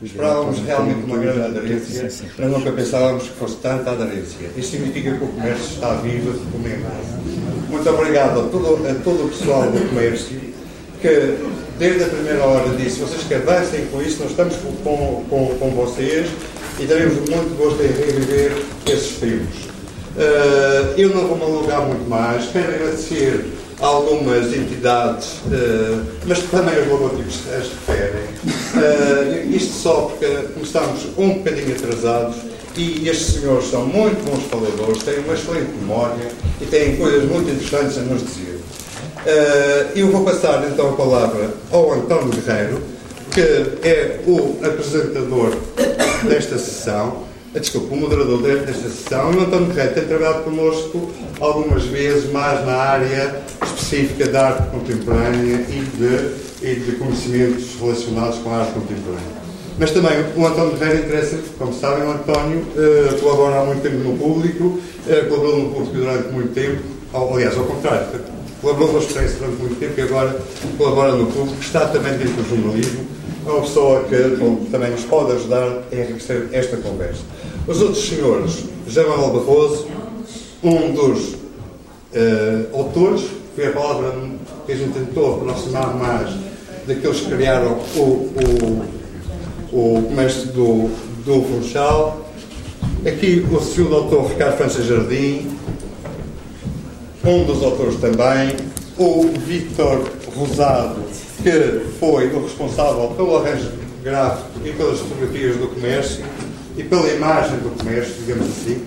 Esperávamos realmente uma grande aderência, mas nunca pensávamos que fosse tanta aderência. Isto significa que o comércio está vivo e recomendado. Muito obrigado a todo, a todo o pessoal do comércio que, desde a primeira hora, disse: vocês que avancem com isso, nós estamos com, com, com vocês e teremos muito gosto em reviver esses tempos. Uh, eu não vou me alugar muito mais, quero agradecer algumas entidades, uh, mas também os logotipos as referem. Uh, isto só porque começamos um bocadinho atrasados e estes senhores são muito bons faladores, têm uma excelente memória e têm coisas muito interessantes a nos dizer. Uh, eu vou passar então a palavra ao António Guerreiro, que é o apresentador desta sessão desculpa, o moderador desta sessão, o António Guerreiro tem trabalhado connosco algumas vezes mais na área específica da arte contemporânea e de, e de conhecimentos relacionados com a arte contemporânea. Mas também o António Guerreiro interessa, como sabem, o António uh, colabora há muito tempo no público, uh, colaborou no público durante muito tempo, aliás, ao contrário, colaborou no Expresso durante muito tempo e agora colabora no público, está também dentro do jornalismo, uma pessoa que bom, também nos pode ajudar a enriquecer esta conversa. Os outros senhores, Manuel Barroso, um dos uh, autores, foi a palavra que a gente tentou aproximar mais daqueles que criaram o, o, o comércio do, do Funchal. Aqui o Sr. Dr. Ricardo França Jardim, um dos autores também, o Vítor Rosado, que foi o responsável pelo arranjo gráfico e pelas fotografias do comércio e pela imagem do comércio, digamos assim.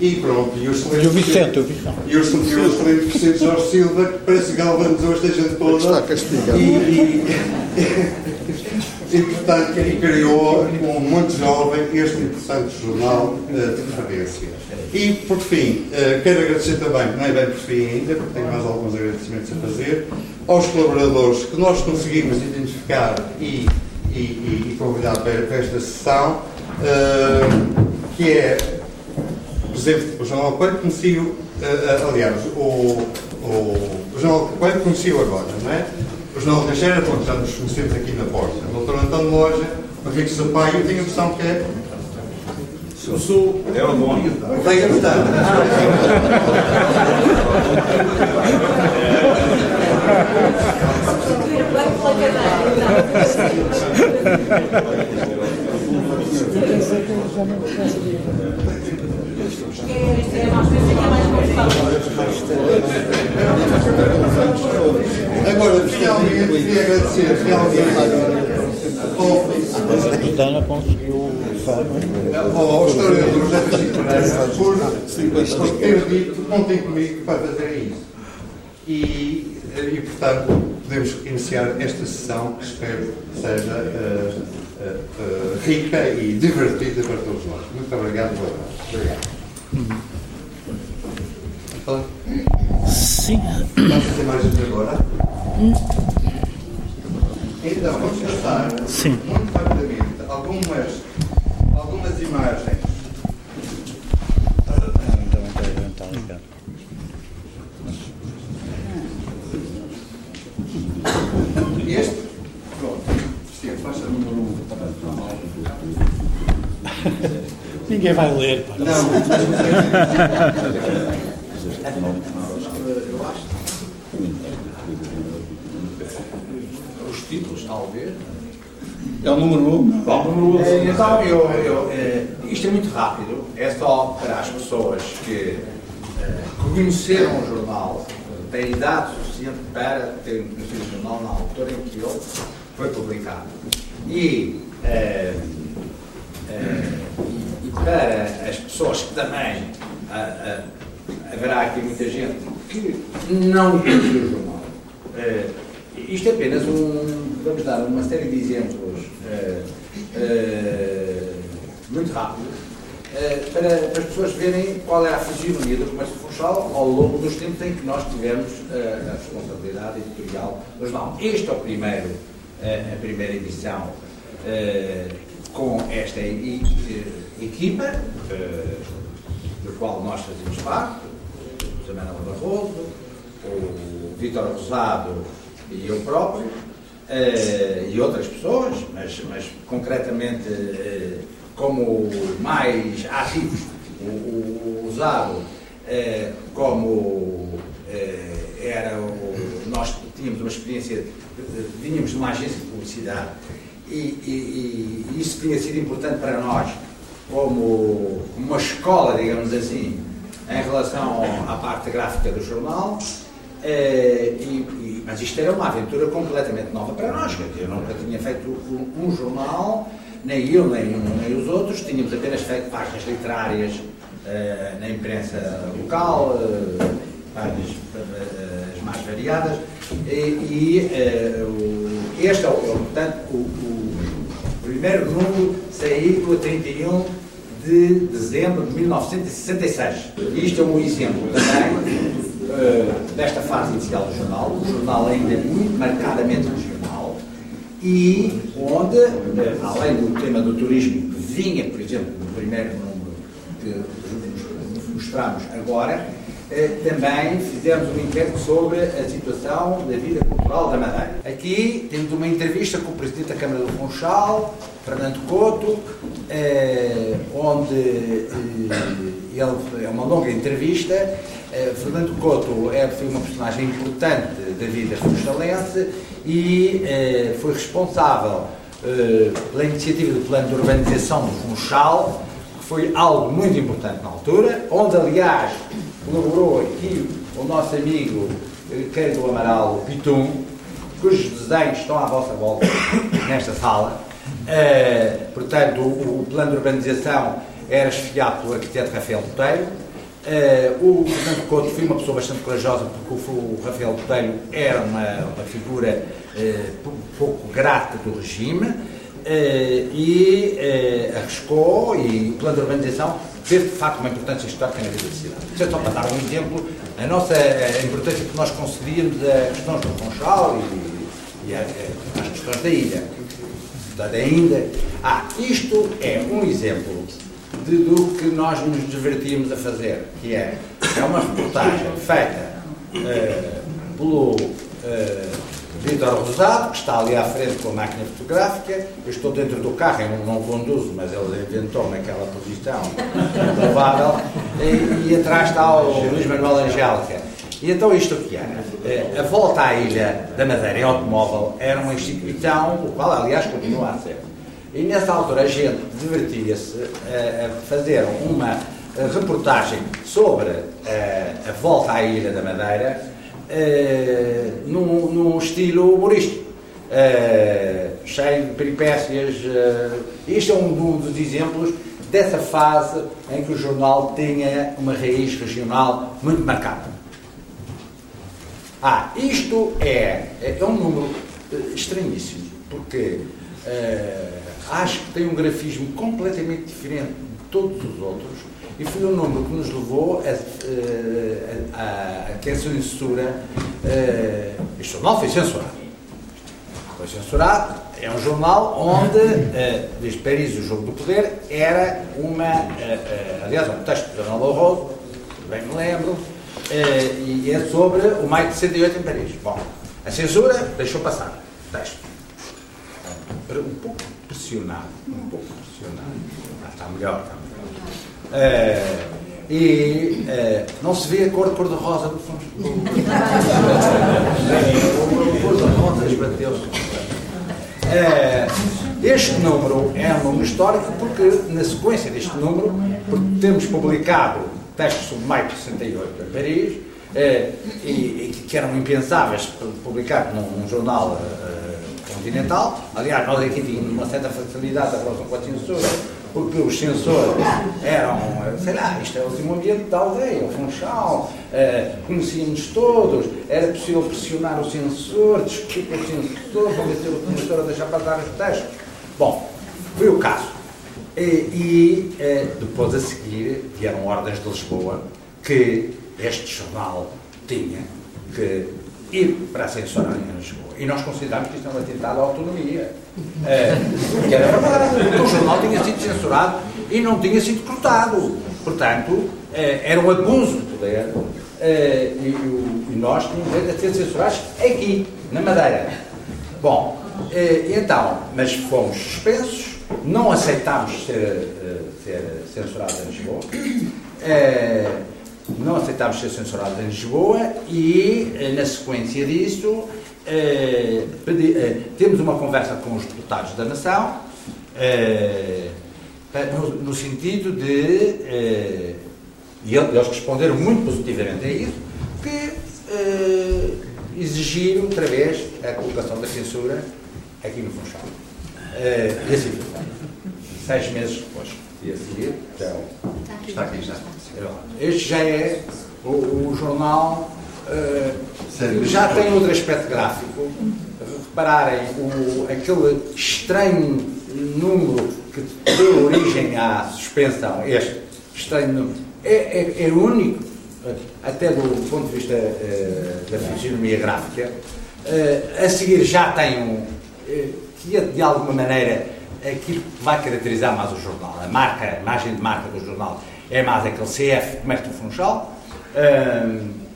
E pronto, e o excelente. E o Vicente, o Vicente. E o excelente Vicente Jorge Silva, que parece que galvanizou esta gente toda. Está castigado. E, e, e, portanto, criou, um muito jovem, este interessante jornal uh, de referência. E, por fim, uh, quero agradecer também, não é bem por fim ainda, porque tenho mais alguns agradecimentos a fazer, aos colaboradores que nós conseguimos identificar e, e, e convidar para, esta sessão uh, que é o Presidente do Jornal Coelho, conheci aliás, o, o, o Jornal Coelho conheci-o agora, não é? O Jornal Teixeira, pronto, já nos conhecemos aqui na porta. O Dr. António Loja, o Henrique Sampaio, eu tenho a impressão que é. Eu sou. É o nome. Tem a verdade. Agora, finalmente, queria agradecer, finalmente, A Capitana conseguiu ao historiador José Pereira por ter dito, contem comigo para fazer isso. E, e, portanto, podemos iniciar esta sessão que espero seja uh, uh, uh, rica e divertida para todos nós. Muito obrigado, boa tarde. Obrigado. Sim. Então, vamos passar Sim. muito rapidamente algumas, algumas imagens. Este, pronto, faz o número um. Ninguém vai ler. pá. Não, Os títulos, talvez. É o número 1. Um. Bom, número 1. É, então, eu, eu, é, isto é muito rápido, é só para as pessoas que é, conheceram o jornal, têm idade suficiente para terem conhecido o jornal na altura em que ele foi publicado. E, é, é, e para as pessoas que também a- a- haverá aqui muita gente que não conhecia o jornal. É, isto é apenas um. Vamos dar uma série de exemplos eh, eh, muito rápidos para, para as pessoas verem qual é a fisionomia do comércio funchal ao longo dos tempos em que nós tivemos a responsabilidade editorial do jornal. Este é o primeiro, a primeira edição com esta e- e- equipa, eh, do qual nós fazemos parte, José Manuel Barroso, o Vítor Rosado e eu próprio. eh, e outras pessoas, mas, mas concretamente eh, como mais ativos, o, o, o Zado, eh, como era o, nós tínhamos uma experiência, vínhamos de uma agência de publicidade e, e, e isso tinha sido importante para nós como uma escola, digamos assim, em relação à parte gráfica do jornal. Eh, e, mas isto era uma aventura completamente nova para nós. Eu nunca tinha feito um, um jornal, nem eu, nem, nem, os outros. Tínhamos apenas feito páginas literárias uh, na imprensa local, uh, páginas uh, mais variadas. E, e este é, portanto, o, o primeiro número saiu a 31 de dezembro de 1966. Isto é um exemplo também uh, desta fase inicial do jornal, o jornal ainda é muito marcadamente regional e onde, uh, além do tema do turismo, que vinha, por exemplo, no primeiro número que mostramos agora, também fizemos um inquérito sobre a situação da vida cultural da Madeira. Aqui temos uma entrevista com o Presidente da Câmara do Funchal, Fernando Couto, onde ele é uma longa entrevista eh, Fernando Couto é, foi uma personagem importante da vida funchalense e eh, foi responsável eh, pela iniciativa do plano de urbanização do Funchal, que foi algo muito importante na altura, onde, aliás, colaborou aqui o nosso amigo Ricardo do Amaral Pitum, cujos desenhos estão à vossa volta nesta sala. portanto, o, o plano de urbanização era esfiado pelo arquiteto Rafael Botelho, Uh, o Fernando Couto foi uma pessoa bastante corajosa porque o, o Rafael Botelho era uma, uma figura uh, pouco grata do regime uh, e arriscou e o plano de urbanização teve de facto uma importância histórica na vida da cidade. Isso é só para dar um exemplo, a nossa a importância que nós concedíamos a questões do Funchal e, e a, a, as questões da ilha. Portanto, ainda. Ah, isto é um exemplo de, do que nós nos divertíamos a fazer, que é, é uma reportagem feita uh, pelo uh, Vitor Rosado, que está ali à frente com a máquina fotográfica, eu estou dentro do carro, eu não, conduzo, mas ele inventou naquela posição provável, e, e, atrás está o Luís Manuel Angélica. E então isto que era? Uh, a volta à Ilha da Madeira em automóvel era uma instituição, o qual aliás continua a ser. E nessa altura a gente divertia-se a fazer uma reportagem sobre a volta à Ilha da Madeira num, num estilo humorístico. Uh, cheio de peripécias. Uh, isto é um dos exemplos dessa fase em que o jornal tinha uma raiz regional muito marcada. Ah, isto é, é um número estranhíssimo, porque uh, acho que tem um grafismo completamente diferente de todos os outros e foi um número que nos levou a, a, a, a censura. Uh, este jornal foi censurado. Foi censurado. É um jornal onde, uh, desde Paris, o jogo do poder era uma. Uh, aliás, um texto do Jornal Barroso, bem me lembro, e é sobre o maio de 68 em Paris. Bom, a censura deixou passar. Texto. Um pouco pressionado, um pouco pressionado. Ah, está melhor, está melhor. É, e é, não se vê a cor de cor-de-rosa do fundo. cor-de-rosa esbateu-se. É, este número é um número histórico porque, na sequência deste número, temos publicado textos sobre maio de 68 em Paris, é, e, e, que eram impensáveis publicar num, num jornal continental. Aliás, nós aqui tínhamos uma certa facilidade em relação com a censura, porque os censores eram, sei lá, isto é o ambiente da aldeia, o Funchal, uh, conhecíamos todos, era possível pressionar o censor, discutir com o censor, convencer o censor a deixar passar os textos. Bom, foi o caso. E, e uh, depois a seguir vieram ordens de Lisboa que este jornal tinha que ir para a censura em Lisboa. E nós consideramos que isto é um atentado à autonomia. É, que era verdade. O jornal tinha sido censurado e não tinha sido cortado. Portanto, é, era um abuso de poder. É, e, e, nós tínhamos a ser censurados aqui, na Madeira. Bom, então, mas fomos suspensos, não aceitámos ser, ser censurados em Lisboa, não aceitámos ser censurados em Lisboa e, na sequência disso, pedi, temos uma conversa com os deputados da Nação, no, no sentido de, e eles responderam muito positivamente a isso, que exigir outra vez a colocação da censura aqui no Funchal. E assim foi. Seis meses depois. E a seguir, então, está aqui já. Este já é o, o jornal. Uh, já tem outro aspecto gráfico. Repararem, o, aquele estranho número que deu origem à suspensão, este estranho número, é, é, é único até do ponto de vista uh, da fisionomia gráfica, uh, a seguir já tem um. Que é, de alguma maneira aquilo que vai caracterizar mais o jornal. A marca, a imagem de marca do jornal é mais aquele CF Comércio Funchal.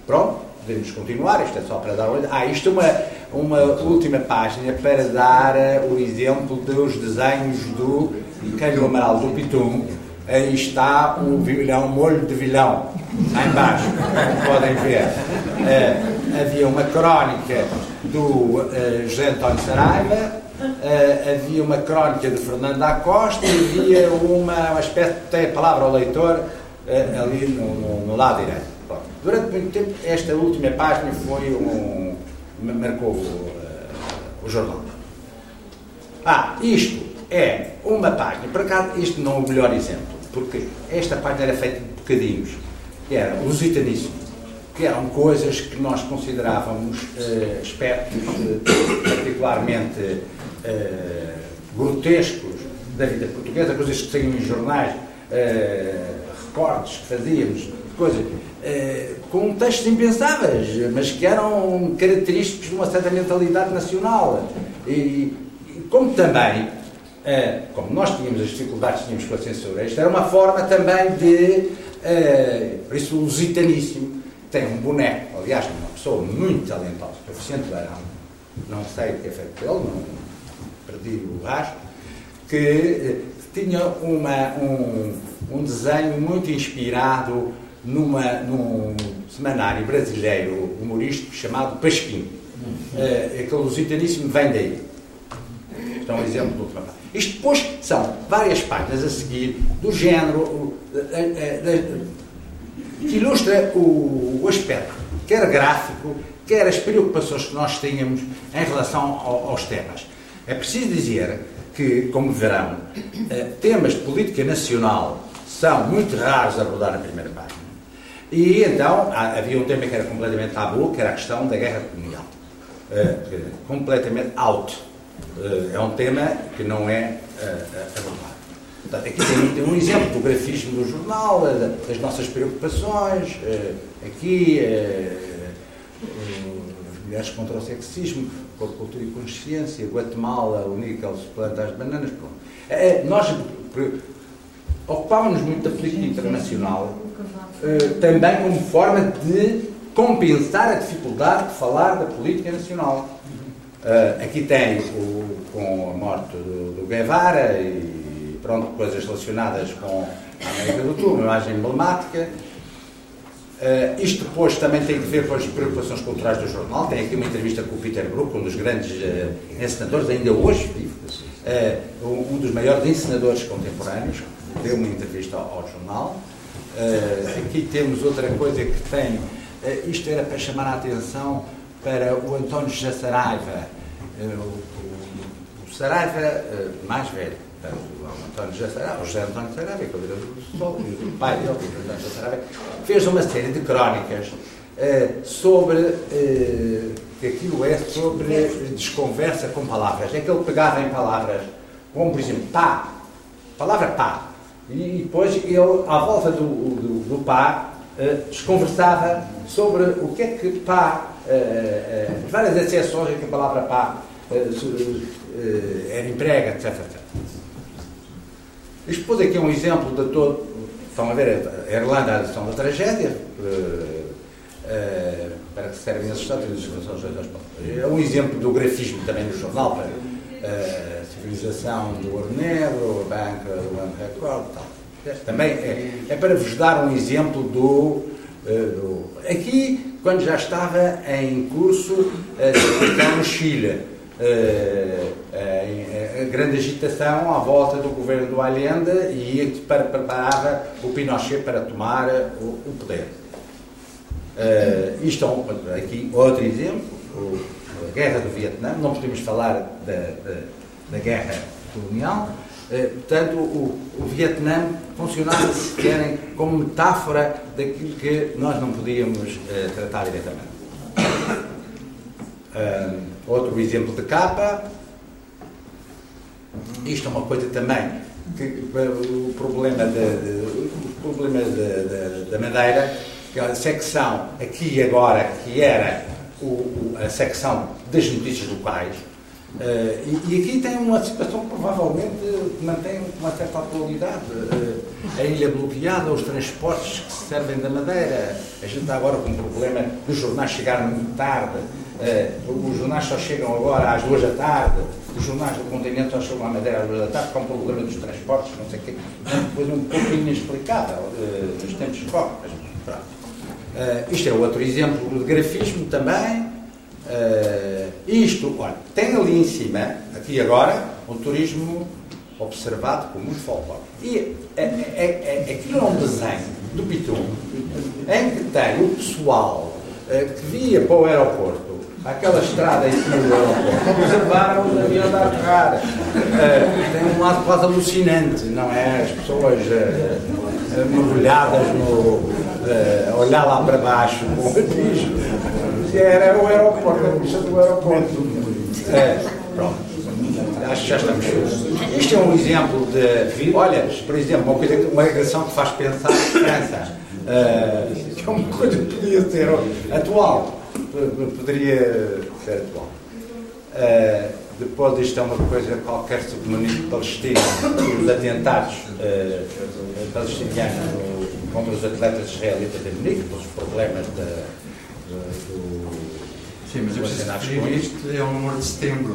pronto, podemos continuar, isto é só para dar uma Ah, isto é uma, uma última página para dar o exemplo dos desenhos do Calho Amaral do Pitum. Aí está o vilão, molho de vilão lá embaixo, podem ver, uh, havia uma crónica do uh, José António Saraiva, uh, havia uma crónica de Fernando da Costa e havia uma, uma espécie de palavra ao leitor ali no, no, no, lado direito. Pronto. Durante muito tempo, esta última página foi um. marcou o jornal. Ah, isto é uma página, por acaso, isto não é o melhor exemplo, porque esta página era feita de bocadinhos era o lusitanismo, que eram coisas que nós considerávamos uh, aspectos uh, particularmente uh, grotescos da vida portuguesa, coisas que saíam em jornais, recortes que fazíamos, coisas com textos impensáveis, mas que eram característicos de uma certa mentalidade nacional. E, como também como nós tínhamos as dificuldades que tínhamos com a censura, isto era uma forma também de Uh, por isso, o Lusitaníssimo tem um boneco, aliás, uma pessoa muito talentosa, é o Vicente Barão, não sei o que é feito dele, não, perdi o rastro, que tinha uma, um, um desenho muito inspirado numa, num semanário brasileiro humorístico chamado Pasquim. Uh, aquele Lusitaníssimo vem daí. Isto é um exemplo do trabalho. Isto depois são várias páginas a seguir do género que ilustra o, o aspecto, quer gráfico, quer as preocupações que nós tínhamos em relação ao, aos temas. É preciso dizer que, como verão, eh, temas de política nacional são muito raros a rodar na primeira página. E então havia um tema que era completamente tabu, que era a questão da guerra colonial. Uh, completamente out. Uh, é um tema que não é uh, abordado. Portanto, aqui tem, tem, um exemplo do grafismo do jornal, das nossas preocupações, aqui as mulheres contra o sexismo, a cultura e consciência, Guatemala, o níquel, se planta as bananas, pronto. Nós ocupávamos muito da política internacional também como forma de compensar a dificuldade de falar da política nacional. Uh, aqui tem o, com a morte do, do, Guevara e pronto, coisas relacionadas com a América do Sul, uma imagem emblemática. Uh, isto depois também tem que ver com as preocupações culturais do jornal. Tem aqui uma entrevista com o Peter Brook, um dos grandes uh, encenadores, ainda hoje vivo, uh, um dos maiores encenadores contemporâneos, deu uma entrevista ao, ao jornal. Aqui temos outra coisa que tem, isto era para chamar a atenção para o António José Saraiva, eh, o, o, Saraiva mais velho, portanto, o António José Saraiva, o José António Saraiva, que é do Sol, o pai dele, o António José Saraiva, fez uma série de crónicas uh, sobre, uh, que aquilo é sobre desconversa com palavras. É que ele pegava em palavras, como por exemplo, pá, palavra pá, e depois ele, à volta do, do, do pá, uh, desconversava sobre o que é que pá uh, várias exceções em que a palavra pá era emprega, etc, etc. Isto depois aqui um exemplo de todo. Estão a ver, a Irlanda, a edição da tragédia. para que servem esses estados É um exemplo do grafismo também no jornal, para a civilização do Ouro Negro, a banca do Banco Record tal. Também é, é, para vos dar um exemplo do, do, Aqui, quando já estava em curso a situação no Chile, a, grande agitação à volta do governo do Allende e para preparava o Pinochet para tomar o, o poder. Uh, isto é um, aqui outro exemplo, o, a guerra do Vietnã, não podemos falar da, da, da guerra colonial, uh, portanto o, o Vietnã funcionava, se querem, como metáfora daquilo que nós não podíamos uh, tratar diretamente. outro exemplo de capa, isto é uma coisa também que o problema, de, de, o problema de, da Madeira a secção aqui e agora, que era o, o, a secção das notícias locais, uh, e, e, aqui tem uma situação que provavelmente mantém uma certa atualidade. Uh, a ilha bloqueada, os transportes que se servem da Madeira, a gente está agora com um problema dos jornais chegarem muito tarde, uh, os jornais só chegam agora às duas da tarde, os jornais do continente só chegam à Madeira às duas da tarde, é um problema dos transportes, não sei o quê. Uma coisa um pouco inexplicável nos tempos isto é outro exemplo de grafismo também. Uh, isto, olha, tem ali em cima, aqui agora, um turismo observado com muito folclore. E é, é, é, aquilo é um desenho do Pitum, em que tem o pessoal uh, que via para o aeroporto, aquela estrada em cima do aeroporto, observaram o avião a aterrar. Uh, tem um lado quase alucinante, não é? As pessoas mergulhadas no uh, olhar lá para baixo com o era o aeroporto, a pista do aeroporto. É, pronto. Acho que já estamos. Isto é um exemplo de. Olha, por exemplo, uma, coisa, uma agressão que faz pensar em França. Uh, que é uma coisa que podia ser atual. Poderia ser atual. Uh, depois isto é uma coisa qualquer submarino palestino, os atentados uh, palestinianos contra os atletas israelitas de Munique, pelos problemas da, do. Sim, mas eu preciso que isto é um número de setembro,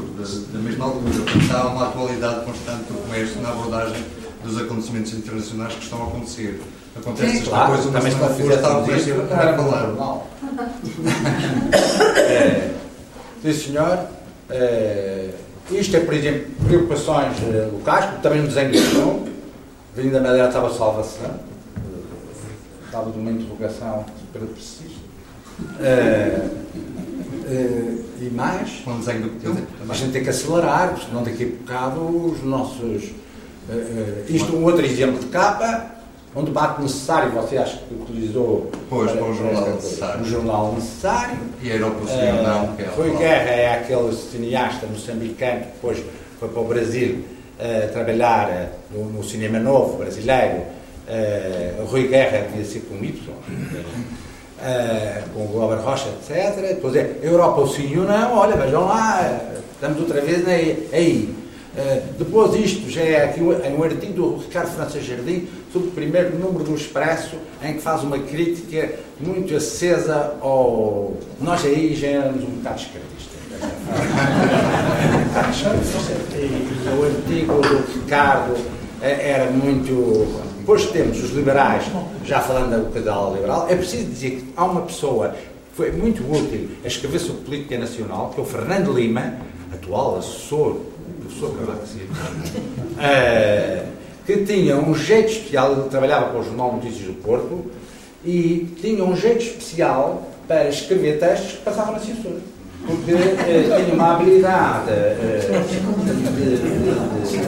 da, mesma altura. Portanto, há uma atualidade constante do comércio na abordagem dos acontecimentos internacionais que estão a acontecer. Acontece Sim, esta claro, coisa uma semana depois está o comércio a falar. é, sim, senhor. É, isto é, por exemplo, preocupações eh, locais, porque também no desenho vindo da Madeira estava salvação estava de uma interrogação super precisa. Uh, uh, e mais, a gente tem que acelerar, porque senão daqui a bocado os nossos. Uh, isto um outro exemplo de capa, um debate necessário, você acha que utilizou pois, para, para o jornal necessário. O jornal necessário. E era o possível, não. Que Rui Guerra é aquele cineasta moçambicano que depois foi para o Brasil trabalhar no, no cinema novo brasileiro uh, Rui Guerra devia ser com Y, uh, com o Robert Rocha, etc. Depois é Europa o sim ou não, olha, vejam lá, estamos outra vez aí. Uh, depois isto já é aqui um, um artigo do Ricardo França Jardim sobre o primeiro número do Expresso em que faz uma crítica muito acesa ao... Nós aí já éramos um bocado esquerdistas. o artigo do Ricardo era muito depois temos os liberais, já falando da bocadela liberal, é preciso dizer que há uma pessoa que foi muito útil a escrever sobre política nacional, que é o Fernando Lima, atual assessor do Sr. Cavaco uh, que tinha um jeito especial, ele trabalhava com o Jornal Notícias do Porto, e tinha um jeito especial para escrever textos que passavam na censura porque eh, tinha uma habilidade eh, de,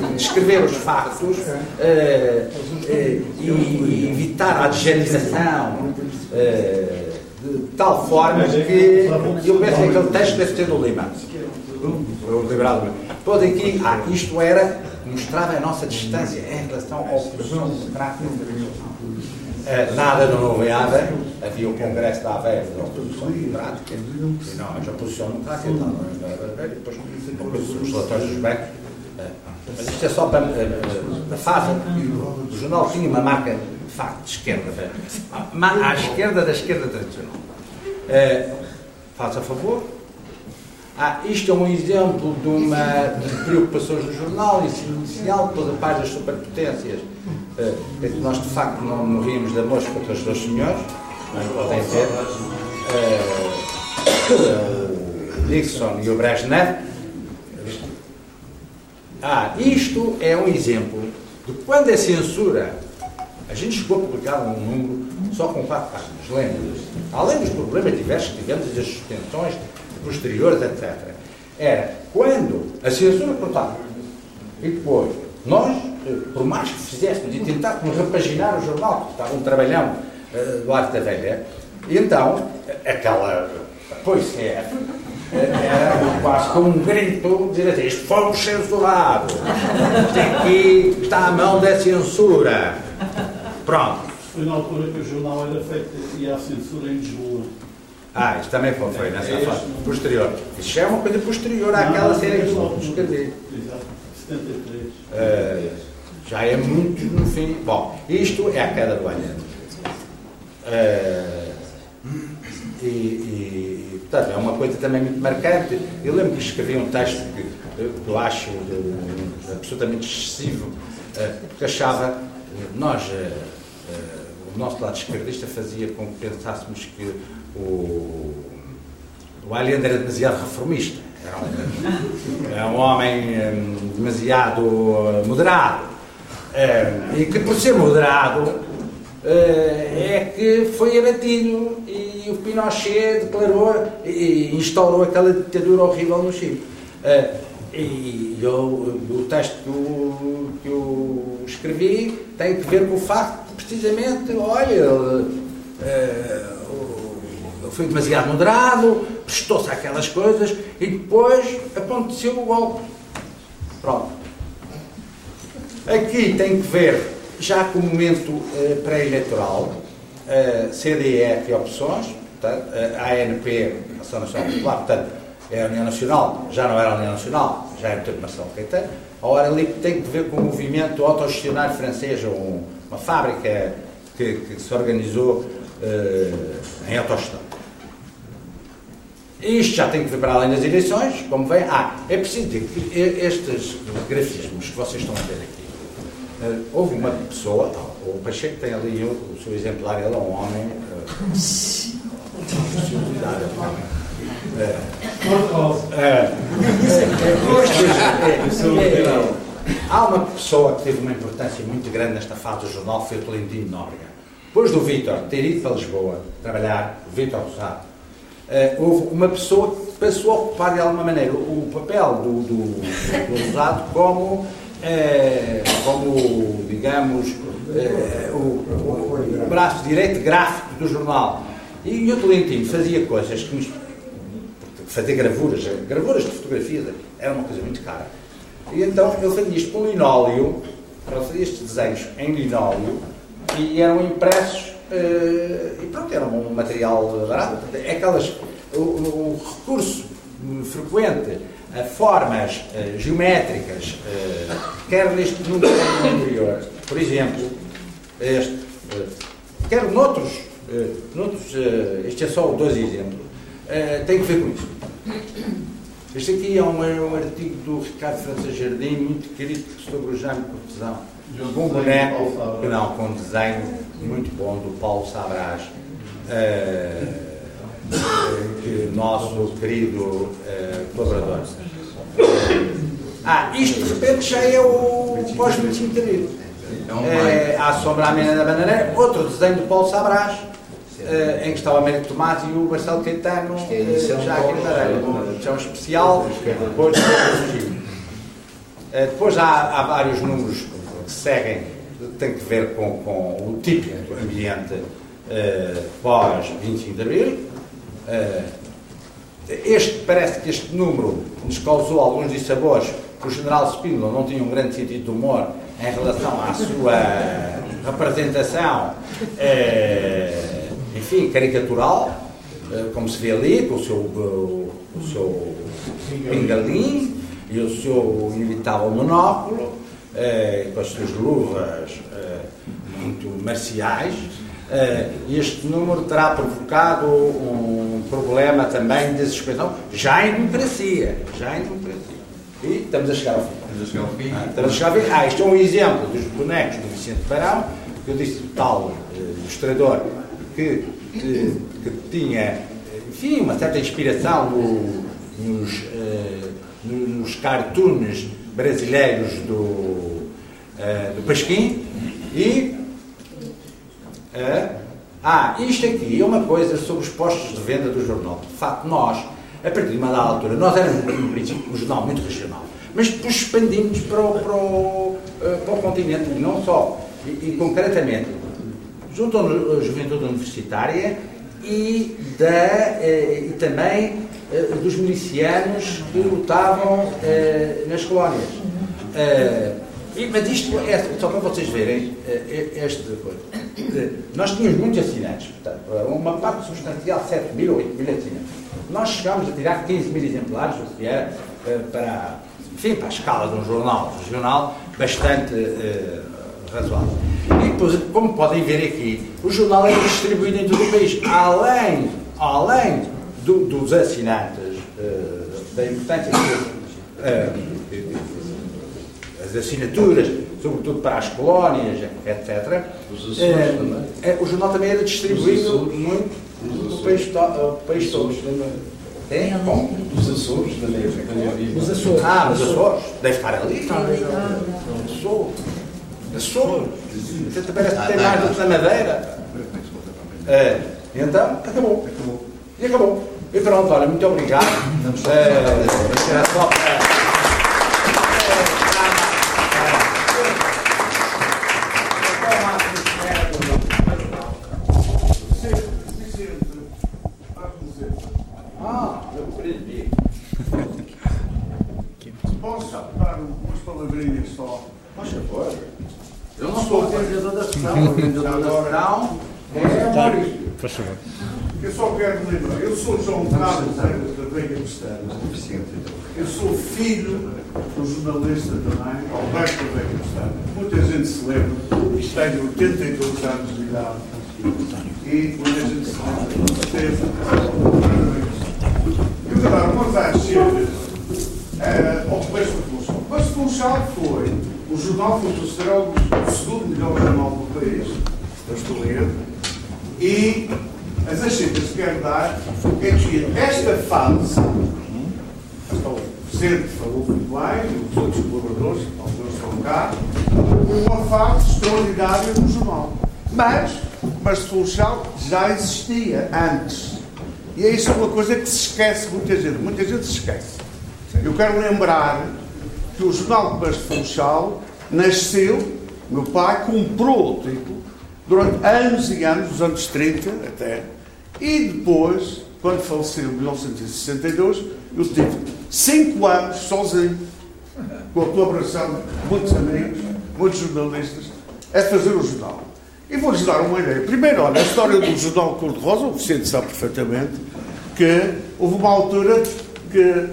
de, escrever os factos eh, eh e, e, evitar a adjetivação eh, de tal forma que eu penso que aquele texto deve ter do Lima. O liberal Todo aqui, ah, isto era, mostrava a nossa distância em relação ao processo democrático é, nada não nomeada, havia o Congresso da Aveiro da oposição democrática, e nós, a oposição democrática, e depois, depois os relatórios dos bancos. É, mas isto é só para a fase. O jornal tinha uma marca de facto de esquerda, à esquerda da esquerda tradicional. É, Faça favor. Ah, isto é um exemplo de uma de preocupações do jornal inicial, toda a paz das superpotências. É nós de facto não morríamos de amor contra os dois senhores, não podem. Uh, o Nixon e o Brezhnev. Ah, isto é um exemplo de quando a censura. A gente chegou a publicar um número só com quatro páginas, lembra Além dos problemas diversos que tivemos das suspensões posteriores, etc. Era quando a censura cortava e depois nós, eh, por mais que fizéssemos e tentássemos repaginar o jornal, que estava um trabalhão uh, do Arte da Velha, então aquela. Pois é, era quase como um grito dizer assim: isto fomos censurados, isto aqui está a mão da censura. Pronto. Foi na altura que o jornal era feito e a censura em Lisboa. Ah, isto também foi, foi nessa é fase posterior. Isso já é uma coisa posterior àquela série que eu escrevi. Exato, 73. Uh, já é muito no fim. Bom, isto é a queda do Allende. Uh, e, e, portanto, é uma coisa também muito marcante. Eu lembro que escrevi um texto que, que eu acho de, absolutamente excessivo, uh, porque achava, nós o nosso lado esquerdista fazia com que pensássemos que o, o Allende era demasiado reformista. Era um, era um homem demasiado moderado. E que, por ser moderado, é que foi abatido o Pinochet declarou e instaurou aquela ditadura horrível no Chile. Uh, e eu, o texto que eu, que eu escrevi tem que ver com o facto precisamente, olha, é, foi demasiado moderado, prestou-se àquelas coisas e depois aconteceu o golpe. Pronto. Aqui tem que ver, já com o momento eh, pré-eleitoral, eh, CDF e opções, portanto, a ANP, Ação Nacional Popular, portanto, é a União Nacional, já não era a União Nacional, já era o Marcelo Caetano. Ora, ali tem que ver com o movimento autogestionário francês, um, uma fábrica que, que se organizou uh, em autogestão. Isto já tem que ver para além das eleições, como vem. Ah, é preciso dizer que estes grafismos que vocês estão a ver aqui, uh, houve uma pessoa, o Pacheco tem ali o, o seu exemplar, ele é um homem. Uh, Há uma pessoa que teve uma importância muito grande nesta fase do jornal, foi o Tolentino Nóbrega. Depois do Vítor ter ido para Lisboa trabalhar, o Vítor Rosado, uh, houve uma pessoa que passou a ocupar de alguma maneira o papel do, do, do Rosado como, uh, como digamos, uh, o, o, braço direito gráfico do jornal. E o Tolentino fazia coisas que fazer gravuras, gravuras de fotografias, era uma coisa muito cara. E então ele fazia isto com linóleo, ele fazia estes desenhos em linóleo e eram impressos uh, e pronto, era um material barato. É aquelas, o, o recurso frequente a formas uh, geométricas, uh, quer neste número anterior, por exemplo, este, quer noutros, noutros este é só dois exemplos, tem que ver com isso. Este aqui é um, é um artigo do Ricardo França Jardim, muito querido sobre o Jaime Cortesão. Com um boneco, não, com um desenho muito bom do Paulo Sabras, uh, uh, nosso querido colaborador. Ah, isto de repente já é o pós-25 de Abril. É, a Sombra Amena da Bananeira, outro desenho do Paulo Sabras, uh, em que está o Américo Tomás e o Marcelo Caetano uh, já aqui na areia. É um especial, depois uh, Depois há, há, vários números que seguem, têm que ver com, com o típico ambiente pós 25 de Abril. este, parece que este número nos causou alguns dissabores, porque o general Spínola não tinha um grande sentido de humor em relação à sua representação enfim, caricatural, eh, como se vê ali, com o seu, o, seu pingalim e o seu inevitável monóculo, eh, com as suas luvas eh, muito marciais. eh, este número terá provocado um problema também de suspensão, já em democracia, já em democracia. E estamos a chegar ao fim. Estamos a chegar ao fim. Ah, estamos a chegar ao fim. Ah, isto é um exemplo dos bonecos do Vicente Barão, que eu disse tal eh, ilustrador que, que, que tinha, enfim, uma certa inspiração no, nos, no- nos cartoons brasileiros do, eh, do Pasquim e é. Ah, isto aqui é uma coisa sobre os postos de venda do jornal. De facto, nós, a partir de uma dada altura, nós éramos, no princípio, um jornal muito regional, mas depois expandimos para o, para o, eh, para o continente, e não só. E, e, concretamente, junto à juventude universitária e, da, eh, e também eh, dos milicianos que lutavam nas colónias. Mas isto é só para vocês verem eh, esta coisa. Nós tínhamos muitos assinantes, portanto, uma parte substancial, 7 mil ou 8 mil assinantes. Nós chegámos a tirar 15 mil exemplares, o que era eh, para, enfim, para a escala de um jornal regional bastante eh, razoável. E depois, como podem ver aqui, o jornal é distribuído em todo o país. Além, além do- dos assinantes, eh, da importância que eh, as assinaturas, sobretudo para as colónias, etc. Os Açores também. o jornal também era distribuído muito Os to- o país. Açores. É? Bom. Os Açores também havia. Os Açores. Ah, nos Açores. Deve estar ali. Está ali. Açores. Açores. Você parece que tem mais do que na Madeira. É, e então, acabou. E acabou. E pronto, olha, muito obrigado. É, era só para. Ah, eu compreendi. Posso dar umas palavrinhas só? Faz favor. Eu não sou organizador da. O é o Maurício. Faz favor. Eu só quero me lembrar. Eu sou João Carlos da Veiga Pestana. Eu sou filho do jornalista também, Alberto da Veiga Pestana. Muita gente se lembra. Tenho 82 anos de idade. E muita gente se lembra. Esteve. Eu vou dar uma taxa era ao Comércio Funchal. O Comércio Funchal foi o jornal foi considerado o segundo melhor jornal do país, eu estou lendo, e as achetas que quero dar é que esta fase, o Vicente falou muito bem, os outros colaboradores, alguns estão cá, uma fase extraordinária no jornal. Mas Comércio Funchal já existia antes. E é isso uma coisa que se esquece muita gente. Muita gente se esquece. Eu quero lembrar que o Jornal de Comércio Funchal nasceu, meu pai comprou tipo, durante anos e anos, os anos 30 até, e depois, quando faleceu em 1962, eu tive cinco anos sozinho, com a colaboração de muitos amigos, muitos jornalistas, a fazer o jornal. E vou-lhes dar uma ideia. Primeiro, olha, a história do jornal Cor-de-Rosa, o Vicente sabe perfeitamente, que houve uma altura que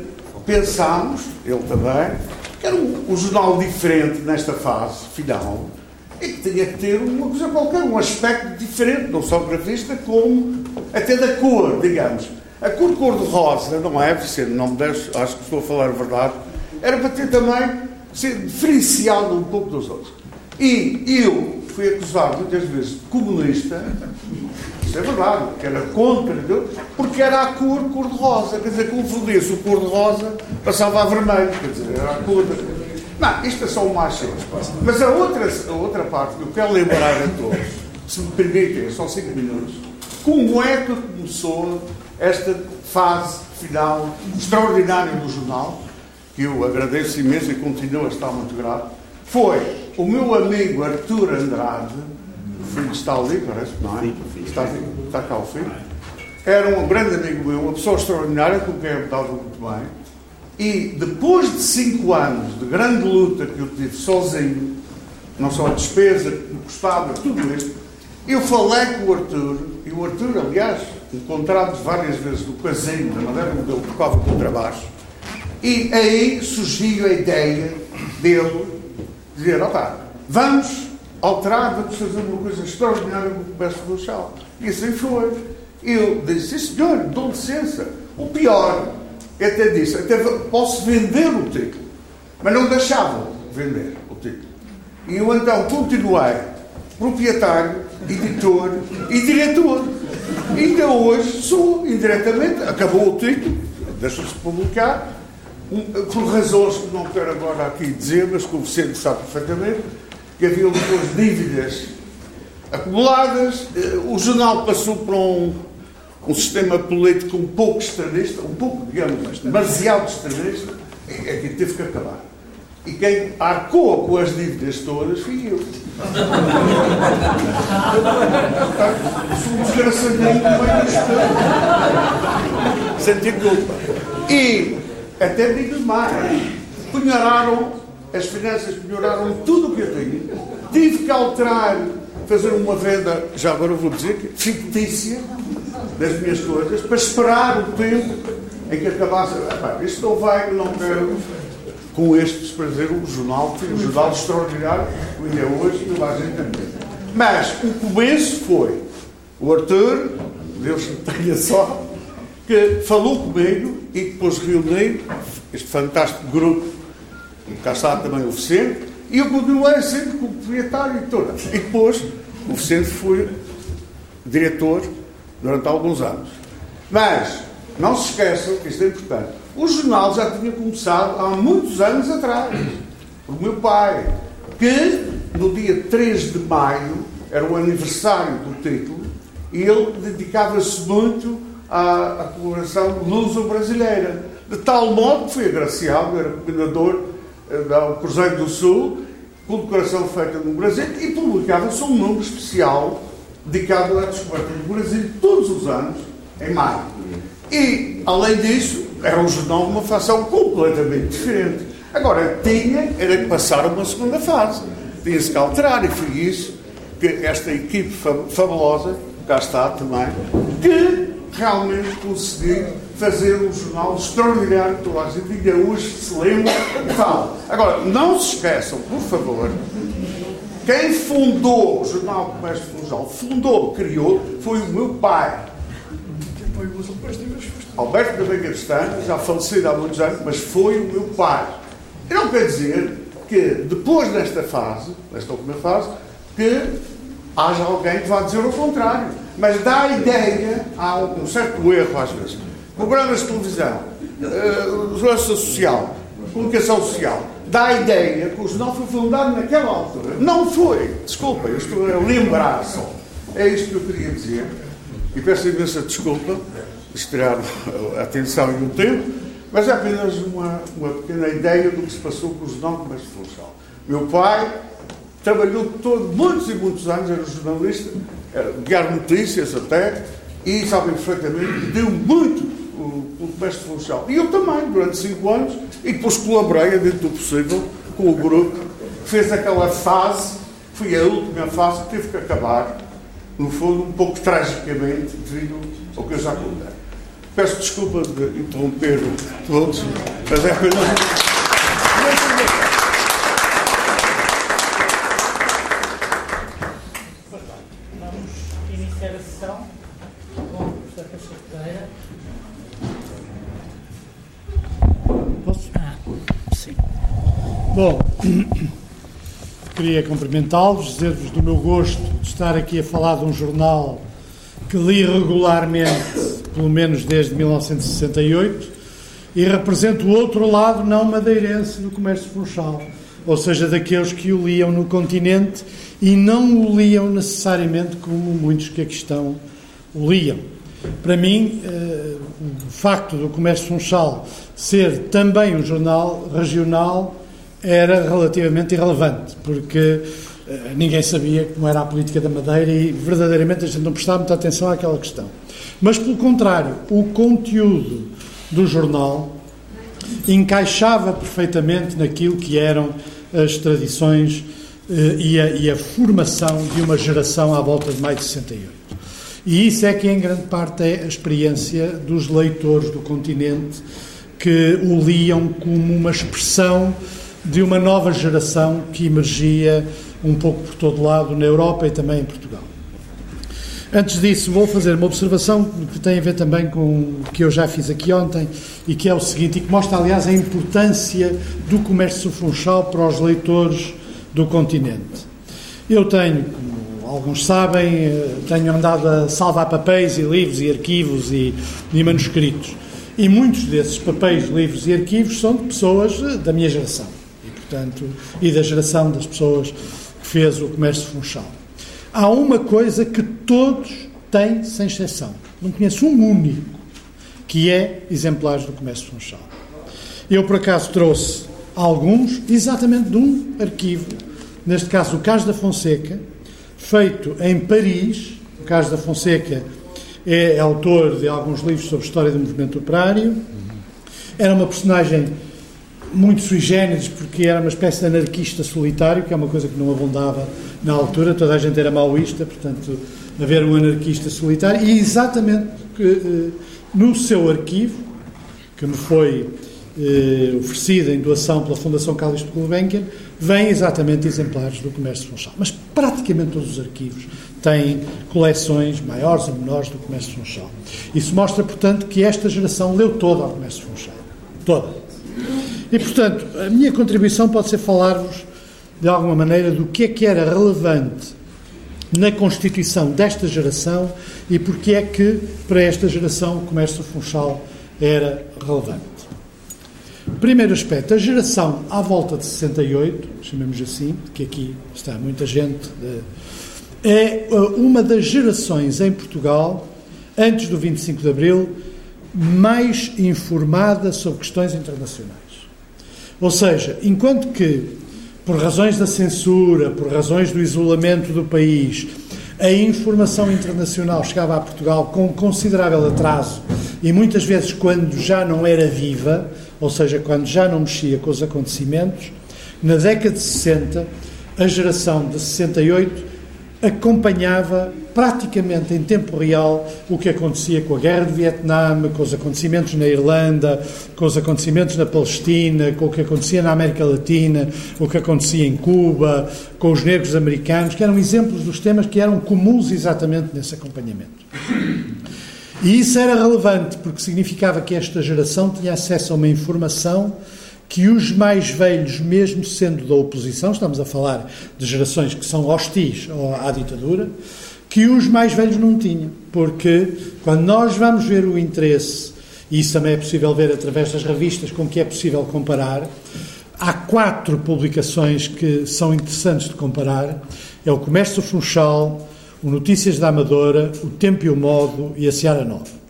pensámos, ele também, era um, um jornal diferente nesta fase final e que tinha que ter uma coisa qualquer, um aspecto diferente, não só gravista, como até da cor, digamos. A cor cor-de-rosa, não é, Vicente, não me deixe, acho que estou a falar a verdade, era para ter também, ser diferenciado um pouco dos outros. E eu fui acusado muitas vezes de comunista, isso é verdade, que era contra, porque era a cor cor-de-rosa. Quer dizer, confundia-se o cor-de-rosa, passava a vermelho, quer dizer, era a cor. Não, isto é só uma achei. Mas a outra, a outra parte que eu quero lembrar a todos, se me permitem, são cinco minutos, como é que começou esta fase final extraordinária do jornal, que eu agradeço imenso e continuo a estar muito grato, foi o meu amigo Artur Andrade, o filho está ali, parece, não é? Está, está cá o filho. Era um grande amigo meu, uma pessoa extraordinária, com quem eu me dava muito bem. E depois de cinco anos de grande luta que eu tive sozinho, não só a despesa que me custava, tudo isto, eu falei com o Arthur, e o Arthur, aliás, encontramos várias vezes no casino, da maneira como ele tocava com o trabalho, e aí surgiu a ideia dele dizer, opá, vamos alterar, vamos fazer uma coisa extraordinária com o comércio funchal. E assim foi. Eu disse, senhor, dou licença. O pior, até disse, até posso vender o título. Mas não deixavam vender o título. E eu então continuei proprietário, editor e diretor. E ainda hoje sou, indiretamente, acabou o título, deixa-se publicar, um, por razões que não quero agora aqui dizer, mas que o Vicente sabe perfeitamente, que havia depois dívidas acumuladas, eh, o jornal passou para um, um sistema político um pouco extremista, um pouco, digamos, demasiado extremista, é que teve que acabar. E quem arcou com as dívidas todas fui eu. Sou um no meio Senti culpa. E até digo mais, melhoraram, as finanças melhoraram tudo o que eu tinha. Tive que alterar, fazer uma venda, já agora vou dizer, fictícia das minhas coisas, para esperar o tempo em que acabasse. Isto não vai, não quero com este desprazer o jornal, foi um jornal extraordinário, ainda hoje não vai gente Mas o começo foi o Arthur, Deus me tenha só, que falou comigo e depois reuniu este fantástico grupo, e cá também o Vicente, e eu continuei como proprietário e. E depois o Vicente foi diretor durante alguns anos. Mas não se esqueçam que isto é importante o jornal já tinha começado há muitos anos atrás. O meu pai, que no dia 3 de maio era o aniversário do título, e ele dedicava-se muito à, à colaboração luso-brasileira. De tal modo que foi agraciado, era comendador eh, do Cruzeiro do Sul, com decoração feita no Brasil, e publicava-se um número especial dedicado à descoberta do Brasil todos os anos, em maio. E, além disso, era um jornal de uma facção completamente diferente. Agora, tinha, era que passar uma segunda fase. Tinha-se que alterar, e foi isso que esta equipe fabulosa, cá está também, que realmente conseguiu fazer um jornal extraordinário que toda a gente ainda hoje se lembra e fala. Agora, não se esqueçam, por favor, quem fundou o Jornal Comércio Funchal, fundou, criou, foi o meu pai. Alberto da Veiga já falecido há muitos anos, mas foi o meu pai. E não quer dizer que depois desta fase, desta última fase, que haja alguém que vá dizer o contrário. Mas dá a ideia, há um certo erro às vezes. Programas de televisão, uh, segurança social, comunicação social, dá a ideia que o jornal foi fundado naquela altura. Não foi. Desculpa, eu estou a lembrar só. É isto que eu queria dizer. E peço imensa desculpa esperar a atenção e o tempo, mas é apenas uma, uma pequena ideia do que se passou com o Jornal Comércio Funchal. Meu pai trabalhou todo, muitos e muitos anos, era jornalista, era guiar notícias até, e sabem perfeitamente que deu muito o, Comércio Funchal. E eu também, durante cinco anos, e depois colaborei, dentro do possível, com o grupo, fez aquela fase, foi a última fase que teve que acabar, no fundo, um pouco tragicamente, devido ao que eu já contei. Peço desculpa de interromper todos, mas é apenas. Vamos iniciar a sessão com o professor Cachateira. Posso? Ah, sim. Bom, queria cumprimentá-los, dizer-vos do meu gosto de estar aqui a falar de um jornal que li regularmente pelo menos desde 1968, e representa o outro lado não madeirense do comércio funchal, ou seja, daqueles que o liam no continente e não o liam necessariamente como muitos que aqui estão o liam. Para mim, eh, o facto do comércio funchal ser também um jornal regional era relativamente irrelevante, porque eh, ninguém sabia como era a política da Madeira e verdadeiramente a gente não prestava muita atenção àquela questão. Mas, pelo contrário, o conteúdo do jornal encaixava perfeitamente naquilo que eram as tradições eh, e, a, e, a, formação de uma geração à volta de maio de 68. E isso é que, em grande parte, é a experiência dos leitores do continente que o liam como uma expressão de uma nova geração que emergia um pouco por todo lado, na Europa e também em Portugal. Antes disso, vou fazer uma observação que tem a ver também com o que eu já fiz aqui ontem e que é o seguinte, e que mostra, aliás, a importância do comércio funchal para os leitores do continente. Eu tenho, como alguns sabem, eh, tenho andado a salvar papéis e livros e arquivos e, e manuscritos. E muitos desses papéis, livros e arquivos são de pessoas eh, da minha geração portanto, e da geração das pessoas que fez o comércio funchal. Há uma coisa que todos têm, sem exceção. Não conheço um único, que é exemplares do comércio funchal. Eu, por acaso, trouxe alguns, exatamente de um arquivo, neste caso o Caso da Fonseca, feito em Paris. O Caso da Fonseca é autor de alguns livros sobre a história do movimento operário. Era uma personagem muito sui generis, porque era uma espécie de anarquista solitário, que é uma coisa que não abundava na altura, toda a gente era maoísta, portanto, haver um anarquista solitário, e exatamente que, no seu arquivo, que me foi eh, oferecido em doação pela Fundação Calixto Gulbenkian, vêm exatamente exemplares do comércio funchal. Mas praticamente todos os arquivos têm coleções maiores ou menores do comércio funchal. Isso mostra, portanto, que esta geração leu toda o comércio funchal. Toda. E, portanto, a minha contribuição pode ser falar-vos, de alguma maneira, do que é que era relevante na constituição desta geração e porque é que, para esta geração, o comércio funchal era relevante. Primeiro aspecto, a geração à volta de 68, chamemos assim, que aqui está muita gente, é uh, uma das gerações em Portugal, antes do 25 de Abril, mais informada sobre questões internacionais. Ou seja, enquanto que, por razões da censura, por razões do isolamento do país, a informação internacional chegava a Portugal com considerável atraso e muitas vezes quando já não era viva, ou seja, quando já não mexia com os acontecimentos, na década de 60, a geração de 68 acompanhava praticamente em tempo real o que acontecia com a guerra do Vietnã, com os acontecimentos na Irlanda, com os acontecimentos na Palestina, com o que acontecia na América Latina, o que acontecia em Cuba, com os negros americanos, que eram exemplos dos temas que eram comuns exatamente nesse acompanhamento. E isso era relevante porque significava que esta geração tinha acesso a uma informação que os mais velhos, mesmo sendo da oposição, estamos a falar de gerações que são hostis à ditadura, que os mais velhos não tinham. Porque quando nós vamos ver o interesse, e isso também é possível ver através das revistas com que é possível comparar, há quatro publicações que são interessantes de comparar. É o Comércio Funchal, o Notícias da Amadora, o Tempo e o Modo e a Seara Nova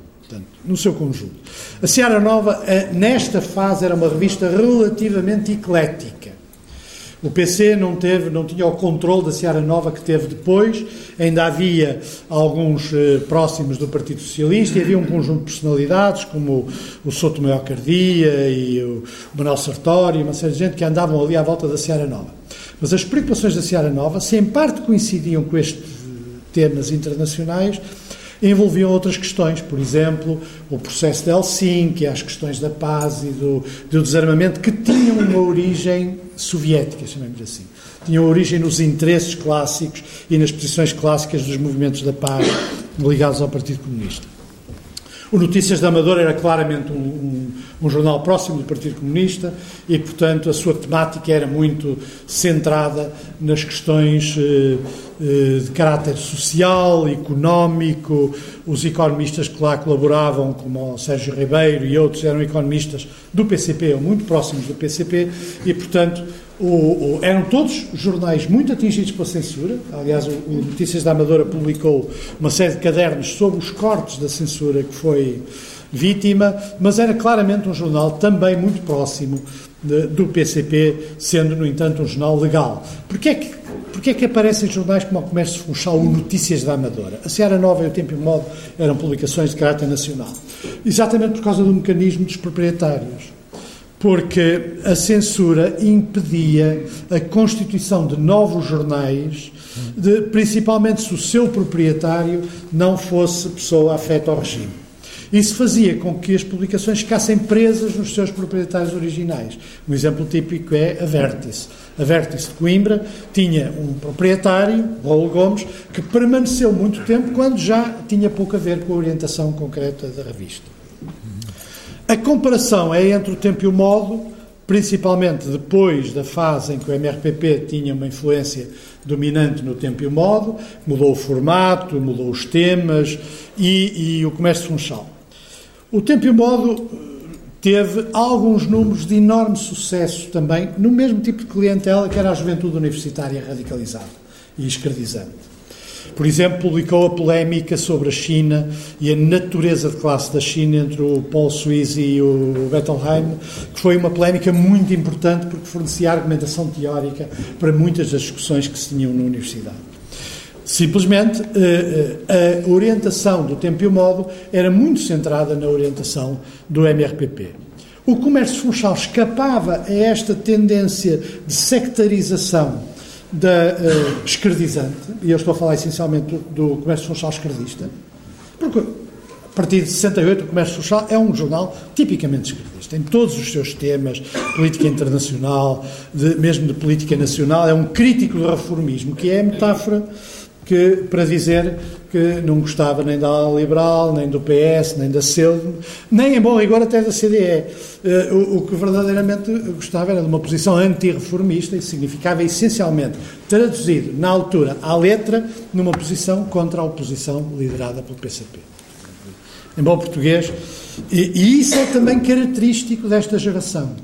no seu conjunto. A Seara Nova, eh, nesta fase, era uma revista relativamente eclética. O PC não teve, não tinha o controle da Seara Nova que teve depois, ainda havia alguns eh, próximos do Partido Socialista e havia um conjunto de personalidades como o, Souto Maior Cardia e o, o Manuel Sartori, uma série de gente que andavam ali à volta da Seara Nova. Mas as preocupações da Seara Nova, se em parte coincidiam com estes temas internacionais, envolviam outras questões, por exemplo, o processo de Helsinki, as questões da paz e do, do desarmamento, que tinham uma origem soviética, chamemos assim. Tinham origem nos interesses clássicos e nas posições clássicas dos movimentos da paz ligados ao Partido Comunista. O Notícias da Amadora era claramente um, um, um, jornal próximo do Partido Comunista e, portanto, a sua temática era muito centrada nas questões eh, eh, de caráter social, económico. Os economistas que lá colaboravam, como o Sérgio Ribeiro e outros, eram economistas do PCP ou muito próximos do PCP e, portanto, o, o, eram todos jornais muito atingidos pela censura. Aliás, o, o, Notícias da Amadora publicou uma série de cadernos sobre os cortes da censura que foi vítima, mas era claramente um jornal também muito próximo de, do PCP, sendo, no entanto, um jornal legal. Porquê é que, porquê é que aparecem jornais como o Comércio Funchal ou Notícias da Amadora? A Seara Nova e o Tempo e o Modo eram publicações de caráter nacional. Exatamente por causa do mecanismo dos proprietários porque a censura impedia a constituição de novos jornais, de, principalmente se o seu proprietário não fosse pessoa afeta ao regime. Isso fazia com que as publicações ficassem presas nos seus proprietários originais. Um exemplo típico é a Vértice. A Vértice de Coimbra tinha um proprietário, Raul Gomes, que permaneceu muito tempo quando já tinha pouco a ver com a orientação concreta da revista. A comparação é entre o tempo e o modo, principalmente depois da fase em que o MRPP tinha uma influência dominante no tempo e o modo, mudou o formato, mudou os temas e, e o comércio funchal. O tempo e o modo eh, teve alguns números de enorme sucesso também no mesmo tipo de clientela que era a juventude universitária radicalizada e escravizante. Por exemplo, publicou a polémica sobre a China e a natureza de classe da China entre o Paul Suisse e o Bettelheim, que foi uma polémica muito importante porque fornecia argumentação teórica para muitas das discussões que se tinham na universidade. Simplesmente, eh, eh, a orientação do tempo e o modo era muito centrada na orientação do MRPP. O comércio funchal escapava a esta tendência de sectarização da uh, esquerdizante, e eu estou a falar essencialmente do, do comércio social esquerdista, porque a partir de 68 o comércio social é um jornal tipicamente esquerdista, em todos os seus temas, política internacional, de, mesmo de política nacional, é um crítico do reformismo, que é a metáfora que, para dizer que não gostava nem da ala liberal, nem do PS, nem da CELD, nem, em bom rigor, até da CDE. Eh, o, que verdadeiramente gostava era de uma posição antirreformista e significava essencialmente, traduzido na altura à letra, numa posição contra a oposição liderada pelo PCP. Em bom português, e, e isso é também característico desta geração.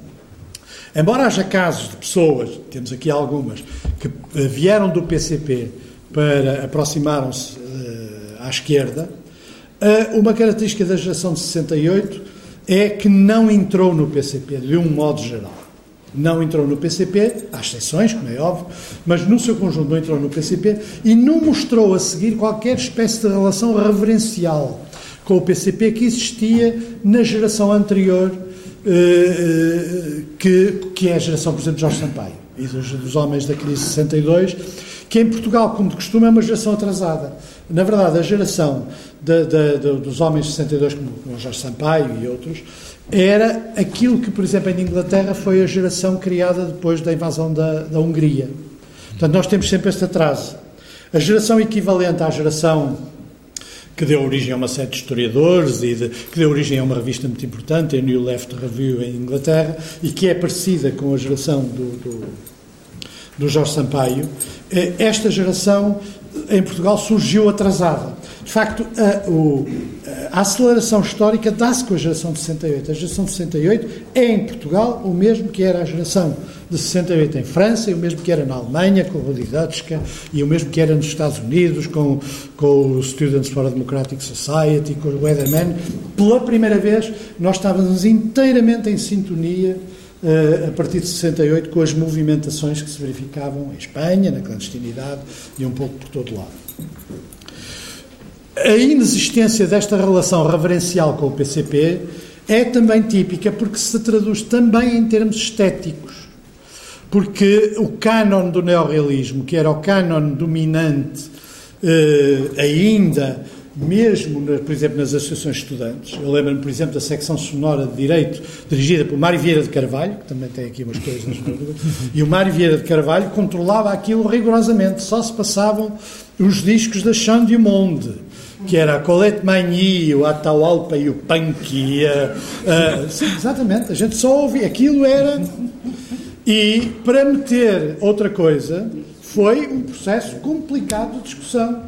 Embora haja casos de pessoas, temos aqui algumas, que vieram do PCP para aproximaram-se uh, à esquerda, uh, uma característica da geração de 68 é que não entrou no PCP, de um modo geral. Não entrou no PCP, há exceções, como é óbvio, mas no seu conjunto não entrou no PCP e não mostrou a seguir qualquer espécie de relação reverencial com o PCP que existia na geração anterior, uh, que, que é a geração, por exemplo, de Jorge Sampaio e dos, dos homens da crise de 62 que em Portugal, como de costume, é uma geração atrasada. Na verdade, a geração de, de, de, dos homens de 62, como Jorge Sampaio e outros, era aquilo que, por exemplo, em Inglaterra foi a geração criada depois da invasão da, da Hungria. Portanto, nós temos sempre este atraso. A geração equivalente à geração que deu origem a uma série de historiadores e de, que deu origem a uma revista muito importante, a New Left Review em Inglaterra, e que é parecida com a geração do, do, do Jorge Sampaio, eh, esta geração em Portugal surgiu atrasada. De facto, a, o, a aceleração histórica dá-se com a geração de 68. A geração de 68 é em Portugal o mesmo que era a geração de 68 em França, e o mesmo que era na Alemanha, com o Dutschke, e o mesmo que era nos Estados Unidos, com, com o Students for a Democratic Society, com o Weatherman. Pela primeira vez, nós estávamos inteiramente em sintonia a partir de 68, com as movimentações que se verificavam em Espanha, na clandestinidade e um pouco por todo lado. A inexistência desta relação reverencial com o PCP é também típica porque se traduz também em termos estéticos. Porque o cânon do neorrealismo, que era o cânon dominante uh, ainda mesmo, por exemplo, nas associações de estudantes. Eu lembro-me, por exemplo, da secção sonora de Direito, dirigida por Mário Vieira de Carvalho, que também tem aqui umas coisas e o Mário Vieira de Carvalho controlava aquilo rigorosamente, só se passavam os discos da Chant du Monde, que era a Colette Magny, o Atahualpa e o Punk. E, uh, sim, exatamente, a gente só ouvia, aquilo era... E, para meter outra coisa, foi um processo complicado de discussão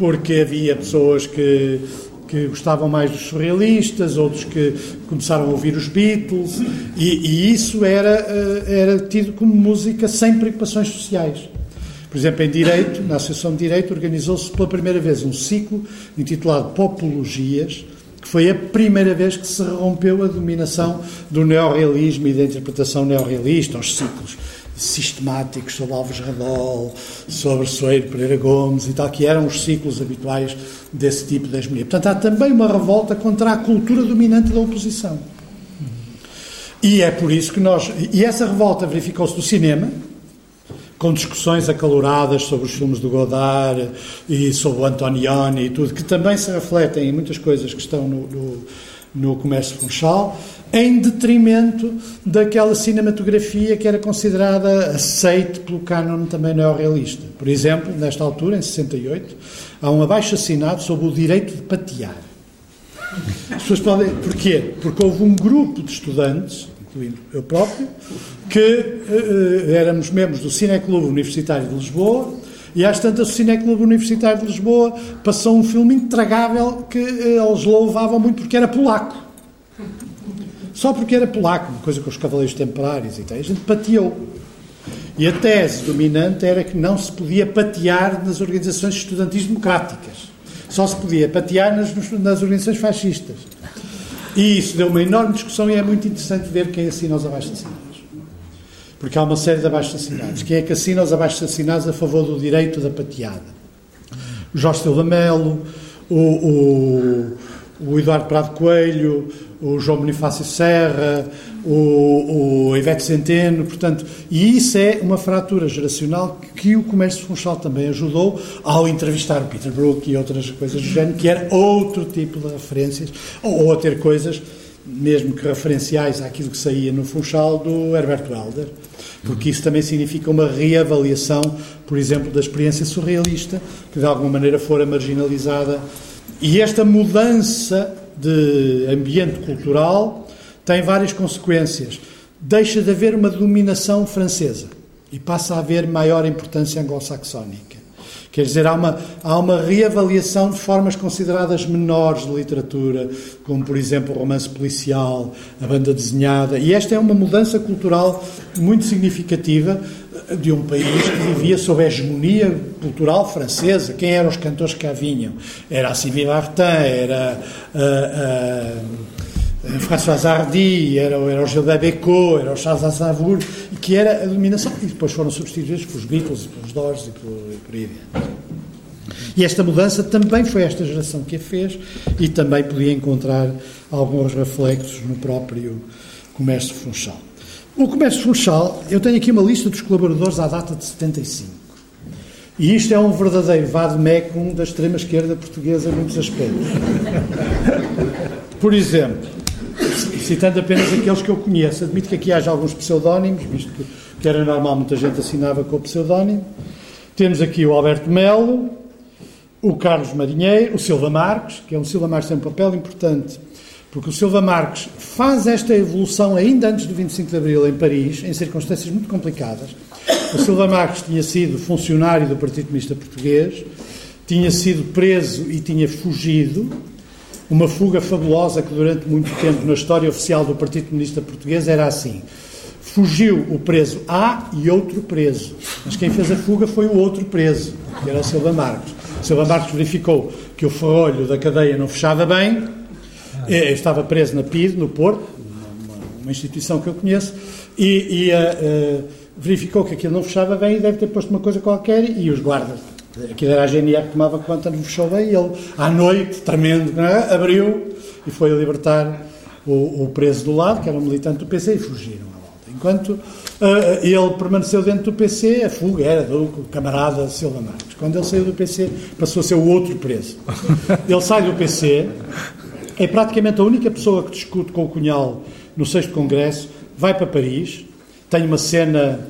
porque havia pessoas que, que gostavam mais dos surrealistas, outros que começaram a ouvir os Beatles, e, e isso era, eh, era tido como música sem preocupações sociais. Por exemplo, em Direito, na Associação de Direito, organizou-se pela primeira vez um ciclo intitulado Popologias, que foi a primeira vez que se rompeu a dominação do neorrealismo e da interpretação neorrealista, os ciclos sistemáticos sobre Alves Radol, sobre Soeiro Pereira Gomes e tal, que eram os ciclos habituais desse tipo de hegemonia. Portanto, há também uma revolta contra a cultura dominante da oposição. E é por isso que nós. E essa revolta verificou-se no cinema, com discussões acaloradas sobre os filmes do Godard e sobre o Antonioni e tudo, que também se refletem em muitas coisas que estão no, no, no comércio funchal, em detrimento daquela cinematografia que era considerada aceite pelo cânon também neorrealista. Por exemplo, nesta altura, em 68, há um abaixo-assinado sobre o direito de patear. As pessoas podem. Porquê? Porque houve um grupo de estudantes, incluindo eu próprio, que uh, éramos membros do Cineclube Universitário de Lisboa e às tantas o Cineclube Universitário de Lisboa passou um filme intragável que uh, eles louvavam muito porque era polaco. Só porque era polaco, uma coisa com os cavaleiros temporários e tal. A gente pateou. E a tese dominante era que não se podia patear nas organizações estudantis democráticas. Só se podia patear nas, nas organizações fascistas. E isso deu uma enorme discussão e é muito interessante ver quem assina os abaixo-assinados. Porque há uma série de abaixo-assinados. Quem é que assina os abaixo-assinados a favor do direito da pateada? Jorge Silva Melo, o, o, o Eduardo Prado Coelho, o João Bonifácio Serra, o, o Ivete Centeno, portanto, e isso é uma fratura geracional que o comércio funchal também ajudou ao entrevistar o Peter Brook e outras coisas do género, que era outro tipo de referências, ou, ou a ter coisas, mesmo que referenciais àquilo que saía no funchal do Herbert Welder, porque isso também significa uma reavaliação, por exemplo, da experiência surrealista, que de alguma maneira fora marginalizada. E esta mudança de ambiente cultural tem várias consequências. Deixa de haver uma dominação francesa e passa a haver maior importância anglo-saxónica. Quer dizer, há uma, há uma reavaliação de formas consideradas menores de literatura, como, por exemplo, o romance policial, a banda desenhada. E esta é uma mudança cultural muito significativa de um país que vivia sob a hegemonia cultural francesa. Quem eram os cantores que cá vinham? Era a Sylvie Vartan, era a, a François Hardy, era, era o Gilbert Bécaud, era o Charles Aznavour, que era a dominação. E depois foram substituídos pelos Beatles, pelos Doors e por, e por aí adiante. E esta mudança também foi esta geração que a fez e também podia encontrar alguns reflexos no próprio comércio funchal. O comércio funchal, eu tenho aqui uma lista dos colaboradores à data de 75. E isto é um verdadeiro vade-mecum da extrema-esquerda portuguesa em muitos aspectos. Por exemplo, citando apenas aqueles que eu conheço, admito que aqui haja alguns pseudónimos, visto que, era normal, muita gente assinava com o pseudónimo. Temos aqui o Alberto Melo, o Carlos Marinheiro, o Silva Marques, que é um Silva Marques tem um papel importante porque o Silva Marques faz esta evolução ainda antes do 25 de Abril em Paris, em circunstâncias muito complicadas. O Silva Marques tinha sido funcionário do Partido Comunista Português, tinha sido preso e tinha fugido. Uma fuga fabulosa que durante muito tempo na história oficial do Partido Comunista Português era assim. Fugiu o preso A e outro preso. Mas quem fez a fuga foi o outro preso, que era o Silva Marques. O Silva Marques verificou que o ferrolho da cadeia não fechava bem é, eu estava preso na PID, no Porto, uma, uma instituição que eu conheço, e, e uh, verificou que aquilo não fechava bem e deve ter posto uma coisa qualquer e os guardas. Aquilo era a GNR que tomava conta, não fechou bem, e ele, à noite, tremendo, é? abriu e foi a libertar o, o, preso do lado, que era um militante do PC, e fugiram à volta. Enquanto uh, ele permaneceu dentro do PC, a fuga era do camarada Silva Marques. Quando ele saiu do PC, passou a ser o outro preso. Ele sai do PC, é praticamente a única pessoa que discute com o Cunhal no 6 Congresso, vai para Paris, tem uma cena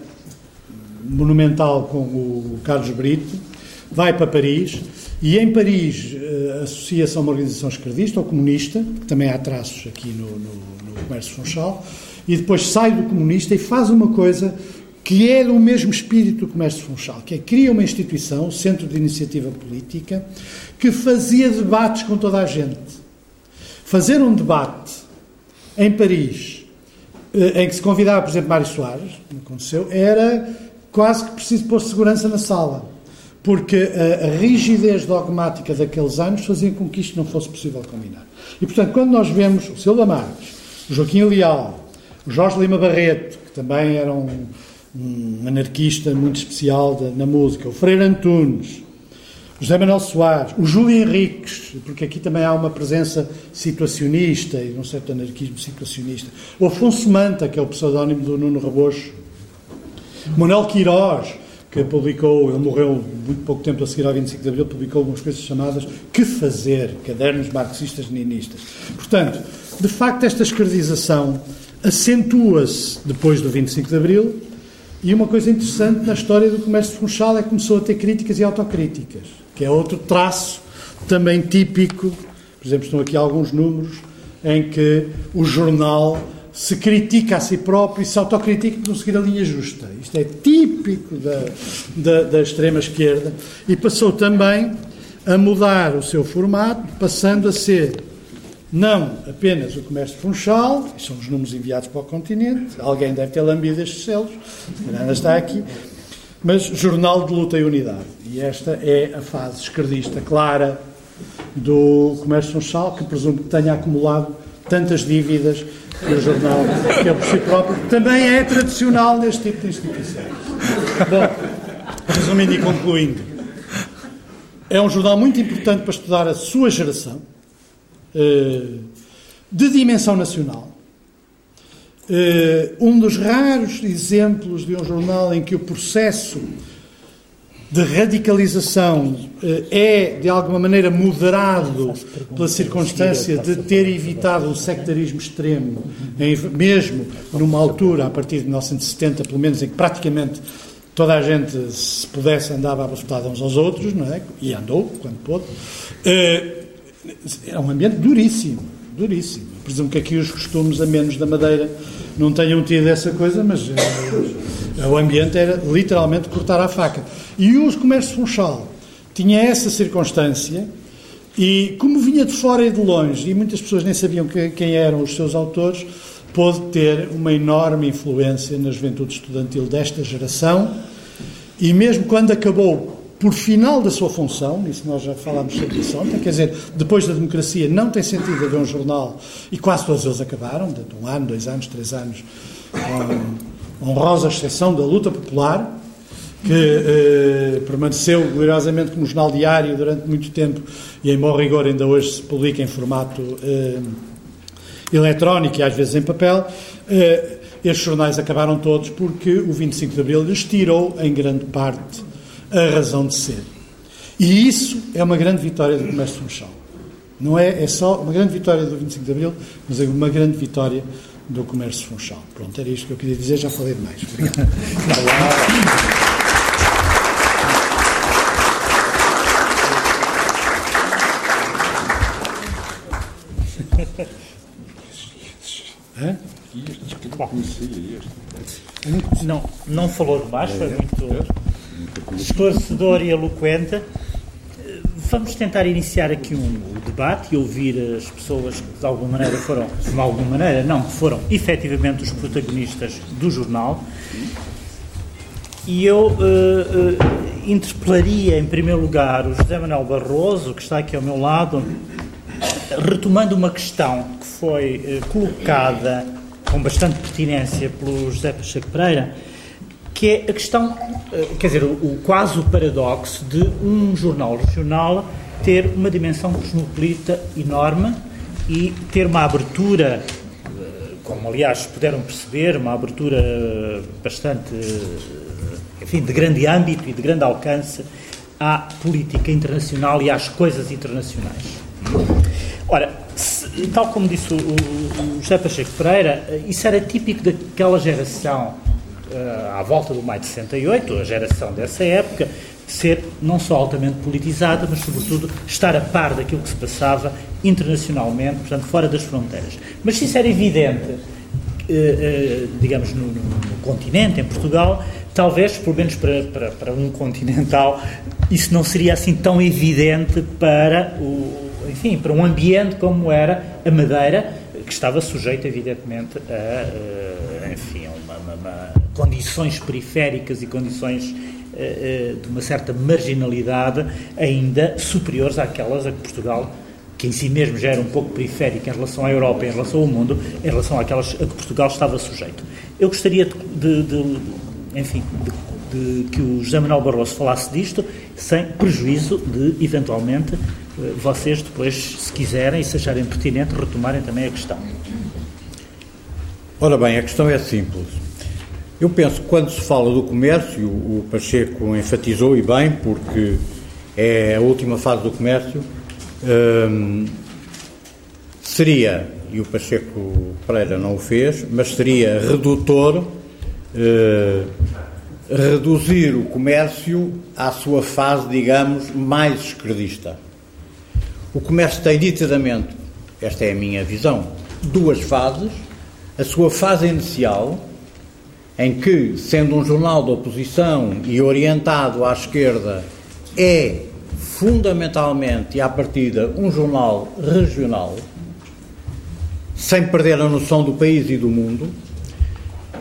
monumental com o Carlos Brito, vai para Paris e em Paris uh, associa-se a uma organização esquerdista ou comunista, que também há traços aqui no, no, no comércio funchal, e depois sai do comunista e faz uma coisa que é do mesmo espírito do comércio funchal, que é cria uma instituição, o Centro de Iniciativa Política, que fazia debates com toda a gente fazer um debate em Paris, eh, em que se convidava, por exemplo, Mário Soares, aconteceu, era quase que preciso pôr segurança na sala. Porque a, rigidez dogmática daqueles anos fazia com que isto não fosse possível combinar. E, portanto, quando nós vemos o Silva Marques, o Joaquim Leal, o Jorge Lima Barreto, que também era um, um anarquista muito especial de, na música, o Freire Antunes, José Manuel Soares, o Júlio Henriques, porque aqui também há uma presença situacionista e um certo anarquismo situacionista. O Afonso Manta, que é o pseudónimo do Nuno Rebocho. Manuel Quirós, que publicou, ele morreu muito pouco tempo a seguir ao 25 de Abril, publicou algumas coisas chamadas Que Fazer, cadernos marxistas-leninistas. Portanto, de facto, esta escravização acentua-se depois do 25 de Abril e uma coisa interessante na história do comércio funchal é que começou a ter críticas e autocríticas, que é outro traço também típico. Por exemplo, estão aqui alguns números em que o jornal se critica a si próprio e se autocritica por não seguir a linha justa. Isto é típico da, da, da extrema-esquerda e passou também a mudar o seu formato, passando a ser não apenas o comércio funchal, são os números enviados para o continente, alguém deve ter lambido estes selos, ainda está aqui, mas jornal de luta e unidade. E esta é a fase esquerdista clara do comércio funchal, que presumo que tenha acumulado tantas dívidas que o jornal, que é por si próprio, também é tradicional neste tipo de instituições. Bom, resumindo e concluindo, é um jornal muito importante para estudar a sua geração, eh, de dimensão nacional. Eh, um dos raros exemplos de um jornal em que o processo de radicalização eh, é, de alguma maneira, moderado pela circunstância de ter evitado um sectarismo extremo, mesmo numa altura, a partir de 1970, pelo menos, em que praticamente toda a gente, se pudesse, andava abasteada uns aos outros, não é? E andou, quando pôde. É um ambiente duríssimo, duríssimo. Presumo que aqui os costumes a menos da Madeira não tenham tido essa coisa, mas é, o ambiente era literalmente cortar a faca. E o comércio funchal tinha essa circunstância e, como vinha de fora e de longe, e muitas pessoas nem sabiam que, quem eram os seus autores, pôde ter uma enorme influência na juventude estudantil desta geração. E mesmo quando acabou por final da sua função, isso nós já falámos sobre isso ontem, quer dizer, depois da democracia não tem sentido haver um jornal, e quase todos eles acabaram, de um ano, dois anos, três anos, com honrosa exceção da luta popular, que eh, permaneceu gloriosamente como jornal diário durante muito tempo e, em bom rigor, ainda hoje se publica em formato eh, eletrónico e às vezes em papel. Eh, estes jornais acabaram todos porque o 25 de Abril lhes tirou, em grande parte, a razão de ser. E isso é uma grande vitória do comércio funchal. Não é, é só uma grande vitória do 25 de Abril, mas é uma grande vitória do comércio funchal. Pronto, era isto que eu queria dizer, já falei demais. Obrigado. Não, não falou demais, foi muito esclarecedor e eloquente. Vamos tentar iniciar aqui um debate e ouvir as pessoas que de alguma maneira foram, de alguma maneira não, que foram efetivamente os protagonistas do jornal. E eu uh, uh, interpelaria em primeiro lugar o José Manuel Barroso, que está aqui ao meu lado, retomando uma questão que foi uh, colocada com bastante pertinência pelo José Pacheco Pereira, que é a questão, eh, quer dizer, o, quase o paradoxo de um jornal regional ter uma dimensão cosmopolita enorme e ter uma abertura, eh, como aliás puderam perceber, uma abertura bastante, eh, enfim, de grande âmbito e de grande alcance à política internacional e às coisas internacionais. Ora, se, tal como disse o, o, José Pacheco Pereira, isso era típico daquela geração à volta do maio de 68, a geração dessa época, ser não só altamente politizada, mas sobretudo estar a par daquilo que se passava internacionalmente, portanto, fora das fronteiras. Mas se isso era evidente, uh, uh, digamos, no, no, continente, em Portugal, talvez, pelo menos para, para, para, um continental, isso não seria assim tão evidente para o, enfim, para um ambiente como era a Madeira, que estava sujeito, evidentemente, a, condições periféricas e condições uh, de uma certa marginalidade ainda superiores àquelas a que Portugal, que em si mesmo já era um pouco periférica em relação à Europa, em relação ao mundo, em relação àquelas a que Portugal estava sujeito. Eu gostaria de, de, de enfim, de, de, que o José Manuel Barroso falasse disto, sem prejuízo de, eventualmente, eh, vocês depois, se quiserem e se acharem pertinente, retomarem também a questão. Ora bem, a questão é simples. Eu penso que quando se fala do comércio, o Pacheco enfatizou e bem, porque é a última fase do comércio, hum, seria, e o Pacheco Pereira não o fez, mas seria redutor eh, reduzir o comércio à sua fase, digamos, mais esquerdista. O comércio tem nitidamente, esta é a minha visão, duas fases. A sua fase inicial, em que, sendo um jornal de oposição e orientado à esquerda, é fundamentalmente e à partida um jornal regional, sem perder a noção do país e do mundo,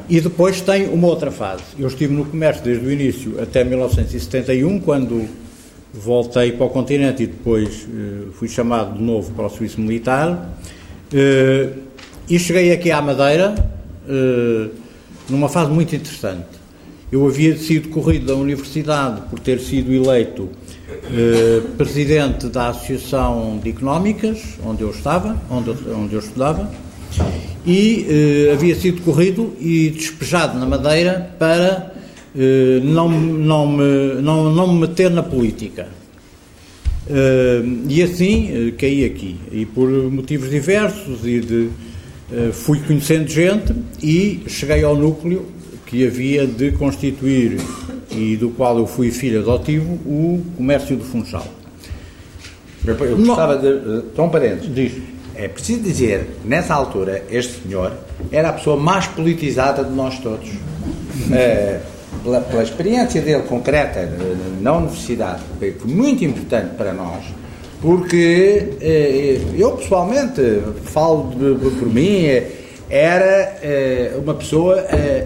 e depois tem uma outra fase. Eu estive no comércio desde o início até 1971, quando voltei para o continente e depois uh, fui chamado de novo para o serviço militar. Uh, e cheguei aqui à Madeira uh, numa fase muito interessante. Eu havia sido corrido da universidade por ter sido eleito presidente da Associação de Económicas, onde eu estava, onde, onde eu estudava e eh, havia sido corrido e despejado na Madeira para eh, não, não, me, não, não me meter na política. Eh, e assim caí aqui. E por motivos diversos e de, fui conhecendo gente e cheguei ao núcleo que havia de constituir e do qual eu fui filho adotivo, o comércio do Funchal. Eu gostava de. Só um parênteses. Diz. É preciso dizer, nessa altura, este senhor era a pessoa mais politizada de nós todos. É, pela, pela, experiência dele concreta na universidade, foi muito importante para nós, porque é, eu pessoalmente falo de, de, por mim, era é, uma pessoa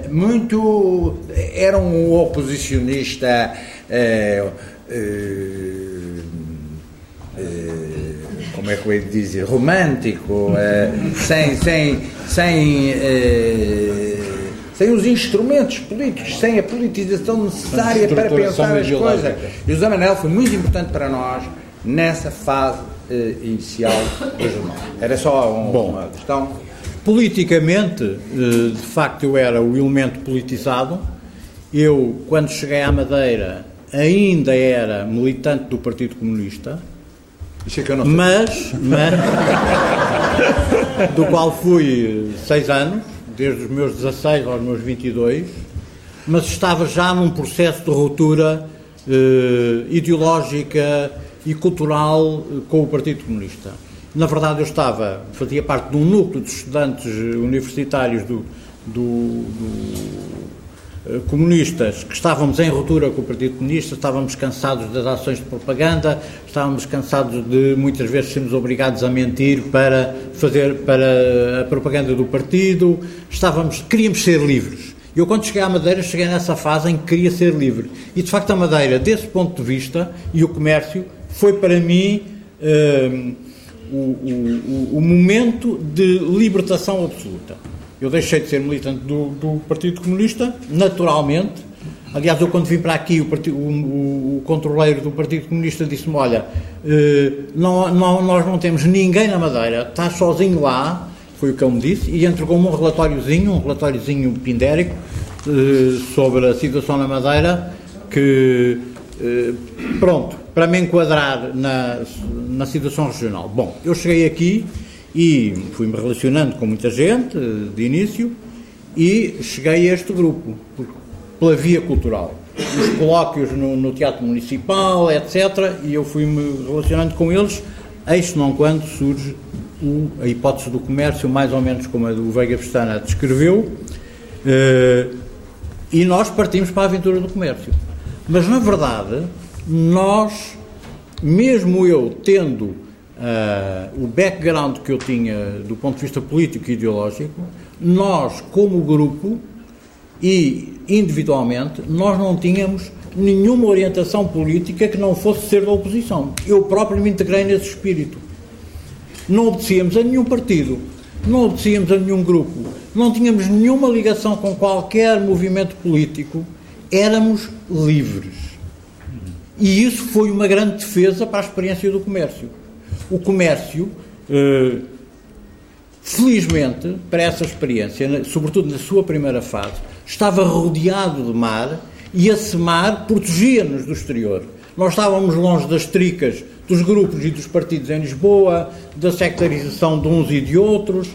muito. era um oposicionista como é que eu ia dizer, romântico, eh, sem, sem, sem, eh, sem os instrumentos políticos, sem a politização necessária para pensar as coisas. E o Zé Manel foi muito importante para nós nessa fase eh, inicial do jornal. Era só um, Bom, uma questão. Politicamente, de facto, eu era o elemento politizado. Eu, quando cheguei à Madeira, ainda era militante do Partido Comunista mas, mas do qual fui seis anos, desde os meus 16 aos meus 22, mas estava já num processo de ruptura eh, ideológica e cultural eh, com o Partido Comunista. Na verdade, eu estava, fazia parte de um núcleo de estudantes universitários do, do, do eh, comunistas que estávamos em ruptura com o Partido Comunista, estávamos cansados das ações de propaganda, estávamos cansados de muitas vezes sermos obrigados a mentir para fazer para a propaganda do partido, estávamos, queríamos ser livres. Eu quando cheguei à Madeira, cheguei nessa fase em que queria ser livre. E de facto a Madeira, desse ponto de vista, e o comércio, foi para mim um, o, o, o momento de libertação absoluta. Eu deixei de ser militante do, do Partido Comunista, naturalmente. Aliás, eu quando vim para aqui, o, o, o controleiro do Partido Comunista disse-me: Olha, eh, não, não, nós não temos ninguém na Madeira, estás sozinho lá, foi o que ele me disse, e entregou-me um relatóriozinho, um relatóriozinho pindérico, eh, sobre a situação na Madeira, que, eh, pronto, para me enquadrar na, na situação regional. Bom, eu cheguei aqui e fui-me relacionando com muita gente de início e cheguei a este grupo, pela via cultural. Os colóquios no, no Teatro Municipal, etc. E eu fui-me relacionando com eles, eis não quando surge o, a hipótese do comércio, mais ou menos como a do Veiga Pestana descreveu, eh, e nós partimos para a aventura do comércio. Mas, na verdade, nós, mesmo eu tendo uh, o background que eu tinha do ponto de vista político e ideológico, nós, como grupo e individualmente, nós não tínhamos nenhuma orientação política que não fosse ser da oposição. Eu próprio me integrei nesse espírito. Não obedecíamos a nenhum partido, não obedecíamos a nenhum grupo, não tínhamos nenhuma ligação com qualquer movimento político, éramos livres. E isso foi uma grande defesa para a experiência do comércio. O comércio, eh, felizmente, para essa experiência, sobretudo na sua primeira fase, estava rodeado de mar e esse mar protegia-nos do exterior. Nós estávamos longe das tricas dos grupos e dos partidos em Lisboa, da sectarização de uns e de outros,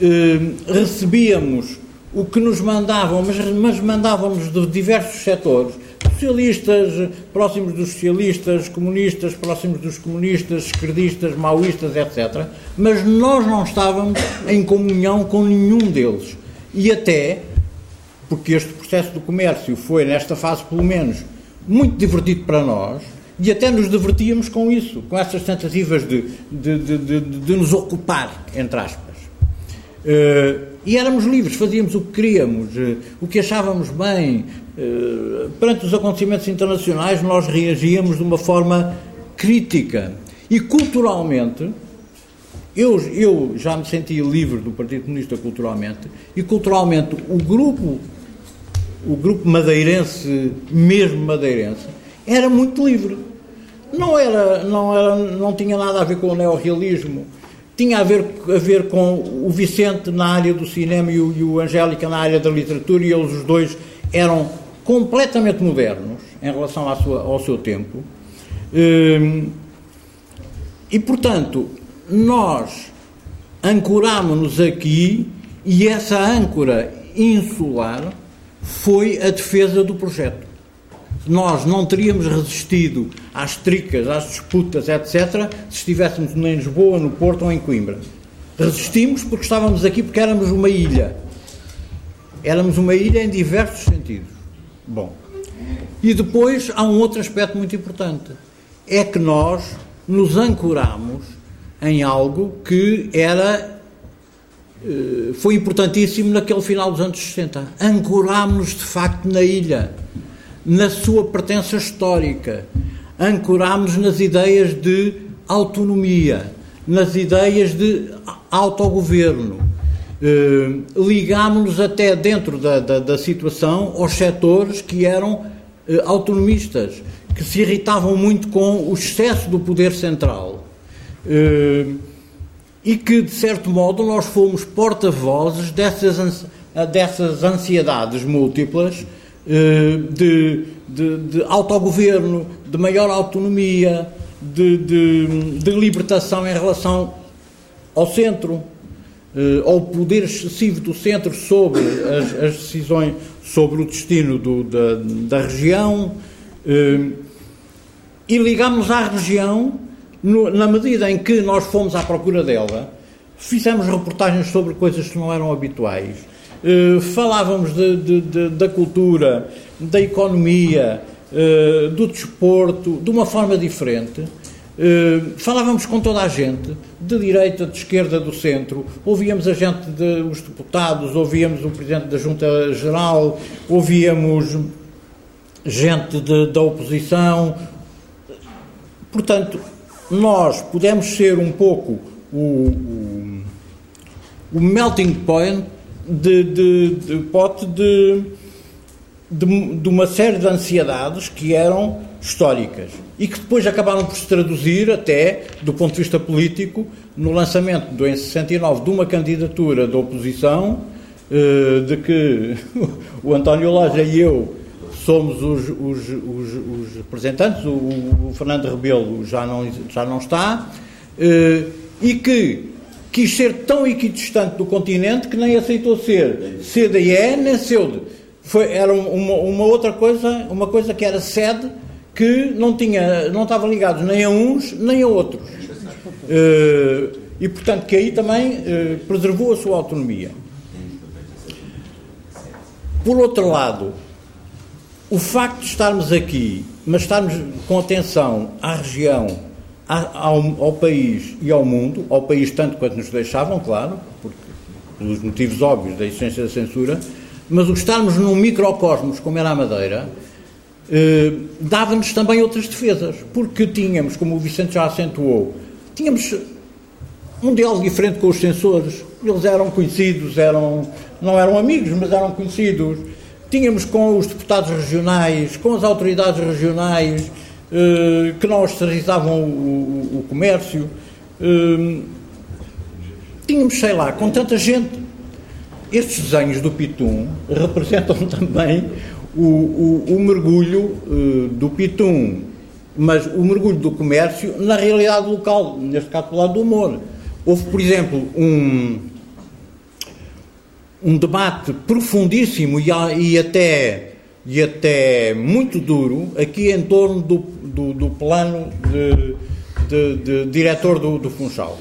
eh, recebíamos o que nos mandavam, mas, mas mandavam-nos de diversos setores, socialistas, próximos dos socialistas, comunistas, próximos dos comunistas, esquerdistas, maoístas, etc. Mas nós não estávamos em comunhão com nenhum deles. E até, porque este processo do comércio foi, nesta fase pelo menos, muito divertido para nós, e até nos divertíamos com isso, com essas tentativas de, de, de, de, nos ocupar, entre aspas. Uh, e éramos livres, fazíamos o que queríamos, uh, o que achávamos bem. Uh, perante os acontecimentos internacionais, nós reagíamos de uma forma crítica. E culturalmente, eu, eu já me sentia livre do Partido Comunista culturalmente, e culturalmente o grupo, o grupo madeirense, mesmo madeirense, era muito livre. Não, era, não, era, não tinha nada a ver com o neorrealismo tinha a ver, a ver com o Vicente na área do cinema e o, e o Angélica na área da literatura, e eles os dois eram completamente modernos em relação sua, ao seu tempo. Hum, e, portanto, nós ancorámos-nos aqui e essa âncora insular foi a defesa do projeto nós não teríamos resistido às tricas, às disputas, etc., se estivéssemos em Lisboa, no Porto ou em Coimbra. Resistimos porque estávamos aqui porque éramos uma ilha. Éramos uma ilha em diversos sentidos. Bom. E depois há um outro aspecto muito importante. É que nós nos ancoramos em algo que era eh, foi importantíssimo naquele final dos anos 60. Ancorámos-nos de facto na ilha na sua pertença histórica. Ancorámos nas ideias de autonomia, nas ideias de autogoverno. Eh, ligámos-nos até dentro da, da, da, situação aos setores que eram eh, autonomistas, que se irritavam muito com o excesso do poder central. Eh, e que, de certo modo, nós fomos porta-vozes dessas, dessas ansiedades múltiplas de, de, de autogoverno, de maior autonomia, de, de, de, libertação em relação ao centro, ao poder excessivo do centro sobre as, as decisões, sobre o destino do, da, da região, eh, e ligámos à região no, na medida em que nós fomos à procura dela, fizemos reportagens sobre coisas que não eram habituais eh, falávamos de, de, de, da cultura, da economia, do desporto, de uma forma diferente. Uh, falávamos com toda a gente, de direita, de esquerda, do centro, ouvíamos a gente, de, os deputados, ouvíamos o Presidente da Junta Geral, ouvíamos gente de, da oposição. Portanto, nós pudemos ser um pouco o, o, o melting point de, de, de pote de, de, de, uma série de ansiedades que eram históricas e que depois acabaram por se traduzir até, do ponto de vista político, no lançamento, do, em 69, de uma candidatura da oposição, eh, de que o António Loja e eu somos os, os, os, os representantes, o, o, Fernando Rebelo já não, já não está, eh, e que quis ser tão equidistante do continente que nem aceitou ser CDE nem CEUD. Foi, era uma, uma, outra coisa, uma coisa que era sede que não, tinha, não estava ligados nem a uns nem a outros. Uh, e, portanto, que aí também uh, preservou a sua autonomia. Por outro lado, o facto de estarmos aqui, mas estarmos com atenção à região ao, ao, país e ao mundo, ao país tanto quanto nos deixavam, claro, porque, pelos motivos óbvios da existência da censura, mas o estarmos num microcosmos como era a Madeira, eh, dava-nos também outras defesas, porque tínhamos, como o Vicente já acentuou, tínhamos um diálogo diferente com os censores. Eles eram conhecidos, eram, não eram amigos, mas eram conhecidos. Tínhamos com os deputados regionais, com as autoridades regionais, eh, que não austerizavam o, comércio. Eh, tínhamos, sei lá, com tanta gente, estes desenhos do Pitum representam também o, o, o mergulho uh, do Pitum, mas o mergulho do comércio na realidade local, neste caso do lado do humor. Houve, por exemplo, um, um debate profundíssimo e, e, até, e até muito duro aqui em torno do, do, do plano de, de, de, diretor do, do Funchal.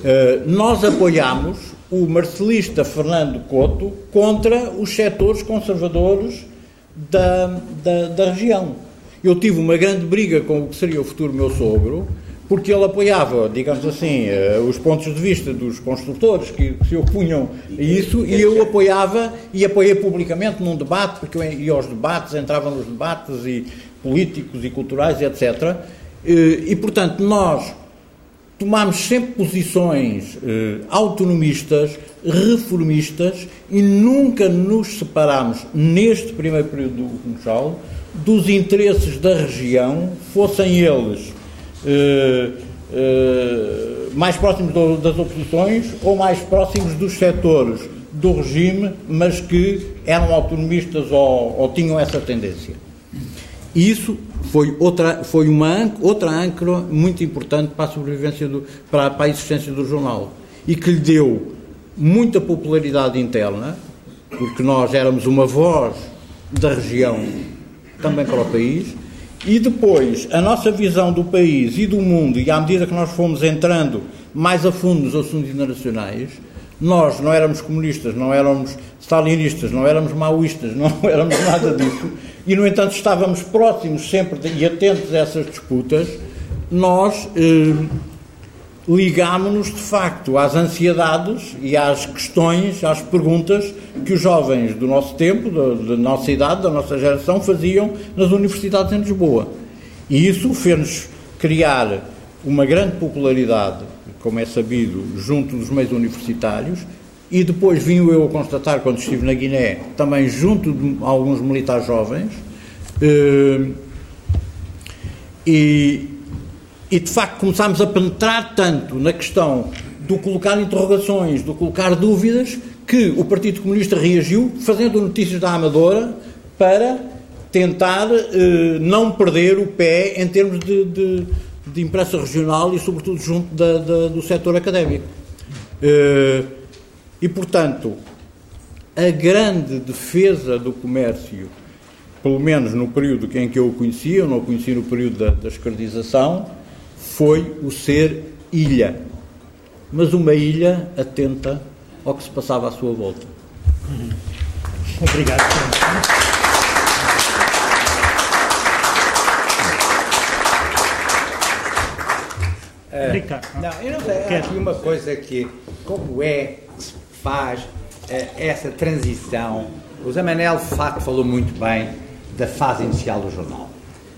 Uh, nós apoiámos o marcelista Fernando Couto contra os setores conservadores da, da, da, região. Eu tive uma grande briga com o que seria o futuro meu sogro, porque ele apoiava, digamos assim, uh, os pontos de vista dos construtores que, se opunham a isso e eu apoiava e apoiei publicamente num debate, porque eu ia aos debates, entrava nos debates e políticos e culturais, etc. Eh, e, portanto, nós tomámos sempre posições uh, autonomistas, reformistas e nunca nos separámos, neste primeiro período do Funchal, dos interesses da região, fossem eles eh, eh, mais próximos do, das oposições ou mais próximos dos setores do regime, mas que eram autonomistas ou, ou tinham essa tendência. Isso foi outra, foi uma, outra âncora muito importante para a sobrevivência, do, para, para a existência do jornal. E que lhe deu muita popularidade interna, porque nós éramos uma voz da região também para o país, e depois, a nossa visão do país e do mundo, e à medida que nós fomos entrando mais a fundo nos assuntos internacionais, nós não éramos comunistas, não éramos stalinistas, não éramos maoístas, não éramos nada disso, e no entanto estávamos próximos sempre de, e atentos a essas disputas, nós eh, ligámos-nos de facto às ansiedades e às questões, às perguntas que os jovens do nosso tempo, da, da nossa idade, da nossa geração, faziam nas universidades em Lisboa. E isso fez-nos criar uma grande popularidade, como é sabido, junto dos meios universitários, e depois vim eu a constatar, quando estive na Guiné, também junto de alguns militares jovens, eh, e, e de facto começámos a penetrar tanto na questão do colocar interrogações, do colocar dúvidas, que o Partido Comunista reagiu fazendo notícias da Amadora para tentar eh, não perder o pé em termos de, de, de imprensa regional e, sobretudo, junto da, da, do setor académico. Eh, e, portanto, a grande defesa do comércio, pelo menos no período em que eu o conheci, eu não o conheci no período da, da escravização, foi o ser ilha. Mas uma ilha atenta ao que se passava à sua volta. Obrigado. Ricardo. Não, eu não sei. Há aqui uma coisa que, como é que se faz uh, essa transição? O Zé Manel, de facto, falou muito bem da fase inicial do jornal.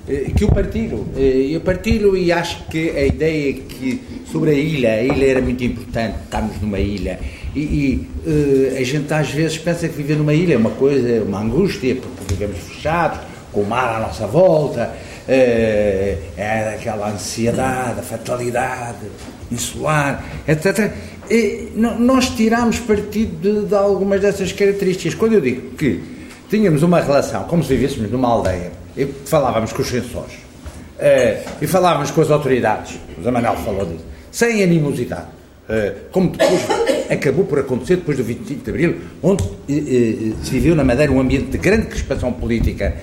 Eh, que eu partilho. Eh, eu partilho e acho que a ideia que sobre a ilha, a ilha era muito importante, estamos numa ilha. E, e uh, a gente às vezes pensa que viver numa ilha é uma coisa, uma angústia, porque vivemos fechados, com o mar à nossa volta, uh, é aquela ansiedade, a fatalidade insular, etc. E, nós tiramos partido de, de algumas dessas características. Quando eu digo que tínhamos uma relação, como se vivêssemos numa aldeia, e falávamos com os censores uh, e falávamos com as autoridades, o Zé Manuel falou disso, sem animosidade, como depois acabou por acontecer depois do 25 de Abril, onde uh, se viveu na Madeira um ambiente de grande crispação política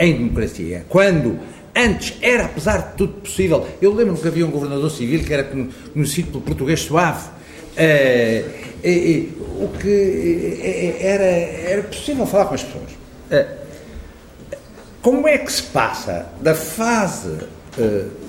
em democracia, quando antes era, apesar de tudo possível, eu lembro que havia um governador civil que era conhecido pelo português suave, o que era, era possível falar com as pessoas. Como é que se passa da fase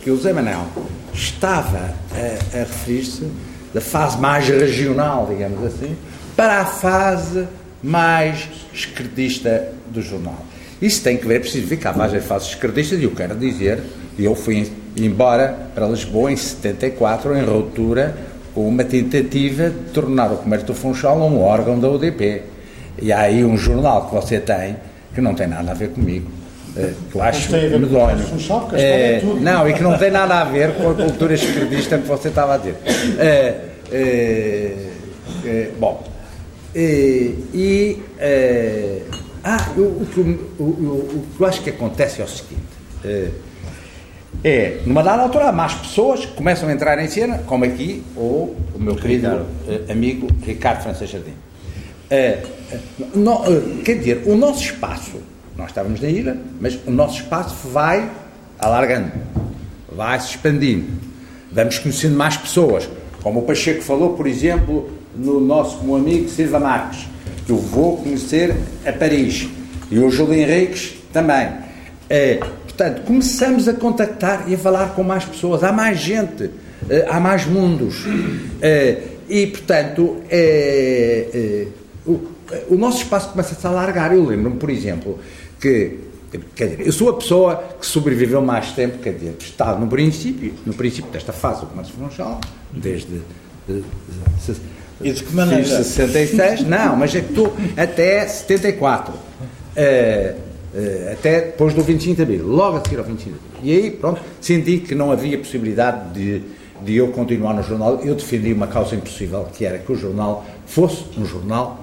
que o Zé Manuel estava a, a referir-se, da fase mais regional, digamos assim, para a fase mais esquerdista do jornal? Isso tem que ver, é preciso ver que há várias fases esquerdistas, e eu quero dizer, eu fui embora para Lisboa em 74, em ruptura, com uma tentativa de tornar o Comércio do Funchal um órgão da UDP. E há aí um jornal que você tem que não tem nada a ver comigo eh, que eu acho medonho. É, não, e que não tem nada a ver com a cultura esquerdista que você estava a dizer. É, é, bom, E, uh, ah, o, o, o, o, que eu acho que acontece é o seguinte: uh, é, numa dada altura, há mais pessoas que começam a entrar em cena, como aqui o, o meu querido uh, amigo Ricardo Francisco Jardim. No, quer dizer, o nosso espaço, nós estávamos na ilha, mas o nosso espaço vai alargando, vai se expandindo. Vamos conhecendo mais pessoas, como o Pacheco falou, por exemplo, no nosso meu amigo Silva Marques, que eu vou conhecer a Paris, e o Júlio Henriques também. É, portanto, começamos a contactar e a falar com mais pessoas, há mais gente, é, há mais mundos. É, e, portanto, é, o, o, nosso espaço começa-se a alargar. Eu lembro-me, por exemplo, que Quer dizer, eu sou a pessoa que sobreviveu mais tempo, quer dizer, está no princípio, no princípio desta fase do comércio funcional, desde de, de, e de que maneira? Fiz 66, não, mas é que estou até 74. Uh, uh, até depois do 25 de Abril, logo a seguir ao 25 de Abril. E aí, pronto, senti que não havia possibilidade de, de eu continuar no jornal. Eu defendi uma causa impossível, que era que o jornal fosse um jornal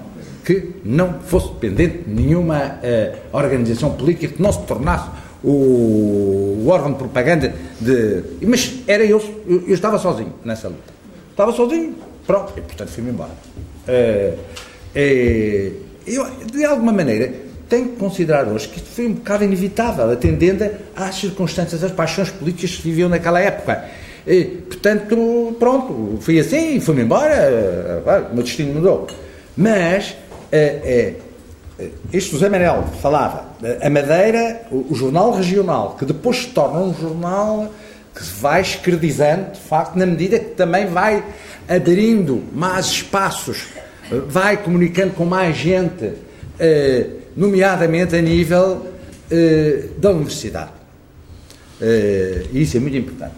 que não fosse dependente de nenhuma uh, organização política, que não se tornasse o, o, órgão de propaganda de. Mas era eu, eu, eu estava sozinho nessa luta. Estava sozinho, Pronto, e portanto fui-me embora. É, é, eu, de alguma maneira, tenho que considerar hoje que isto foi um bocado inevitável, atendendo às circunstâncias, às paixões políticas que se viviam naquela época. E, portanto, pronto, fui assim, fui-me embora, o meu destino mudou. Mas, é, é, este José Manel falava, a Madeira, o, o, jornal regional, que depois se torna um jornal que se vai escredizando, de facto, na medida que também vai abrindo mais espaços, vai comunicando com mais gente, eh, nomeadamente a nível eh, da universidade. Eh, isso é muito importante.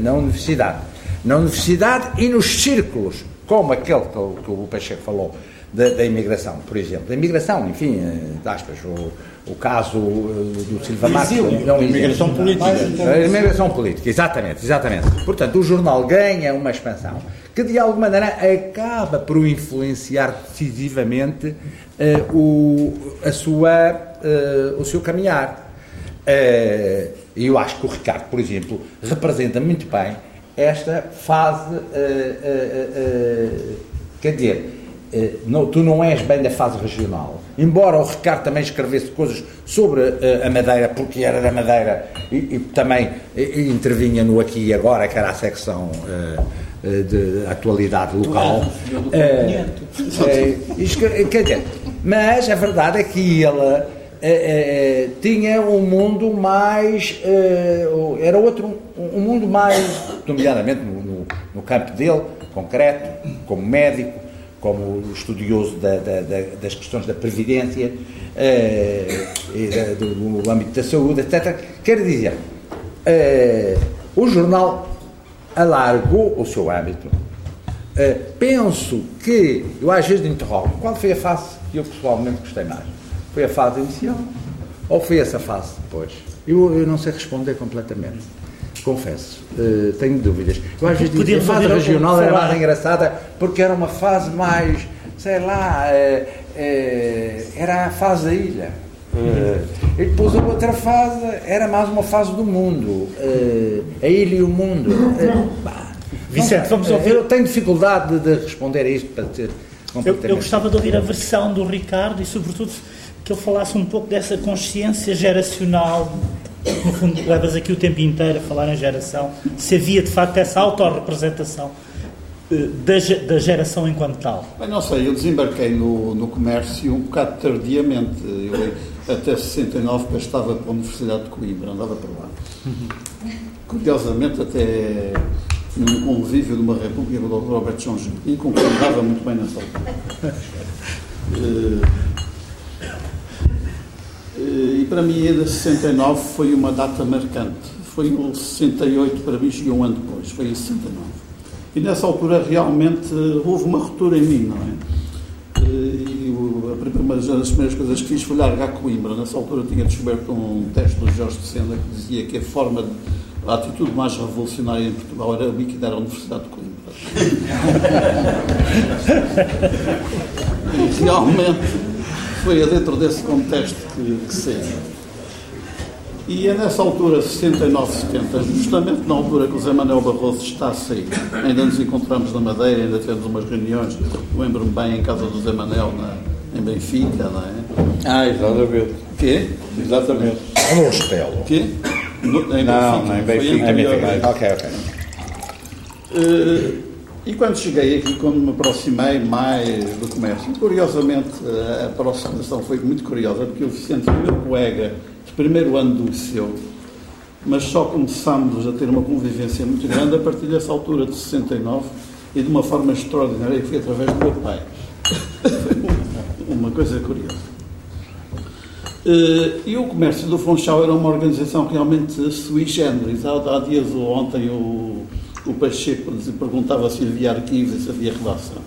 Na universidade. Na universidade e nos círculos, como aquele que o Pacheco falou, da, da imigração, por exemplo. Da imigração, enfim, aspas, o, o caso do Silva Marques. É um imigração política. A imigração política, exatamente, exatamente. Portanto, o jornal ganha uma expansão que de alguma maneira acaba por influenciar decisivamente uh, o, a sua, uh, o seu caminhar. Uh, e eu acho que o Ricardo, por exemplo, representa muito bem esta fase, quer dizer, não, tu não és bem da fase regional. Embora o Ricardo também escrevesse coisas sobre a Madeira, porque era da Madeira e, e também e, intervinha no aqui e agora, que era a secção uh, eh, de atualidade local. Quer dizer, mas a verdade é que ele tinha um mundo mais. era outro. um mundo mais, nomeadamente no, no, no, campo dele, concreto, como médico, como estudioso da, da, da, das questões da previdência e do, do, âmbito da saúde, etc. Quer dizer, o jornal alargou o seu âmbito. Uh, penso que, eu às vezes interrogo, qual foi a fase que eu pessoalmente gostei mais? Foi a fase inicial? Ou foi essa fase depois? Eu, eu não sei responder completamente. Confesso, uh, tenho dúvidas. Eu às vezes digo a fase regional era mais engraçada porque era uma fase mais, sei lá, uh, era a fase da ilha. Uh, e depois a outra fase era mais uma fase do mundo, uh, a ilha e o mundo. Uh, Vicente, vamos ouvir. Eu tenho dificuldade de, responder a isto para ter eu, eu gostava de ouvir a versão do Ricardo e, sobretudo, que ele falasse um pouco dessa consciência geracional. No fundo, levas aqui o tempo inteiro a falar em geração. Se havia de facto essa autorrepresentação da, da geração enquanto tal? Bem, não sei, eu desembarquei no, no comércio um bocado tardiamente. Eu, até 69 que estava para a Universidade de Coimbra, andava para lá. Curiosamente, até num convívio de uma república do Dr. Robert João Jardim, com quem andava muito bem nessa altura. Eh, eh, e para mim, a de 69 foi uma data marcante. Foi o 68, para mim, chegou um ano depois, foi em 69. E nessa altura realmente houve uma ruptura em mim, não é? E uma das primeiras coisas que fiz foi largar Coimbra. Nessa altura tinha descoberto um texto do Jorge de Sena que dizia que a forma, de, a atitude mais revolucionária em Portugal era liquidar a Universidade de Coimbra. E realmente foi dentro desse contexto que, que saiu. E é nessa altura, 69, 70, justamente na altura que o Zé Manuel Barroso está a sair. Ainda nos encontramos na Madeira, ainda tivemos umas reuniões, lembro-me bem, em casa do Zé Manuel, na, em Benfica, não é? Ah, exatamente. Quê? Exatamente. É no Restelo. Quê? No, em Não, não, em Benfica. Foi anterior. Ok, ok. Eh, e quando cheguei aqui, quando me aproximei mais do comércio, curiosamente eh, a aproximação foi muito curiosa, porque o Vicente foi meu colega de primeiro ano do liceu, mas só começámos a ter uma convivência muito grande a partir dessa altura de 69 e de uma forma extraordinária, que foi através do meu pai. Uma coisa curiosa. Eh, E o comércio do Funchal era uma organização realmente sui generis. Há, há dias, ou ontem, o, o Pacheco dizia- perguntava se havia arquivos se havia redação.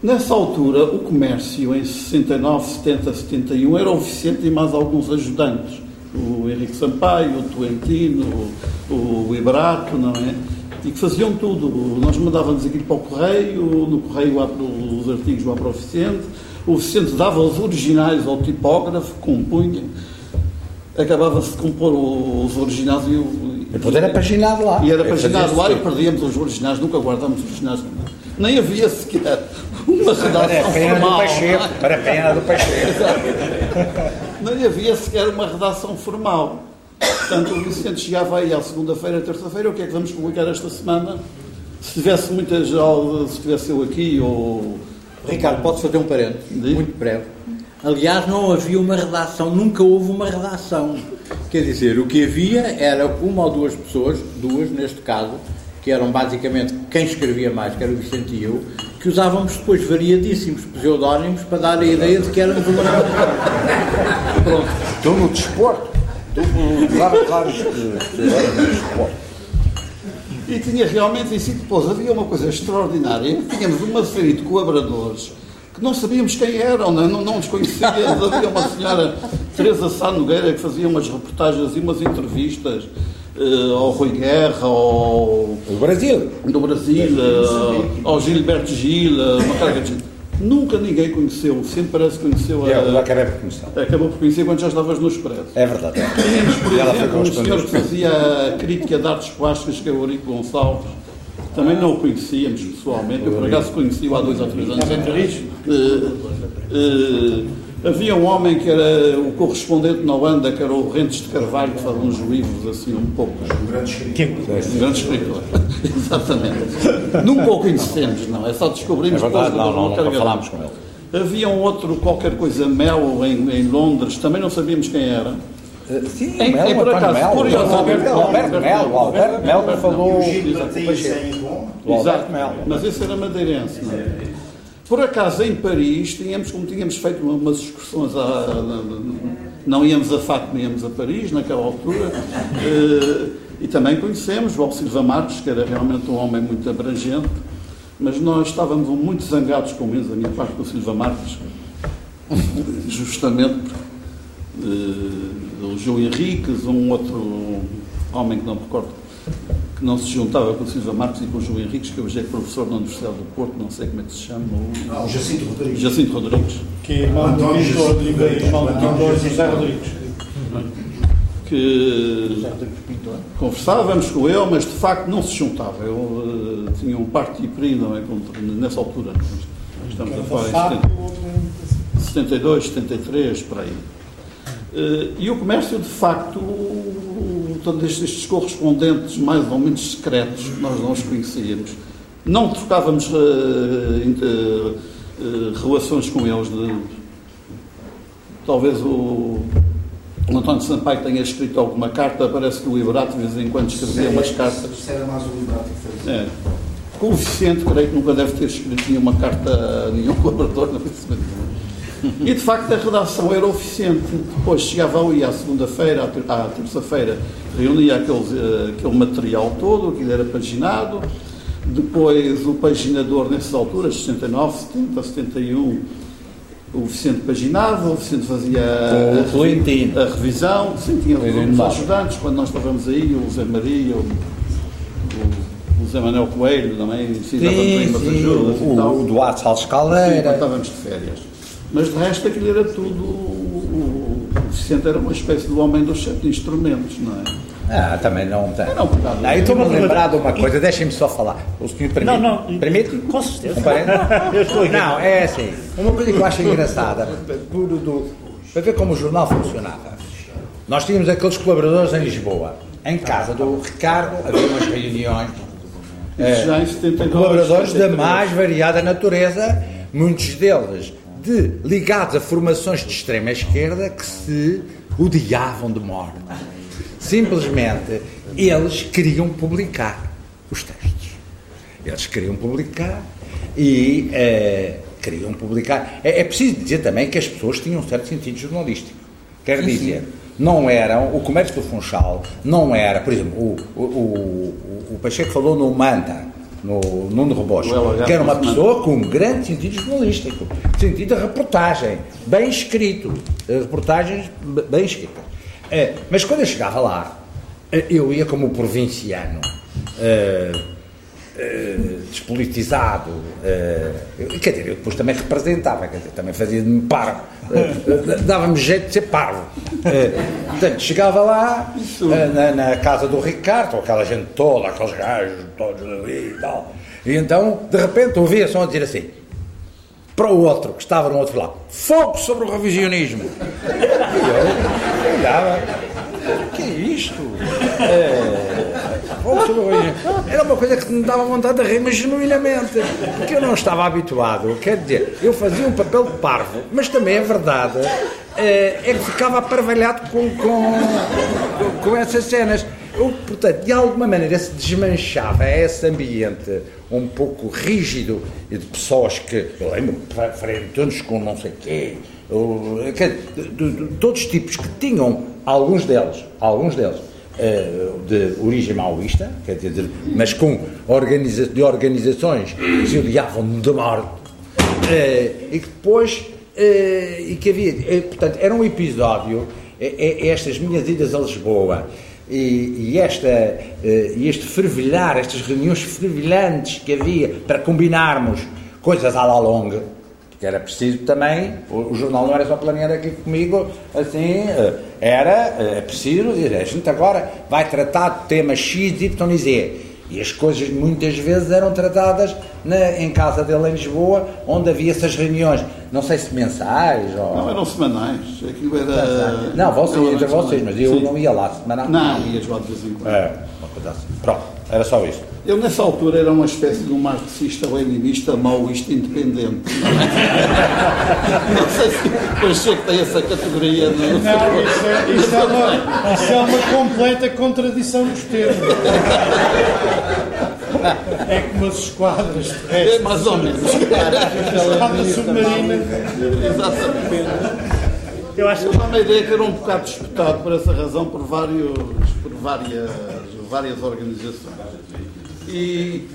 Nessa altura, o comércio, em 69, 70, 71, era o Vicente e mais alguns ajudantes. O Henrique Sampaio, o Tuentino, o, o não é? E que faziam tudo. Nós mandávamos aquilo para o correio, no correio os artigos lá para o Vicente. O Vicente dava os originais ao tipógrafo, compunha. Acabava-se de compor os originais e o. E depois era paginado lá. E era paginado lá e perdíamos os originais, nunca guardámos os originais. Nem havia sequer uma Para a redação pena do formal. Pacheco. Para a pena do Pacheco. Nem havia sequer uma redação formal. Portanto, o Vicente chegava aí à segunda-feira, terça-feira, o que é que vamos publicar esta semana? Se tivesse muitas aulas, se tivesse eu aqui, ou... Ricardo, podes fazer um? Diz. Muito breve. Aliás, não havia uma redação, nunca houve uma redação. Quer dizer, o que havia era uma ou duas pessoas, duas neste caso, que eram basicamente quem escrevia mais, que era o Vicente e eu, que usávamos depois variadíssimos pseudónimos para dar a ideia de que éramos uma. Pronto. Tu no desporto. Claro, claro, no desporto. E tinha realmente isso. E depois havia uma coisa extraordinária. Tínhamos uma série de colaboradores que não sabíamos quem eram, não, não, não os conhecíamos. Havia uma senhora, Teresa Sá Nogueira, que fazia umas reportagens e umas entrevistas eh, ao Rui Guerra, ao, O Brasil. do Brasil, eh, ao Gilberto Gil, eh, uma carga de gente. Nunca ninguém conheceu, sempre parece que conheceu eu a, acabei por conhecer. Acabou por conhecer quando já estavas no Expresso. É verdade. é. Tínhamos, por E ela exemplo, um senhor que fazia a crítica de artes plásticas, que é o Eurico Gonçalves. Também não o conhecíamos pessoalmente, eu por acaso conheci-o há dois ou três anos. Eh, eh, havia um homem que era o correspondente na Holanda, que era o Rentes de Carvalho, que fazia uns livros assim um pouco. Um grande escritor. Exatamente. Nunca o conhecemos, não. É só descobrimos É verdade, depois não, não, nunca carregador. falámos com ele. Havia um outro, qualquer coisa, Mel, em, em Londres, também não sabíamos quem era. Sim, Em- Mel, em por acaso, Mel, curiosamente, o Alberto, Alberto Mel, o Alberto Mel que falou. O Exato, Alberto mas esse era madeirense. Não é? Por acaso, em Paris, tínhamos, como tínhamos feito umas excursões, a, não íamos a Fátima, íamos a Paris, naquela altura, eh, e também conhecemos o Alcilva Marques, que era realmente um homem muito abrangente, mas nós estávamos muito zangados, com menos a minha parte, com o Silva Marques, justamente porque eh, o João Henriques, um outro homem que não me recordo, que não se juntava com o Silva Marques e com o João Henriques, que hoje é professor na Universidade do Porto, não sei como é que se chama. O... Ah, o Jacinto Rodrigues. Jacinto Rodrigues. Que é irmão do António pintor, José- irmão do Rodrigues. que conversávamos com ele, mas de facto não se juntava. Ele eh, tinha um partido não é? Nessa altura. Estamos a falar em 70, 72, 73, por aí. Eh, E o comércio, de facto, todos estes, correspondentes mais ou menos secretos, que nós não os conhecíamos, não trocávamos eh, eh, relações com eles. de- talvez o, o António Sampaio tenha escrito alguma carta, parece que o Iberato de vez em quando escrevia umas cartas. Isso era mais o Liberato que fazia. É. Com o Vicente, creio que nunca deve ter escrito nenhuma carta a nenhum colaborador. Não sei. E de facto a redação era o Vicente. Depois chegava ali à segunda-feira, à ter- à terça-feira, reunia aquele, eh, aquele material todo, aquilo era paginado. Depois o paginador, nessas alturas, 69, 70, 71, o Vicente paginava, o Vicente fazia o a, Tolentino. a revisão, sim, tinha os ajudantes, quando nós estávamos aí, o Zé Maria, o, o o José Manuel Coelho também precisava de umas ajudas o, tal. O Duarte Salles Caldeira. Sim, estávamos de férias. Mas de resto aquilo era tudo. O, Vicente era uma espécie do homem dos sete instrumentos, não é? Ah, também não tem. Não, não, não, eu estou-me a lembrar de uma coisa, deixem-me só falar. O senhor permite? Não, não. Permite? Com certeza. Um eu estou não, é assim. Uma coisa que eu acho engraçada, por, do, para ver como o jornal funcionava. Nós tínhamos aqueles colaboradores em Lisboa. Em casa do Ricardo havia umas reuniões. Já em 79, colaboradores da mais variada natureza, muitos deles de, ligados a formações de extrema esquerda que se odiavam de morte Simplesmente eles queriam publicar os textos. Eles queriam publicar e uh, queriam publicar. É, é, preciso dizer também que as pessoas tinham um certo sentido jornalístico. Quer dizer, não eram, o comércio do Funchal não era, por exemplo, o, o, o, o Pacheco falou no Manta, no Nuno Rebocho, que era uma pessoa com um grande sentido jornalístico, sentido de reportagem, bem escrito, reportagens bem escritas. É, mas quando eu chegava lá, eh, eu ia como provinciano, uh, uh, despolitizado, uh, quer dizer, eu depois também representava, quer dizer, também fazia de parvo, dava-me jeito de ser parvo. portanto, chegava lá, na, na, casa do Ricardo, aquela gente toda, aqueles gajos todos ali e tal, e então, de repente, ouvia só dizer assim, para o outro, que estava no outro lado. Fogo sobre o revisionismo. E eu olhava. que é isto? É, Era uma coisa que me dava vontade de rir, mas genuinamente. Porque eu não estava habituado. Quer dizer, eu fazia um papel de parvo, mas também é verdade. É, é que ficava aparvalhado com, com, com essas cenas. Eu, portanto, de alguma maneira se desmanchava esse ambiente um pouco rígido de pessoas que, eu lembro, frente com não sei quê, de, de, de, todos os tipos que tinham, alguns deles, alguns deles, eh, de origem maoísta, quer dizer, mas com organiza de organizações que se odiavam de morte, eh, e que depois, eh, e que havia, portanto, era um episódio, estas minhas idas a Lisboa, e, e esta, uh, este fervilhar, estas reuniões fervilhantes que havia para combinarmos coisas à la longa, que era preciso também, o, jornal não era só planeado aqui comigo, assim, uh, era uh, preciso dizer, a gente agora vai tratar de temas X, Y e Z. E as coisas muitas vezes eram tratadas na, em casa dele em Lisboa, onde havia essas reuniões, não sei se mensais ou. Não, eram semanais. Aquilo era. Não, vocês, entre vocês, mas eu Sim. não ia lá semanal. Não, ias lá de vez em quando. É, uma coisa assim. Pronto, era só isso. Eu, nessa altura, era uma espécie de um marxista leninista maoísta independente. Não sei se o Checo tem essa categoria. Não, não isso, é, isso, é uma, isso é uma completa contradição dos termos. É como as esquadras É mais ou menos. Esquadra submarina. Exatamente. Eu acho que uma ideia que era um bocado disputado por essa razão por, vários, por várias, várias organizações e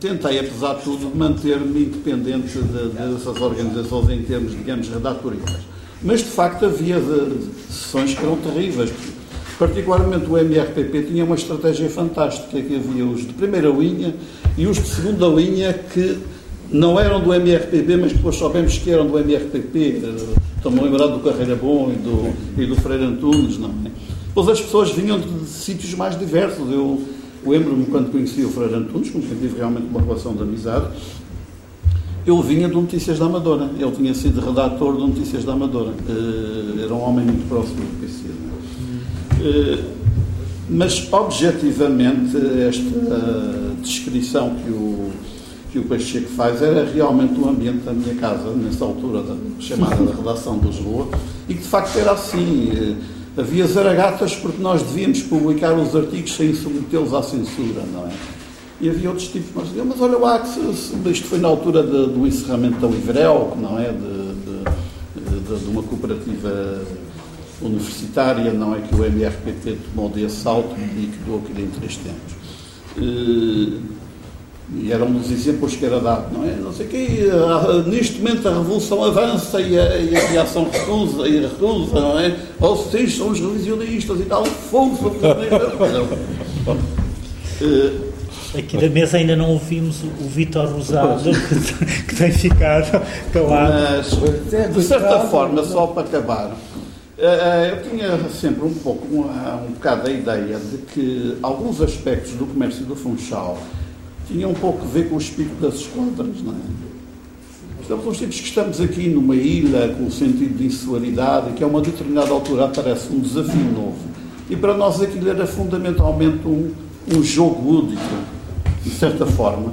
tentei, apesar de tudo, manter-me independente de, dessas organizações em termos, digamos, redatoriais. Mas, de facto, havia sessões que eram terríveis. Particularmente o MRPP tinha uma estratégia fantástica, que havia os de primeira linha e os de segunda linha que não eram do MRPP, mas depois soubemos que eram do MRPP. Estou-me a lembrar do Carreira Bom e do, e do Freire Antunes, não é? Pois as pessoas vinham de, de sítios mais diversos. Eu Lembro-me quando conheci o Freire Antunes, com quem tive realmente uma relação de amizade, eu vinha do Notícias da Amadora. Ele tinha sido redator do Notícias da Amadora. Uh, era um homem muito próximo do PC. Uh, mas, objetivamente, esta uh, descrição que o, que o Pacheco faz era realmente o ambiente da minha casa, nessa altura da chamada da redação de Lisboa, e que de facto era assim. Havia zaragatas porque nós devíamos publicar os artigos sem submetê-los à censura, não é? E havia outros tipos, mas, mas olha lá, isto foi na altura de, do encerramento da Livrel, não é? De, de, de, de, uma cooperativa universitária, não é? Que o MRPP tomou de assalto e que do aquilo em três tempos. E, e era um dos exemplos que era dado, não é? Não sei o quê, neste momento a revolução avança e a, e a reação recusa, e recusa, não é? Ou vocês são os revisionistas e tal, fogo uh, Aqui da mesa ainda não ouvimos o Vítor Rosado, que, que tem ficado calado. Mas, de certa forma, só para acabar, eh, eu tinha sempre um pouco, um, um bocado a ideia de que alguns aspectos do comércio do Funchal tinham um pouco a ver com o espírito das esquadras, não é? Estamos uns tipos que estamos aqui numa ilha com um sentido de insularidade, que a uma determinada altura aparece um desafio novo. E para nós aquilo era fundamentalmente um, um jogo lúdico, de certa forma.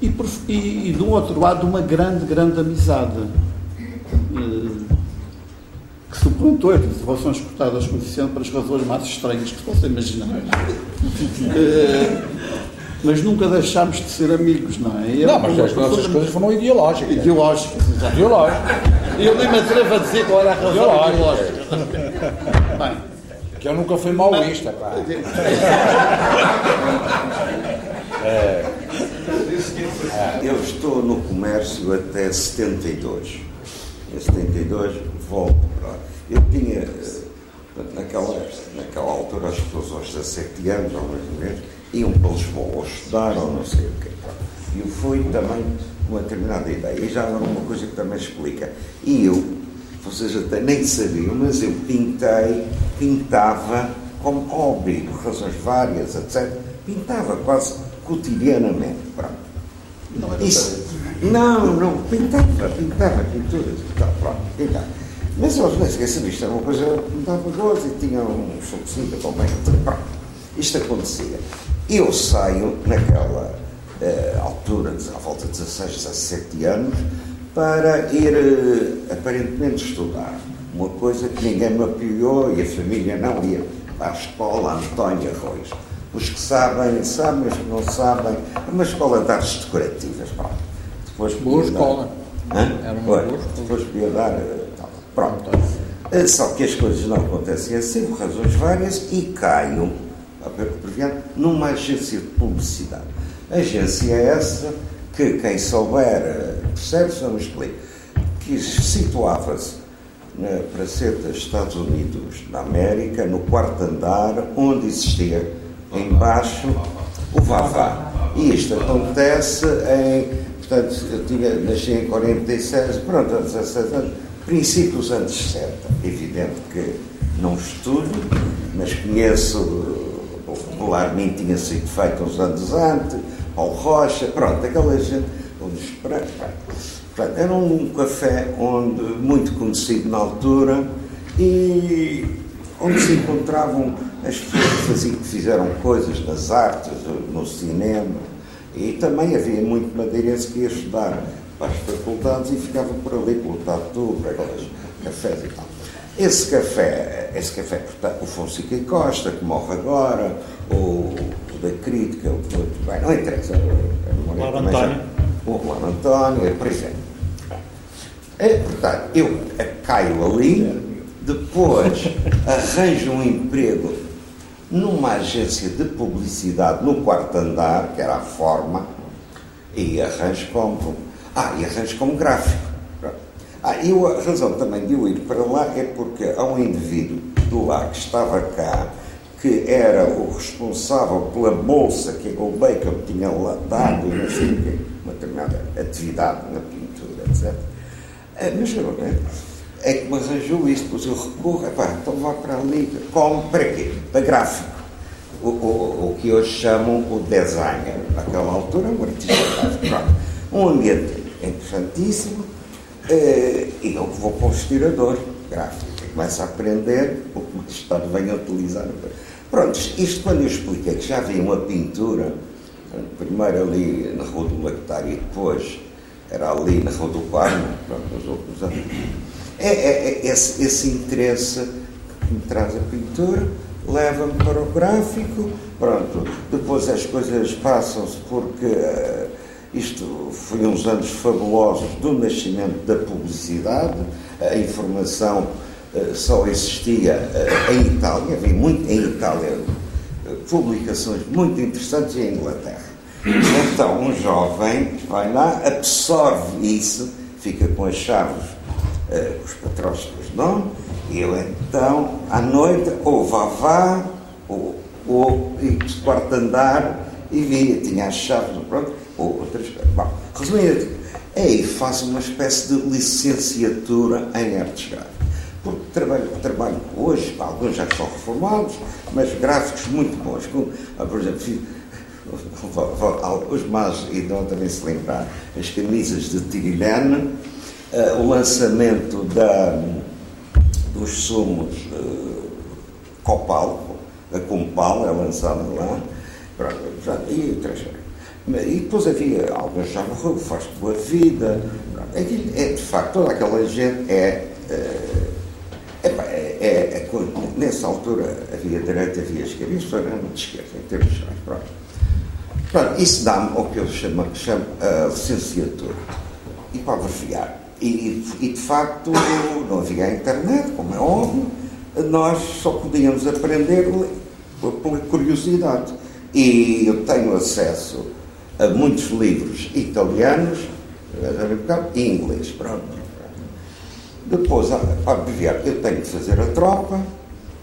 E, por, e, e, do outro lado, uma grande, grande amizade. Eh, que suplantou as relações cortadas com o Vicente para as razões mais estranhas que se possam imaginar. Eh, mas nunca deixámos de ser amigos, não é? Eu, não, mas as nossas coisas foram ideológicas. Ideológicas, exato. Ideológicas. E eu nem me atrevo a dizer qual era a razão ideológica. Bem, que eu nunca fui maoísta, pá. é. Eu estou no comércio até 72. Em 72 volto para. Eu tinha, naquela, naquela altura, as pessoas aos 17 anos, ou mais ou menos, iam para Lisboa ou estudar ou não sei o quê. E eu fui também com uma determinada ideia. E já agora uma coisa que também explica. E eu, vocês até nem sabiam, mas eu pintei, pintava como hobby, por razões várias, etc. Pintava quase cotidianamente. Pronto. Não era Isso, Não, não, pintava, pintava pinturas e tal, pronto, pintava. Mas aos vezes, que sabia, isto era uma coisa que me dava gozo e tinha um subsídio também, pronto. Isto acontecia. Eu saio naquela uh, altura, à volta de 16, 17 anos, para ir uh, aparentemente estudar. Uma coisa que ninguém me apoiou e a família não ia a escola António Arroz. Os que sabem, sabem, os que não sabem, é uma escola de artes decorativas. Pronto. Depois boa escola. Hã? Era uma boa escola. Depois podia dar. Uh, pronto. Só que as coisas não acontecem assim, por razões várias, e caio numa agência de publicidade. Agência é essa que quem souber percebe-se, não explico, que situava-se na Praceta Estados Unidos da América, no quarto andar, onde existia embaixo o Vavá. E isto acontece em. Portanto, eu tinha, nasci em 46, pronto, há 16 anos, princípios anos 60. Evidente que não estudo, mas conheço popularmente tinha sido feito uns anos antes, Paulo Rocha, pronto, aquela gente, Portanto, era um café onde, muito conhecido na altura e onde se encontravam as pessoas que, fizeram coisas nas artes, no cinema e também havia muito madeirense que ia estudar para as faculdades e ficava por ali pelo Tatu, para aquelas cafés e tal. Esse café, esse café, portanto, o Fonseca Costa, que morre agora, o, o da crítica, o que muito bem, não interessa. O Lauro António. o Lauro António, por exemplo. É, portanto, eu caio ali, depois arranjo um emprego numa agência de publicidade no quarto andar, que era a forma, e arranjo como. Ah, e arranjo como gráfico. Ah, e a razão também de eu ir para lá é porque há um indivíduo do lá que estava cá, que era o responsável pela bolsa que a Goldbaker tinha dado, não sei o uma determinada atividade na pintura, etc. Ah, mas eu, né, é que me arranjou isto, depois eu recorro, pá, então vá para ali, como, para quê? Para gráfico. O, o, o que hoje chamam o designer, naquela altura, um artista gráfico. Um ambiente interessantíssimo, Uh, e eu vou para o estirador gráfico começo a aprender o que mais tarde venho a utilizar. Pronto, isto quando eu expliquei que já havia uma pintura, primeiro ali na Rua do Lactário e depois era ali na Rua do Carmo, nos outros anos. É, é, é esse, esse, interesse que me traz a pintura, leva-me para o gráfico, pronto, depois as coisas passam-se porque. Uh, isto foi uns anos fabulosos do nascimento da publicidade, a informação só existia uh, em Itália, havia muito em Itália uh, publicações muito interessantes em Inglaterra. Então, um jovem vai lá, absorve isso, fica com as chaves, os patrões nomes, e eu então, à noite, ou vá vá, ou, ou quarto andar, e via, tinha as chaves, pronto, ou outras coisas. Bom, resumindo, aí faço uma espécie de licenciatura em artes gráficas. Porque trabalho, trabalho hoje, alguns já são reformados, mas gráficos muito bons. Como, ah, por exemplo, os mais irão também se lembrar, as camisas de Tirilene, uh, o lançamento da, dos sumos uh, Copal, a Compal é lançada lá, e outras e depois havia alguns já morreu, faz boa vida. É, de facto, toda aquela gente é, é, é nessa altura havia direita, havia esquerda, isto era muito esquerda, em termos gerais. Pronto. Pronto, isso dá-me o que eu chamo, chamo a licenciatura. E para abreviar. E, e, de facto não havia internet, como é óbvio, nós só podíamos aprender pela curiosidade. E eu tenho acesso a muitos livros italianos e inglês. Pronto. Depois, para abreviar, eu tenho que fazer a tropa.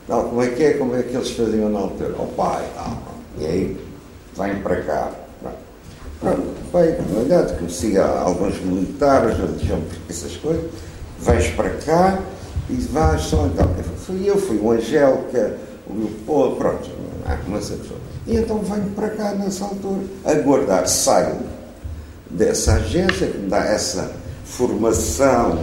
Tal, como é que é? Como é que eles faziam na altura? O pai, tal. E aí, vem para cá. Pronto, bem, na conhecia alguns militares, essas coisas. Vens para cá e vais só então. Fui eu, fui o Angélica, o Leopoldo, pronto, há começa a pessoa. E então venho para cá nessa altura, aguardar, saio dessa agência que me dá essa formação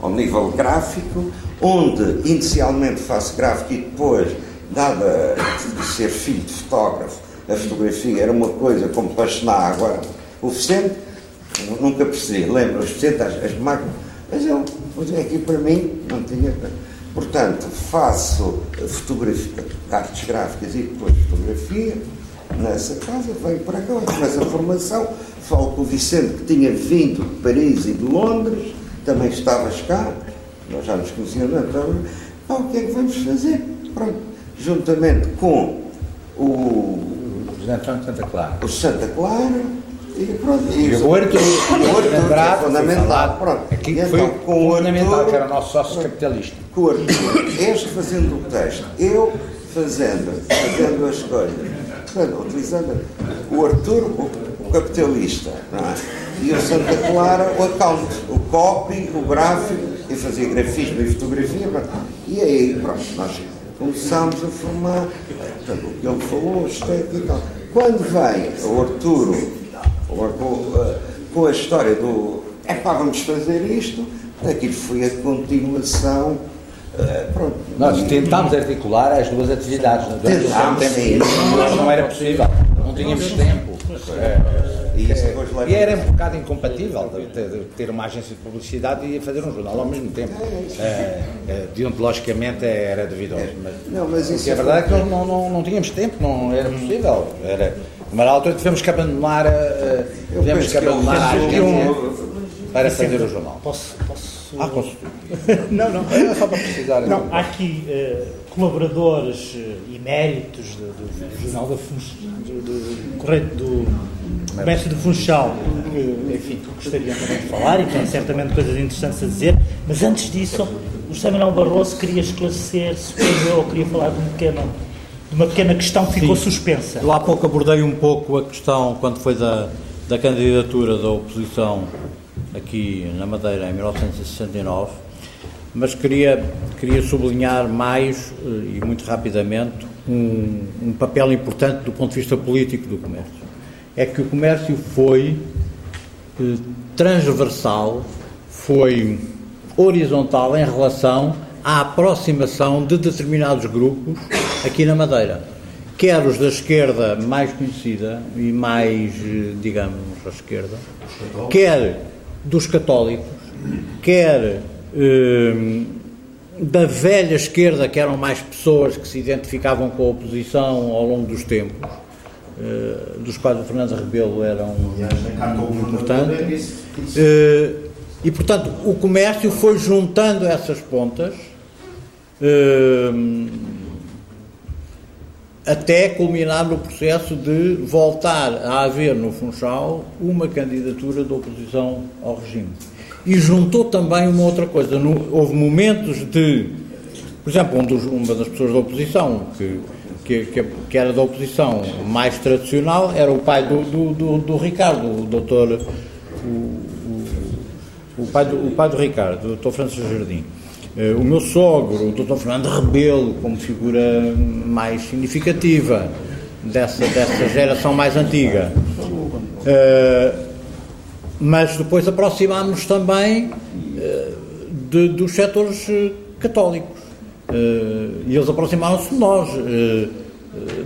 ao nível gráfico, onde inicialmente faço gráfico e depois, dada de ser filho de fotógrafo, a fotografia era uma coisa como apaixonar agora o Vicente, nunca percebi, lembro, os Vicente, as, as máquinas, mas eu, aqui para mim, não tinha. Portanto, faço fotografia, artes gráficas e depois fotografia nessa casa, venho para cá, começo a formação, falo com o Vicente que tinha vindo de Paris e de Londres, também estavas cá, nós já nos conhecíamos, então, ah, o que é que vamos fazer? Pronto, juntamente com o José Antônio de Santa Clara. O Santa Clara, e pronto. E, o Horto, o Horto é fundamental. Pronto. Aqui e foi então, com o fundamental, Arthur, que era o nosso sócio capitalista. Com o Arthur, este fazendo o texto, eu fazendo, fazendo as coisas, portanto, utilizando o Arthur, o capitalista, não é? e o Santa Clara, o account, o copy, o gráfico, e fazia grafismo e fotografia, e aí, pronto, nós começámos a formar portanto, o que ele falou, estética e tal. Quando vem o Arturo com, com a história do é pá, vamos fazer isto, aquilo foi a continuação. Uh, pronto. Nós tentámos articular as duas atividades, né? durante Tentámos, sim. mas não era possível, não tínhamos tempo. É, E isso leva- e era um bocado incompatível de ter, de ter uma agência de publicidade e fazer um jornal ao mesmo tempo. É, é, deontologicamente era duvidoso. Mas, Não, mas isso é é verdade é que nós não, não, não tínhamos tempo, não era possível. Era, numa altura tivemos que abandonar, Eu tivemos que que eu abandonar a agência eu- para fazer o jornal. Posso. posso... Ah, com não, não. É só para precisar. Não, há aqui eh, colaboradores eh, eméritos do, do, do Jornal da Funchal, do, do, correto, do Comércio de Funchal, que, enfim, gostariam também de falar e têm certamente coisas interessantes a dizer, mas antes disso, o José Manuel Barroso queria esclarecer, eu, ou queria falar de, um pequeno, uma pequena questão que ficou Sim. suspensa. Eu há pouco abordei um pouco a questão, quando foi da, da candidatura da oposição aqui na Madeira em 1969, mas queria, queria sublinhar mais, eh, e muito rapidamente, um, um papel importante do ponto de vista político do comércio. É que o comércio foi eh, transversal, foi horizontal em relação à aproximação de determinados grupos aqui na Madeira. Quer os da esquerda mais conhecida e mais, eh, digamos, à esquerda, quer dos católicos, quer eh, da velha esquerda, que eram mais pessoas que se identificavam com a oposição ao longo dos tempos, eh, dos quais o Fernando Rebelo era um importante. Eh, e, portanto, o comércio foi juntando essas pontas eh, até culminar no processo de voltar a haver no Funchal uma candidatura de oposição ao regime. E juntou também uma outra coisa. No- houve momentos de. Por exemplo, um dos- uma das pessoas da oposição que, que, que, que, era da oposição mais tradicional, era o pai do, do, do, do Ricardo, o doutor. O, o, pai do, o pai do Ricardo, o doutor Francisco Jardim. Eh, o meu sogro, o doutor Fernando Rebelo, como figura mais significativa dessa, dessa geração mais antiga. Uh, mas depois aproximámos também uh, de, dos setores católicos. Uh, e eles aproximaram-se de nós.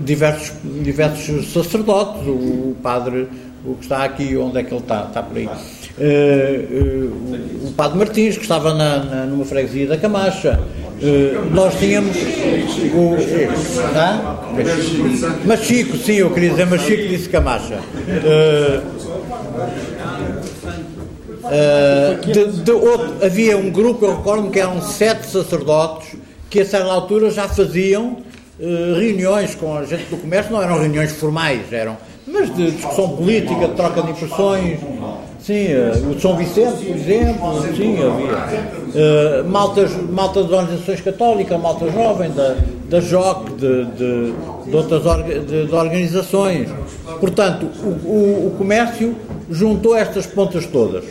diversos, diversos sacerdotes, o, padre, o que está aqui, onde é que ele está? Está por aí Uh, uh, o Padre Martins, que estava na, na, numa freguesia da Camacha. Uh, nós tínhamos o. Machico, sim, eu queria dizer Machico, disse Camacha. De, de outro, havia um grupo, eu recordo-me que eram sete sacerdotes que a certa altura já faziam reuniões com a gente do comércio, não eram reuniões formais, eram, mas de discussão política, de troca de impressões, Sim, eh, o de São Vicente, por exemplo, sim, havia. Uh, maltas, malta das organizações católicas, malta jovem, da, da JOC, de, de, de outras orga, de, de, organizações. Portanto, o, o, o, comércio juntou estas pontas todas,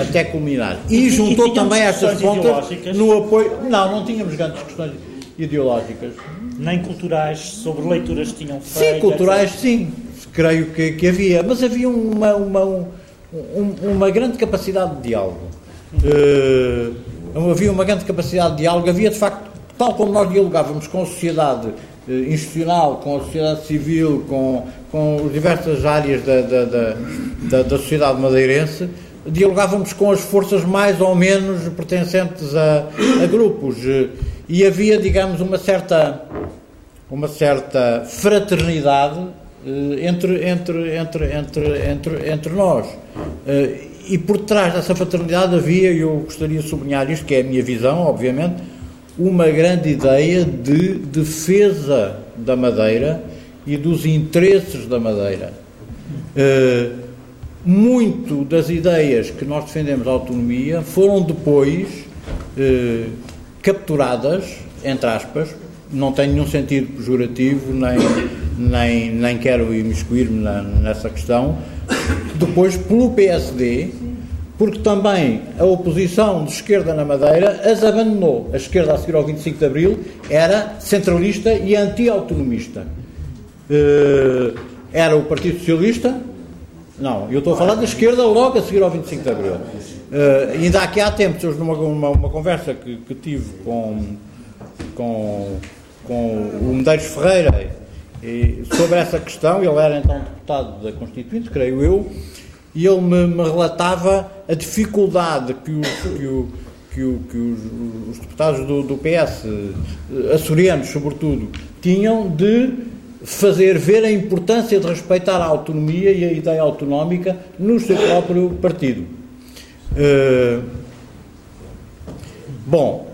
até culminar. E, e juntou e também estas pontas no apoio. Não, não tínhamos grandes questões ideológicas. Nem culturais, sobre leituras que tinham feito. Sim, culturais, etc. sim, creio que, que havia. Mas havia uma, uma um, um, uma grande capacidade de diálogo. Uh, havia uma grande capacidade de diálogo, havia de facto, tal como nós dialogávamos com a sociedade institucional, com a sociedade civil, com, com diversas áreas da, da, da, da, da sociedade madeirense, dialogávamos com as forças mais ou menos pertencentes a, a grupos e havia, digamos, uma certa, uma certa fraternidade eh, entre, entre, entre, entre, entre, entre nós. Eh, e por trás dessa fraternidade havia, e eu gostaria de sublinhar isto, que é a minha visão, obviamente, uma grande ideia de defesa da Madeira e dos interesses da Madeira. Eh, muito das ideias que nós defendemos a autonomia foram depois capturadas, entre aspas, não tem nenhum sentido pejorativo, nem, nem, nem quero imiscuir-me nessa questão, depois pelo PSD, porque também a oposição de esquerda na Madeira as abandonou. A esquerda a seguir ao 25 de Abril era centralista e anti-autonomista. Uh, era o Partido Socialista, não, eu estou a falar da esquerda logo a seguir ao 25 de Abril. Uh, ainda aqui há tempos, numa uma, uma conversa que, que tive com, com com o Medeiros Ferreira sobre essa questão. Ele era então deputado da Constituinte, creio eu, e ele me, me relatava a dificuldade que, o, que, o, que, o, que os, os, deputados do, do PS, eh, açorianos sobretudo, tinham de fazer ver a importância de respeitar a autonomia e a ideia autonómica no seu próprio partido. Uh, bom,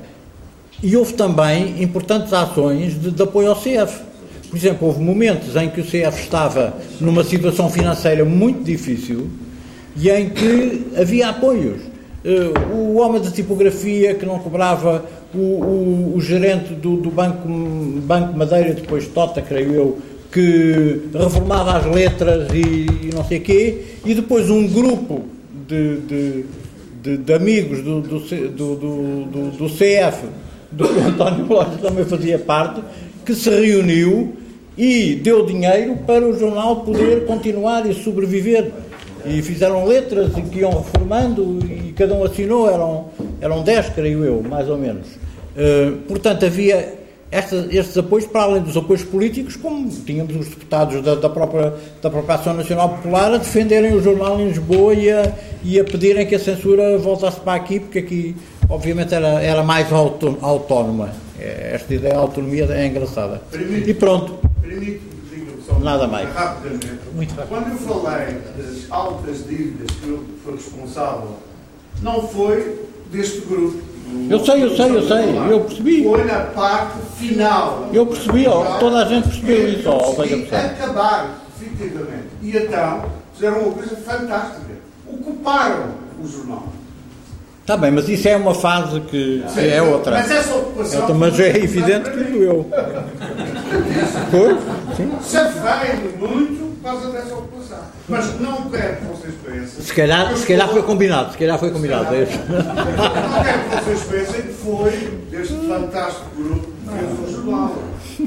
e houve também importantes ações de, de, apoio ao CF. Por exemplo, houve momentos em que o CF estava numa situação financeira muito difícil e em que havia apoios. Uh, o homem da tipografia que não cobrava, o, o, o gerente do, do, Banco, Banco Madeira, depois Tota, creio eu, que reformava as letras e, e não sei o quê, e depois um grupo de, de, de, de amigos do, do, do, do CF do que António Lopes também fazia parte, que se reuniu e deu dinheiro para o jornal poder continuar e sobreviver. E fizeram letras e que iam reformando e cada um assinou, eram, eram 10, creio eu, mais ou menos. Uh, portanto, havia esta, estes apoios, para além dos apoios políticos, como tínhamos os deputados da, da, própria, da própria Ação Nacional Popular a defenderem o jornal em Lisboa e a, e a pedirem que a censura voltasse para aqui, porque aqui obviamente era, era mais autónoma. É, esta ideia de autonomia é engraçada. Permite, e pronto. Permite, Nada mais. Rapidamente. Muito rápido. Quando eu falei das altas dívidas que eu fui responsável, não foi deste grupo. Eu sei, eu sei, eu sei, eu percebi. Foi na parte final. Eu percebi, ó, toda a gente percebeu isso, ó, acabar, efetivamente. E então fizeram uma coisa fantástica. Ocuparam o jornal. Está bem, mas isso é uma fase que Sim, é outra. Mas essa ocupação. É, mas é evidente que eu. isso. Safei-me muito por causa dessa ocupação. Mas não quero que vocês pensem. Se calhar, se calhar foi combinado, se calhar foi combinado. É isso. Não quero que vocês pensem que foi este fantástico grupo que fez o jornal.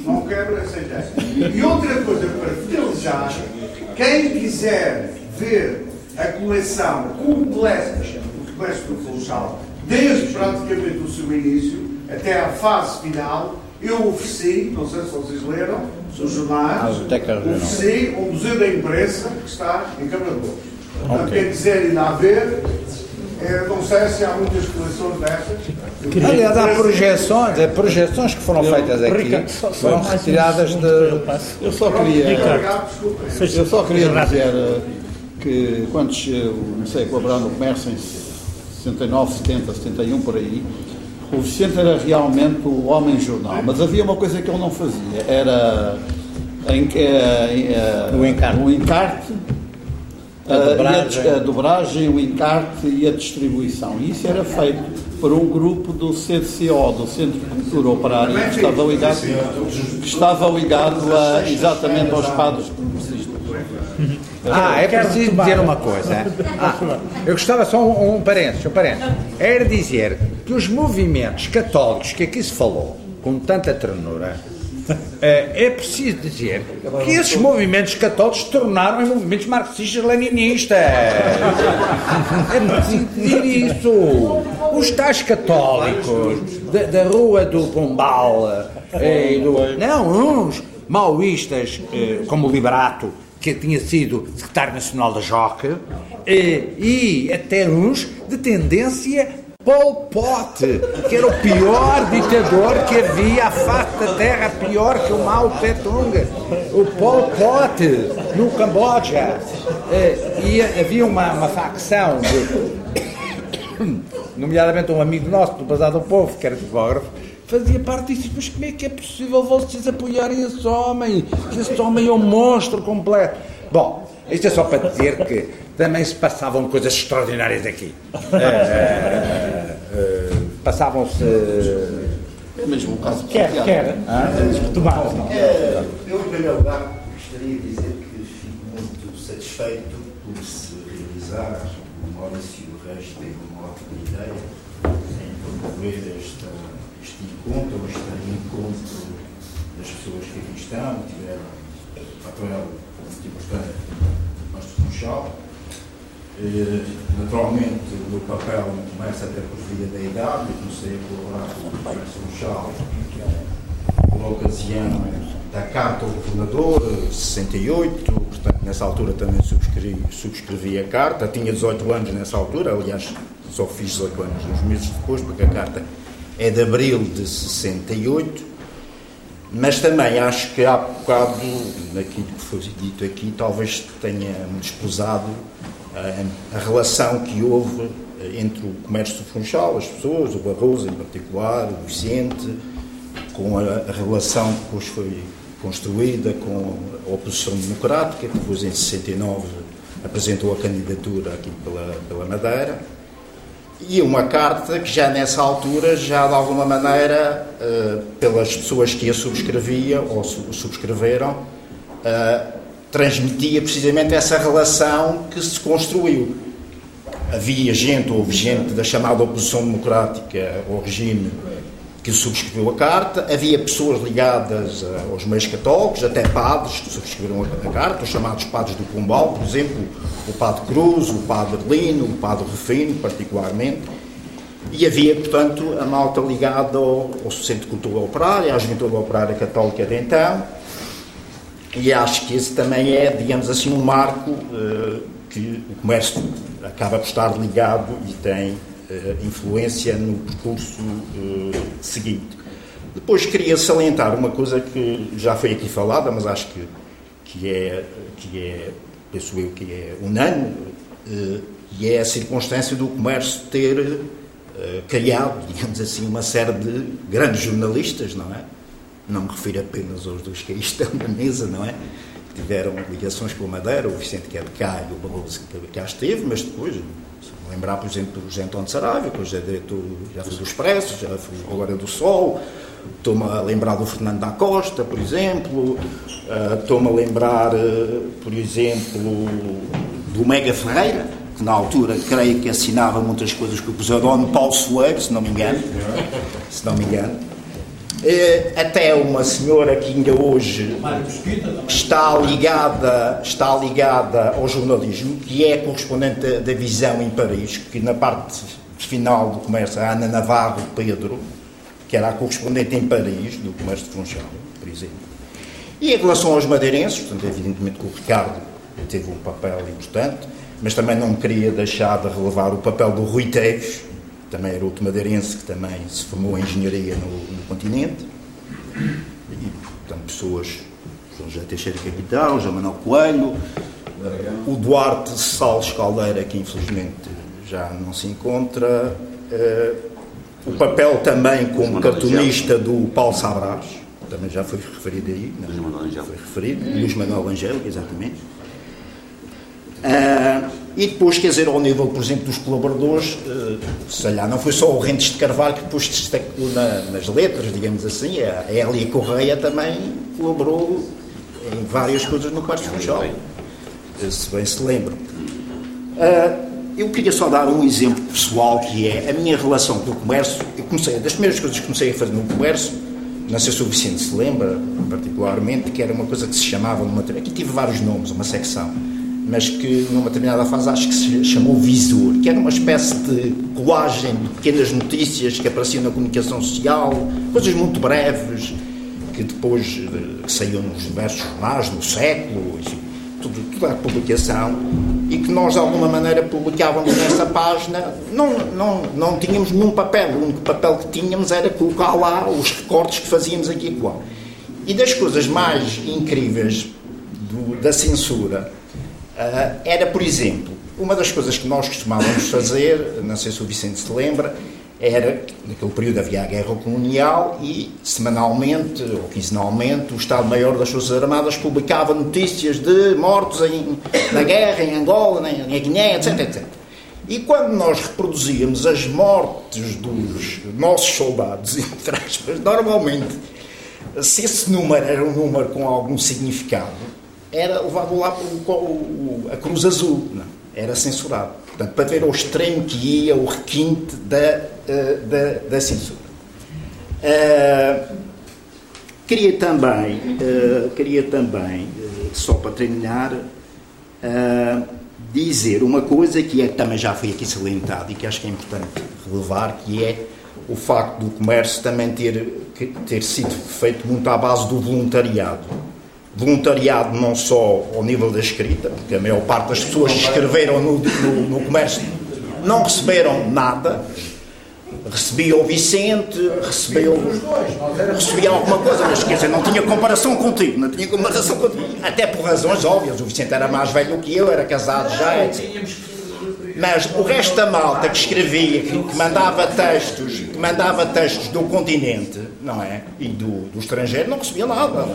Não quero essa ideia. E outra coisa para finalizar, quem quiser ver a coleção completa do comércio do Funchal, desde praticamente o seu início até à fase final, eu ofereci, não sei se vocês leram, os jornais, o ofereci um museu da imprensa que está em Câmara de Lourdes. Portanto, quem quiser ir lá ver, eh, não sei se há muitas coleções dessas. Aliás, há projeções, há projeções que foram feitas aqui, Ricardo, só- foram retiradas eu de. Eu só queria, desculpem. eu só queria dizer eh, que quando che- comecei a colaborar no comércio em 69, 70, 71 por aí, o Vicente era realmente o homem jornal, mas havia uma coisa que ele não fazia, era em, eh, em, eh, O encarte. o encarte, A eh, dobragem. dis- a dobragem, o encarte e a distribuição. E isso era feito por um grupo do CDCO, do Centro de Cultura Operária, que estava ligado, que estava ligado a, exatamente aos padres. Ah, é preciso dizer uma coisa. Ah, eu gostava só um, um parênteses, um parênteses. Era dizer que os movimentos católicos que aqui se falou, com tanta ternura, eh, é preciso dizer que esses movimentos católicos se tornaram em movimentos marxistas-leninistas. É preciso dizer isso. Os tais católicos da, da Rua do Pombal, eh, e do- não, uns maoístas, eh, como o Liberato, que tinha sido secretário nacional da JOC, e até uns de tendência Pol Pot, que era o pior ditador que havia à face da terra, pior que o Mao Tse-tung, o Pol Pot, no Camboja. Eh, e havia uma, uma facção, de, nomeadamente um amigo nosso do Bazar do Povo, que era fotógrafo, fazia parte disso. Mas como é que é possível vocês apoiarem esse homem? Esse homem é um monstro completo. Bom, isto é só para dizer que também se passavam coisas extraordinárias aqui. Eh, Passavam-se. É mesmo um caso Quer, quer. Tomás. É, eu, em primeiro lugar, gostaria de dizer que fico muito satisfeito por se realizar, o Maurício Reis teve uma ótima ideia em promover esta, este encontro, este encontro das pessoas que aqui estão, tiveram um papel muito importante no nosso Funchal. Eh, Naturalmente, o meu papel começa até por via da idade, comecei a colaborar com o Comércio Funchal por ocasião da Carta ao Governador, de 68, portanto, nessa altura também subscrevi, subscrevi a carta, tinha 18 anos nessa altura, aliás, só fiz 18 anos uns meses depois, porque a carta é de abril de 68, mas também acho que há bocado, naquilo que foi dito aqui, talvez tenha-me desposado a, a relação que houve entre o comércio do Funchal, as pessoas, o Barroso em particular, o Vicente, com a, relação que depois foi construída com a oposição democrática, que depois em 69 apresentou a candidatura aqui pela, pela Madeira, e uma carta que já nessa altura, já de alguma maneira, eh, pelas pessoas que a subscreviam ou su- subscreveram, transmitia precisamente essa relação que se construiu. Havia gente, houve gente da chamada oposição democrática ao regime que subscreveu a carta, havia pessoas ligadas eh, aos meios católicos, até padres que subscreveram a, carta, os chamados padres do Pombal, por exemplo, o padre Cruz, o padre Lino, o padre Rufino, particularmente, e havia, portanto, a malta ligada ao, ao Centro de Cultura Operária, à Juventude Operária Católica de então, e acho que esse também é, digamos assim, um marco eh, que o comércio acaba por estar ligado e tem eh, influência no percurso eh, seguinte. Depois queria salientar uma coisa que já foi aqui falada, mas acho que, que, é, que é, penso eu, que é unânime, e é a circunstância do comércio ter criado, digamos assim, uma série de grandes jornalistas, não é? Não me refiro apenas aos dois que aí estão na mesa, não é? tiveram ligações com a Madeira, o Vicente que é de cá e o Barroso que cá esteve, mas depois, se lembrar, por exemplo, do José António Saraiva, que hoje é diretor, já foi do Expresso, já foi agora do Sol, estou-me a lembrar do Fernando da Costa, por exemplo, uh, estou-me a lembrar, uh, por exemplo, do Mega Ferreira, que na altura creio que assinava muitas coisas com o pseudónimo Paulo Soeiro, se não me engano, se não me engano. Eh, até uma senhora que ainda hoje está ligada, está ligada ao jornalismo, que é correspondente da Visão em Paris, que na parte final do comércio, a Ana Navarro Pedro, que era a correspondente em Paris do comércio de Funchal, por exemplo. E em relação aos madeirenses, portanto, evidentemente que o Ricardo teve um papel importante, mas também não queria deixar de relevar o papel do Rui Teves, também era outro madeirense que também se formou em engenharia no, no continente. E, portanto, pessoas, João José Teixeira Capital, João Manuel Coelho, o Duarte Salles Caldeira, que infelizmente já não se encontra, uh, o papel também como cartunista do Paulo Sabras, também já foi referido aí, não, já foi referido, Luís Manuel Angélico, exatamente. Uh, e depois, quer dizer, ao nível, por exemplo, dos colaboradores, uh, sei lá, não foi só o Rentes de Carvalho que depois destacou na, nas letras, digamos assim, a Elia Correia também colaborou em várias coisas no Quarto Funchal, se bem se lembram. Uh, eu queria só dar um exemplo pessoal que é a minha relação com o comércio. Eu comecei, das primeiras coisas que comecei a fazer no comércio, não sei se o Vicente se lembra, particularmente, que era uma coisa que se chamava, numa, aqui tive vários nomes, uma secção mas que numa determinada fase acho que se chamou Visor, que era uma espécie de colagem de pequenas notícias que apareciam na comunicação social, coisas muito breves, que depois eh, saíam nos diversos jornais, no século, enfim, tudo, toda a publicação, e que nós de alguma maneira publicávamos nessa página, não, não, não tínhamos nenhum papel, o único papel que tínhamos era colocar lá os recortes que fazíamos aqui e lá. E das coisas mais incríveis do, da censura, era, por exemplo, uma das coisas que nós costumávamos fazer, não sei se o Vicente se lembra, era, naquele período havia a guerra colonial e, semanalmente ou quinzenalmente, o Estado-Maior das Forças Armadas publicava notícias de mortos em, na guerra, em Angola, na, na Guiné, etc, etc. E quando nós reproduzíamos as mortes dos nossos soldados, entre aspas, normalmente, se esse número era um número com algum significado, era levado lá por a Cruz Azul, não, era censurado. Portanto, para ver ao extremo que ia o requinte da, eh, da, da censura. Uh, queria também, uh, queria também uh, só para terminar, dizer uma coisa que é, também já foi aqui salientado e que acho que é importante relevar, que é o facto do comércio também ter, ter sido feito muito à base do voluntariado voluntariado não só ao nível da escrita, porque a maior parte das pessoas que escreveram no, no, no comércio não receberam nada, recebia o Vicente, recebeu, recebia alguma coisa, mas quer dizer, não tinha comparação contigo, não tinha comparação contigo, até por razões óbvias, o Vicente era mais velho que eu, era casado já, etc. Mas o resto da malta que escrevia, que, mandava textos, que mandava textos do continente, não é? E do, do estrangeiro, não recebia nada.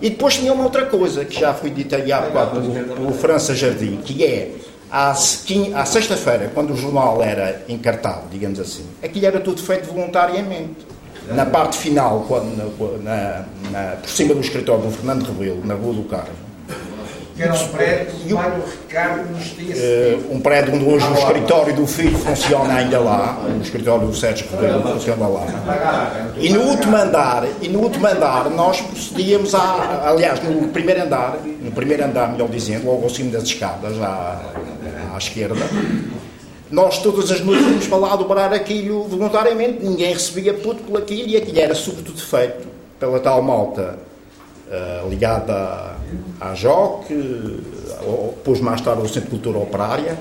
E depois tinha uma outra coisa que já foi dita há bocado pelo França Jardim, que é à, à sexta-feira, quando o jornal era encartado, digamos assim, aquilo era tudo feito voluntariamente. Na parte final, quando, na, na, por cima do escritório do Fernando Rebelo, na Rua do Carmo, que era um prédio que o Mário Ricardo nos tinha uh, Um prédio onde hoje o escritório do filho funciona ainda lá, o escritório do Sérgio Rebelo funciona lá. E no último andar, e no último andar nós procedíamos a, aliás, no primeiro andar, no primeiro andar, melhor dizendo, logo ao cimo das escadas, à, à esquerda, nós todas as noites íamos para lá dobrar aquilo voluntariamente, ninguém recebia puto por aquilo e aquilo era sobretudo feito pela tal malta uh, ligada à JOC, depois mais tarde ao Centro de Cultura Operária,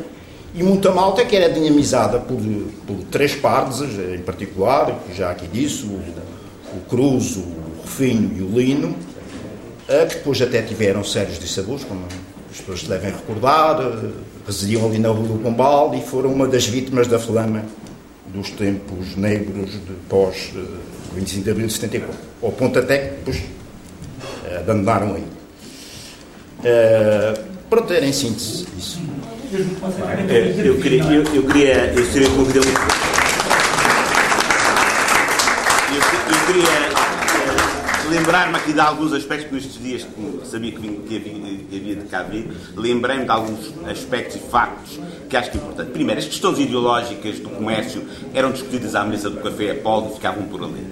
e muita malta que era dinamizada por, por três partes, em particular, já aqui disse, o, o Cruz, o Rufinho e o Lino, eh, que depois até tiveram sérios dissabores, como as pessoas se devem recordar, eh, residiam ali na Rua do Pombal e foram uma das vítimas da flama dos tempos negros de pós 25 de abril de 74. Ao ponto até que depois abandonaram aí. Uh, pronto, era em síntese isso. É, eu queria, eu, eu queria, eu seria convidado eu, eu queria lembrar-me aqui de alguns aspectos nestes dias que sabia que, vim, que, havia, que havia de cá vir, lembrei-me de alguns aspectos e factos que acho que é importante. Primeiro, as questões ideológicas do comércio eram discutidas à mesa do Café Apolo e ficavam por ali.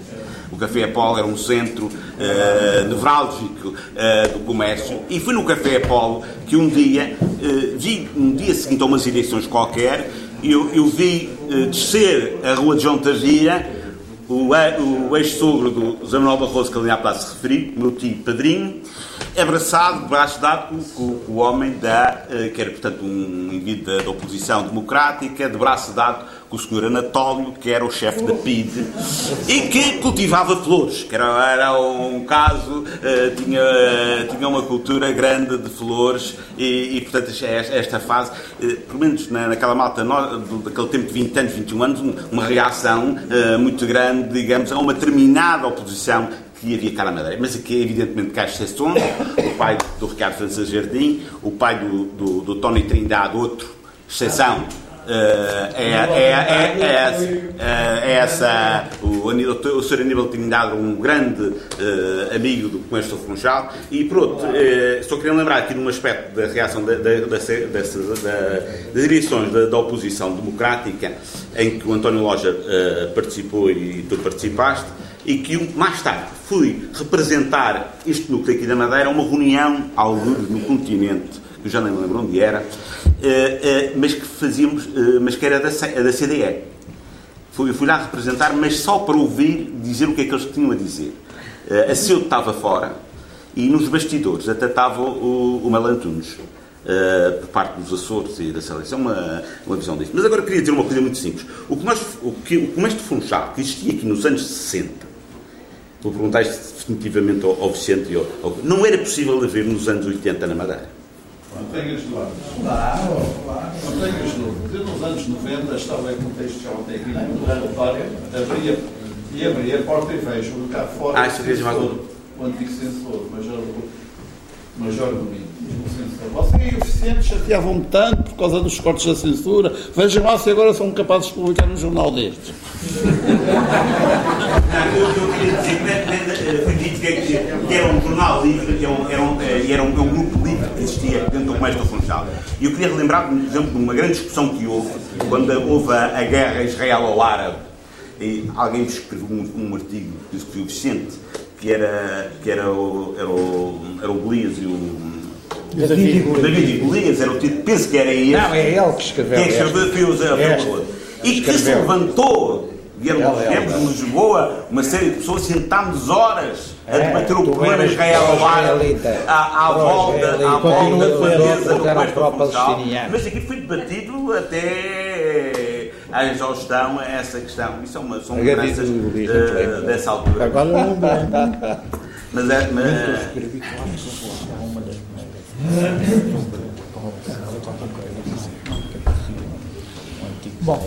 O Café Apolo era um centro uh, nevrálgico uh, do comércio e foi no Café Apolo que um dia, uh, vi, um dia seguinte a umas eleições qualquer, eu, eu vi descer a rua de João Tavia o, o ex-sogro do José Manuel Barroso, que ali há se referi, meu tio padrinho, abraçado, braço dado com, com, o homem da, que era, portanto, um indivíduo da, da oposição democrática, de braço dado com o senhor Anatólio, que era o chefe da PIDE, e que cultivava flores, que era, era um caso, uh, tinha, uh, tinha uma cultura grande de flores, e, e portanto, esta fase, uh, pelo menos na, naquela malta, no, daquele tempo de 20 anos, 21 anos, uma reação muito grande, digamos, a uma determinada oposição que havia cá na Madeira. Mas aqui, evidentemente, cá exceções, o pai do Ricardo França Jardim, o pai do, do, do Tony Trindade, outro, exceção, é, é, é, essa. O, o Sr. Aníbal Trindade, um grande amigo do comércio funchal. E pronto, só queria lembrar aqui num aspecto da reação da, da, da, das eleições da, oposição democrática, em que o António Loja participou e tu participaste, e que mais tarde fui representar este núcleo aqui da Madeira a uma reunião, alguns no continente, eu já nem me lembro onde era, eh, eh, mas que fazíamos, eh, mas que era da, CDE. Fui, fui lá representar, mas só para ouvir dizer o que é que eles tinham a dizer. A CEU estava fora e nos bastidores até estava o, o Malantunes. Por parte dos Açores e da seleção, uma, uma visão disso. Mas agora queria dizer uma coisa muito simples. O comércio, o, que, o comércio de Funchal, que existia aqui nos anos 60, vou perguntar isto definitivamente ao, ao Vicente, ao, ao, não era possível haver nos anos 80 na Madeira. Não tenhas dúvidas. Claro, claro. Não tenhas dúvidas. Eu, nos anos 90, estava em contexto já ontem aqui no relatório, abria, e abria a porta e vejo cá fora ah, o, censor, o antigo censor, o Major, Major Domingos. Você e o eficiente chateavam-me tanto por causa dos cortes da censura. Vejam lá se agora são capazes de publicar um jornal destes. eu, eu queria dizer que foi dito que, era um jornal livre, era um, era um, era um, um grupo existia dentro do comércio do Funchal. E eu queria relembrar, por exemplo, de uma grande discussão que houve quando houve a, a guerra Israel-Árabe. E alguém escreveu um, um artigo, que foi o Vicente, que era, que era, o, era, o, era o Golias e o David, David Golias, era o título, penso que era ele. Não, é ele que escreveu. Quem escreveu foi o Zé E que se levantou, vieram viemos de Lisboa, uma série de pessoas, sentámos horas a é, debater o problema israelo-árabe à, à volta, à volta da defesa do comércio Mas aqui foi debatido até à exaustão essa questão. Isso é uma, são mudanças uh, dessa altura. Agora não Mas é. Mas... Bom,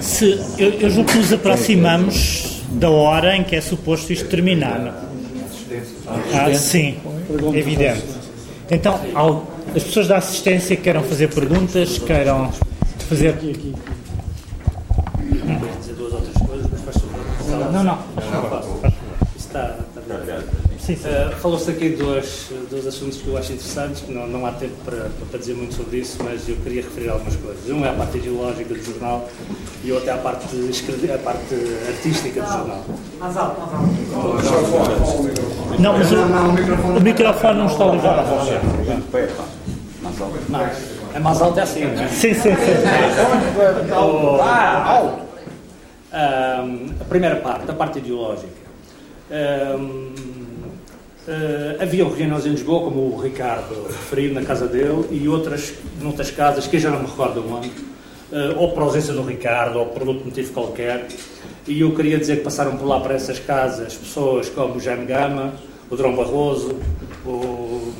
se, eu, eu julgo que nos aproximamos da hora em que é suposto isto terminar. Ah, sim, evidente. Então, as pessoas da assistência queiram fazer perguntas, queiram fazer. Não, não. Está, Uh, Falou-se aqui de dois, dois assuntos que eu acho interessantes, que não, não há tempo para, para dizer muito sobre isso, mas eu queria referir algumas coisas. Um é a parte ideológica do jornal e outro é a parte, a parte artística do jornal. Mais alto, mais alto. Não, mas o, o microfone não está ligado. Não, é mais alto é assim, não é? Sim, sim, sim. Ah, alto. a primeira parte, a parte ideológica. Um, Uh, havia reuniões em Lisboa, como o Ricardo referiu, na casa dele, e outras, noutras casas, que eu já não me recordo onde, uh, ou por ausência do Ricardo, ou por outro motivo qualquer. E eu queria dizer que passaram por lá para essas casas pessoas como o Jaime Gama, o Drão Barroso, o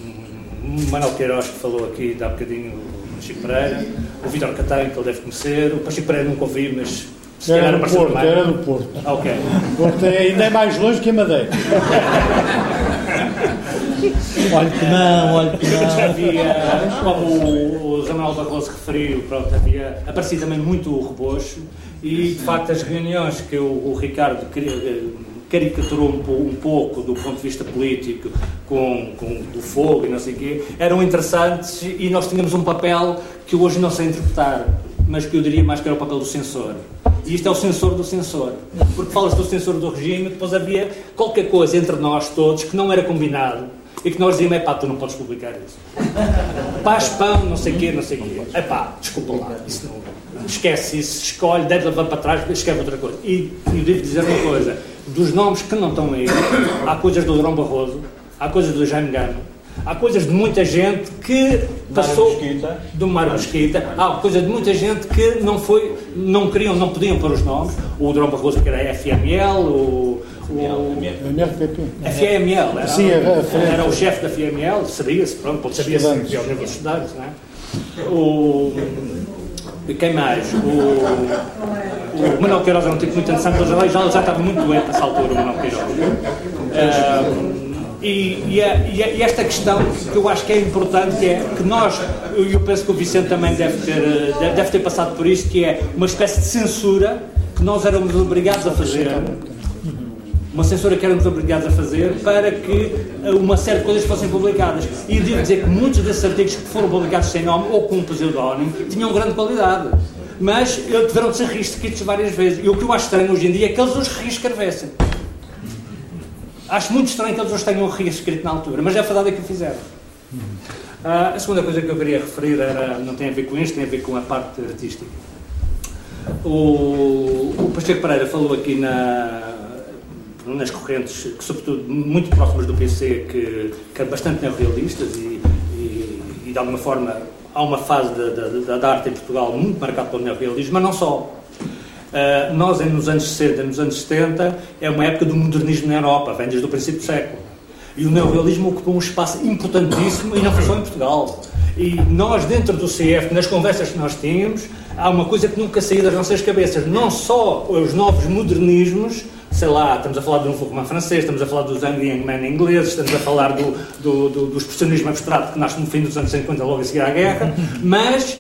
Manuel Queiroz, que falou aqui há bocadinho, o Chico Pereira, o Vitor Catanho, que ele deve conhecer, o Pachico Pereira nunca ouvi, mas se era, do Porto, era do Porto. Ok. Porto é, ainda é mais longe que a Madeira. Olha que não, olha que não. Havia, como o José Manuel Barroso referiu, pronto, havia, aparecia também muito o rebocho e, de facto, as reuniões que o, o Ricardo eh, caricaturou um, um, pouco do ponto de vista político com, com fogo e não sei o quê, eram interessantes e nós tínhamos um papel que hoje não sei interpretar, mas que eu diria mais que era o papel do censor. E isto é o censor do censor. Porque falas do censor do regime, depois havia qualquer coisa entre nós todos que não era combinado e que nós dizíamos, epá, tu não podes publicar isso. Paz, pão, não sei o quê, não sei o quê. Epá, desculpa lá, isso não, esquece isso, escolhe, deve levar para trás, escreve outra coisa. E eu devo dizer uma coisa, dos nomes que não estão aí, há coisas do Durão Barroso, há coisas do Jaime Gama, há coisas de muita gente que passou do Mário Mesquita, há coisas de muita gente que não foi, não queriam, não podiam pôr os nomes, o Durão Barroso que era FML, o o MRPP. A FML, era, Sim, era, era o chefe da FML, sabia-se, pronto, sabia-se que é o nível estudantes, não é? O, quem mais? O, o Manuel Queiroz era um tipo muito interessante, mas já, já estava muito doente nessa altura, o Manuel Queiroz. Uh, e, e, a, e, esta questão que eu acho que é importante é que nós, eu, eu penso que o Vicente também deve ter, deve ter passado por isto, que é uma espécie de censura que nós éramos obrigados a fazer uma censura que éramos obrigados a fazer para que eh, uma série de coisas fossem publicadas. E devo dizer que muitos desses artigos que foram publicados sem nome ou com um pseudónimo tinham grande qualidade. Mas tiveram de ser reescritos várias vezes. E o que eu acho estranho hoje em dia é que eles os reescrevessem. Acho muito estranho que eles os tenham reescrito na altura, mas é a verdade é que o fizeram. Uh, a segunda coisa que eu queria referir era, não tem a ver com isto, tem a ver com a parte artística. O, o Pacheco Pereira falou aqui na, nas correntes, que, sobretudo muito próximas do PC, que, que eram bastante neorrealistas e, e, e, de alguma forma há uma fase da, da, arte em Portugal muito marcada pelo neorrealismo, mas não só. Uh, nós, nos anos 60 nos anos 70, é uma época do modernismo na Europa, vem desde o princípio do século. E o neorrealismo ocupou um espaço importantíssimo e não foi só em Portugal. E nós, dentro do CF, nas conversas que nós tínhamos, há uma coisa que nunca saía das nossas cabeças. Não só os novos modernismos, sei lá, estamos a falar do novo romance francês, estamos a falar dos Young Man ingleses, estamos a falar do, do, do, do expressionismo abstrato que nasce no fim dos anos 50, logo a seguir à guerra, mas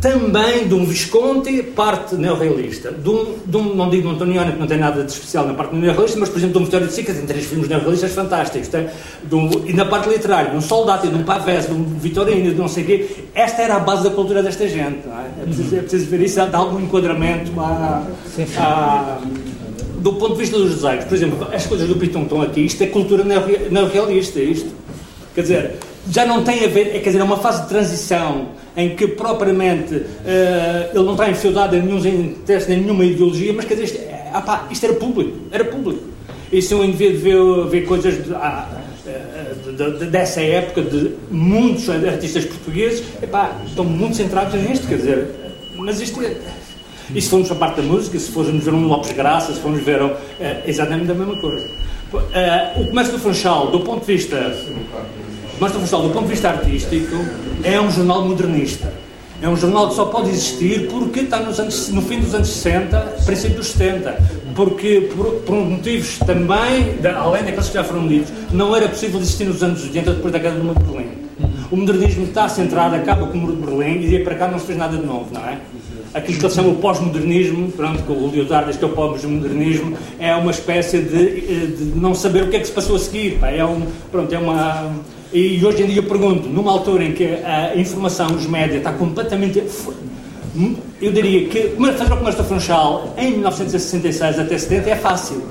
também de um Visconti, parte neorrealista. De um, de um, não digo de um Antonioni, que não tem nada de especial na parte neorrealista, mas, por exemplo, de um Vitório de Sica, tem três filmes neorrealistas fantásticos. Tem, um, e na parte literária, de um Soldati, de um Pavés, de um Vitorino, de não sei o quê. Esta era a base da cultura desta gente. É? É, preciso, é? preciso, ver isso, dá algum enquadramento a, a do ponto de vista dos desenhos, por exemplo, as coisas do Piton estão aqui, isto é cultura neorrealista, isto. Quer dizer, já não tem a ver, é, quer dizer, é uma fase de transição em que propriamente uh, ele não está enfiodado em nenhum interesse, em nenhuma ideologia, mas quer dizer, isto, é, ah, isto era público, era público. E se eu indivíduo ver, ver coisas de, ah, de, de, dessa época, de muitos artistas portugueses, epá, estão muito centrados nisto, quer dizer, mas isto é e se formos para a parte da música, se formos ver um Lopes Graça, se formos ver é, exatamente a mesma coisa. Uh, o Comércio do Funchal, do ponto de vista o Comércio do Funchal, do ponto de vista artístico, é um jornal modernista. É um jornal que só pode existir porque está nos anos, no fim dos anos 60, princípio dos 70. Porque, por, por motivos também, de, além daqueles que já foram ditos, não era possível existir nos anos 80 depois da queda do Muro de Berlim. O modernismo está centrado, acaba com o Muro de Berlim e de para cá não se fez nada de novo, não é? aquilo que eles chamam o pós-modernismo, pronto, que o Lyotard diz que é o pós-modernismo, é uma espécie de, eh, de, não saber o que é que se passou a seguir. Pá. É, um, pronto, é uma. E hoje em dia eu pergunto, numa altura em que a informação, os médias, está completamente. Eu diria que fazer o comércio da Funchal em 1966 até 70 é fácil.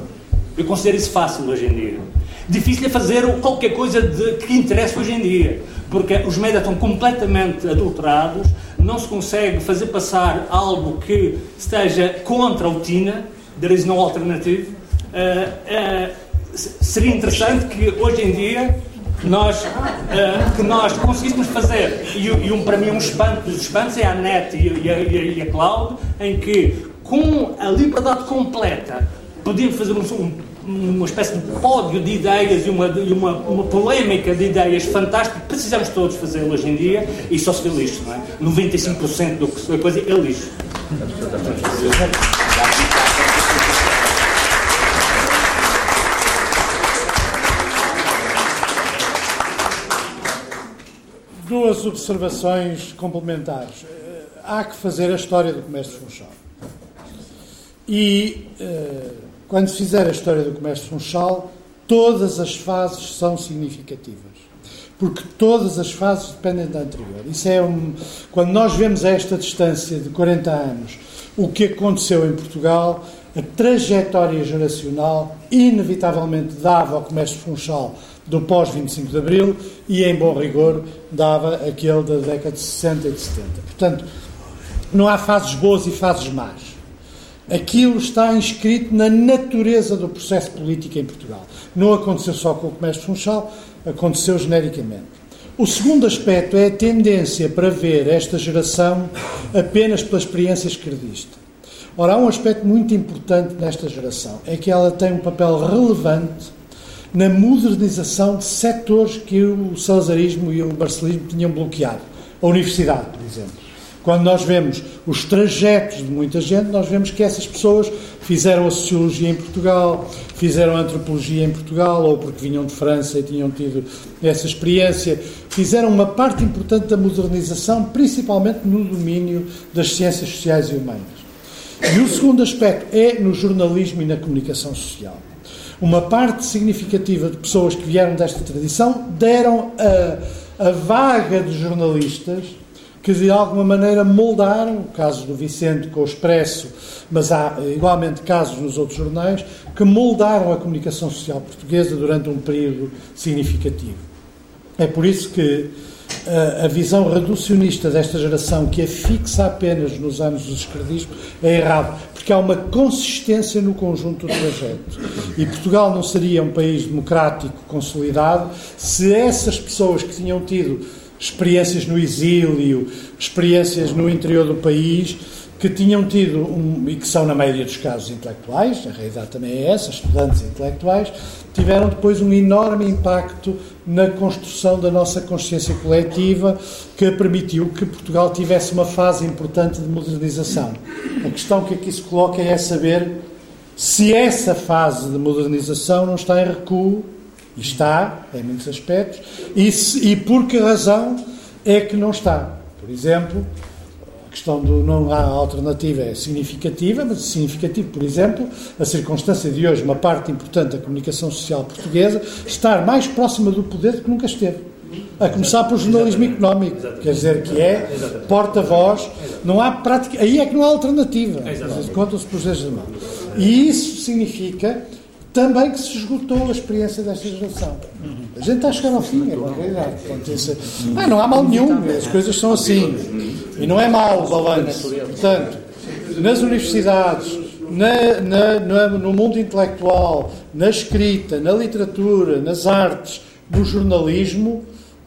Eu considero isso fácil hoje em dia. Difícil é fazer qualquer coisa de, que interessa hoje em dia, porque os médias estão completamente adulterados, não se consegue fazer passar algo que esteja contra o TINA, there is no alternative. Uh, uh, seria interessante que hoje em dia nós, uh, que nós conseguíssemos fazer, e, e, um, para mim um espanto dos espantos é a net e, a, e a cloud, em que com a liberdade completa podíamos fazer um, um uma espécie de pódio de ideias e uma, uma, uma polémica de ideias fantástica precisamos todos fazer hoje em dia e só se vê lixo, não é? 95% do que a coisa é lixo. duas observações complementares. Há que fazer a história do comércio funchal. E eh, quando se fizer a história do comércio funchal, todas as fases são significativas. Porque todas as fases dependem da anterior. Isso é um, quando nós vemos a esta distância de 40 anos o que aconteceu em Portugal, a trajetória geracional inevitavelmente dava ao comércio funchal do pós-25 de Abril e, em bom rigor, dava aquele da década de 60 e de 70. Portanto, não há fases boas e fases más. Aquilo está inscrito na natureza do processo político em Portugal. Não aconteceu só com o comércio funchal, aconteceu genericamente. O segundo aspecto é a tendência para ver esta geração apenas pela experiência esquerdista. Ora, há um aspecto muito importante nesta geração, é que ela tem um papel relevante na modernização de setores que o salazarismo e o barcelismo tinham bloqueado. A universidade, por exemplo. Quando nós vemos os trajetos de muita gente, nós vemos que essas pessoas fizeram a sociologia em Portugal, fizeram a antropologia em Portugal, ou porque vinham de França e tinham tido essa experiência, fizeram uma parte importante da modernização, principalmente no domínio das ciências sociais e humanas. E o segundo aspecto é no jornalismo e na comunicação social. Uma parte significativa de pessoas que vieram desta tradição deram a, a vaga de jornalistas que de alguma maneira moldaram, o caso do Vicente com o Expresso, mas há igualmente casos nos outros jornais, que moldaram a comunicação social portuguesa durante um período significativo. É por isso que a, a visão reducionista desta geração, que é fixa apenas nos anos do esquerdismo, é errado, porque há uma consistência no conjunto do trajeto. E Portugal não seria um país democrático consolidado se essas pessoas que tinham tido experiências no exílio, experiências no interior do país, que tinham tido, um, e que são na maioria dos casos intelectuais, a realidade também é essa, estudantes intelectuais, tiveram depois um enorme impacto na construção da nossa consciência coletiva, que permitiu que Portugal tivesse uma fase importante de modernização. A questão que aqui se coloca é saber se essa fase de modernização não está em recuo e está, em muitos aspectos. E, se, e por que razão é que não está? Por exemplo, a questão do não há alternativa é significativa, mas significativo, por exemplo, a circunstância de hoje, uma parte importante da comunicação social portuguesa, estar mais próxima do poder do que nunca esteve. A começar pelo jornalismo económico, quer dizer, que é porta-voz, não há prática, aí é que não há alternativa, contam-se pelos dedos da mão. E isso significa também que se esgotou a experiência desta geração. A gente está a chegar ao fim, é uma realidade. ah, não há mal nenhum, as coisas são assim. E não é mau o balanço. Portanto, nas universidades, na, na, no mundo intelectual, na escrita, na literatura, nas artes, no jornalismo,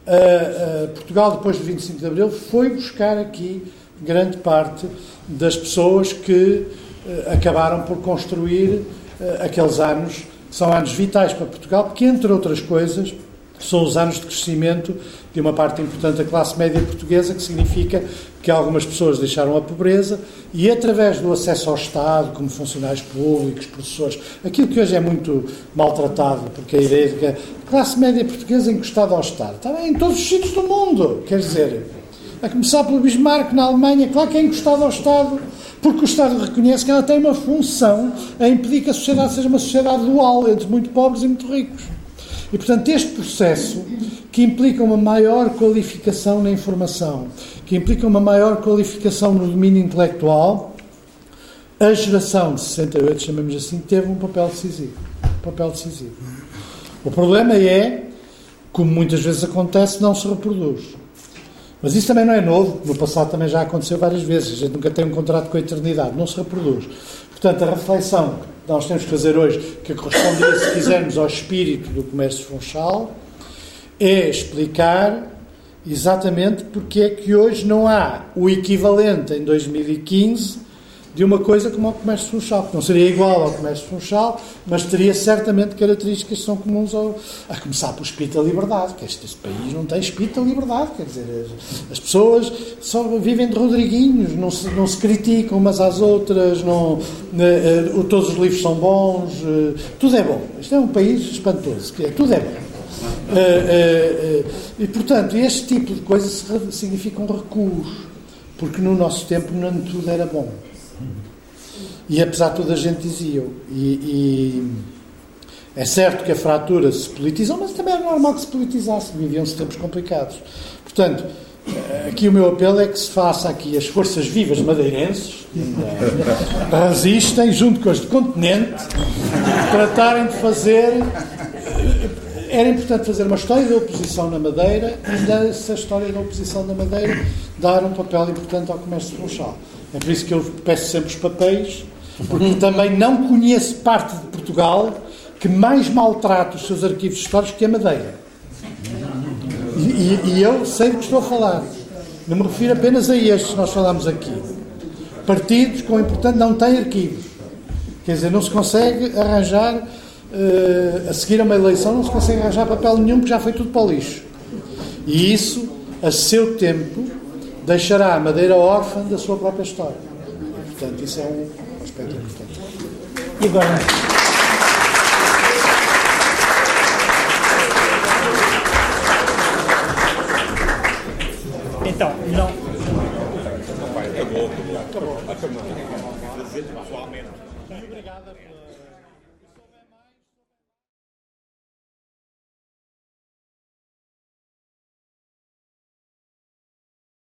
uh, uh, Portugal, depois de 25 de Abril, foi buscar aqui grande parte das pessoas que uh, acabaram por construir aqueles anos são anos vitais para Portugal, porque, entre outras coisas, são os anos de crescimento de uma parte importante da classe média portuguesa, que significa que algumas pessoas deixaram a pobreza e, através do acesso ao Estado, como funcionários públicos, professores, aquilo que hoje é muito maltratado, porque a ideia de que a classe média portuguesa é encostada ao Estado, está em todos os sítios do mundo, quer dizer, a começar pelo Bismarck na Alemanha, claro que é encostado ao Estado, porque o Estado reconhece que ela tem uma função a impedir que a sociedade seja uma sociedade dual, entre muito pobres e muito ricos. E, portanto, este processo, que implica uma maior qualificação na informação, que implica uma maior qualificação no domínio intelectual, a geração de 68, chamamos assim, teve um papel decisivo. Um papel decisivo. O problema é, como muitas vezes acontece, não se reproduz. Mas isso também não é novo, no passado também já aconteceu várias vezes. A gente nunca tem um contrato com a eternidade, não se reproduz. Portanto, a reflexão que nós temos que fazer hoje, que corresponderia, se quisermos, ao espírito do comércio funchal, é explicar exatamente porque é que hoje não há o equivalente em 2015 de uma coisa como o comércio funchal, que não seria igual ao comércio funchal, mas teria certamente características que são comuns ao, a começar pelo espírito da liberdade, que este, este país não tem espírito da liberdade, quer dizer, as, as, pessoas só vivem de rodriguinhos, não se, não se criticam umas às outras, não, eh, todos os livros são bons, eh, tudo é bom. Isto é um país espantoso, que é, tudo é bom. uh, e, portanto, este tipo de coisas significam recuos, porque no nosso tempo não tudo era bom. E apesar de tudo a gente dizia. E, e é certo que a fratura se politizou, mas também é normal que se politizasse, viviam-se tempos complicados. Portanto, aqui o meu apelo é que se faça aqui as forças vivas madeirenses, resistem, junto com as do continente, tratarem de fazer. Era importante fazer uma história da oposição na Madeira e dessa história da oposição na Madeira dar um papel importante ao comércio funchal. É por isso que eu peço sempre os papéis, porque também não conheço parte de Portugal que mais maltrata os seus arquivos históricos que a Madeira. E, e, e, eu sei do que estou a falar. Não me refiro apenas a estes que nós falamos aqui. Partidos com importante não têm arquivos. Quer dizer, não se consegue arranjar, uh, a seguir a uma eleição, não se consegue arranjar papel nenhum porque já foi tudo para o lixo. E isso, a seu tempo, deixará a Madeira órfã da sua própria história. Portanto, isso é um importante. E agora? Então, não. Acabou. Acabou. Acabou.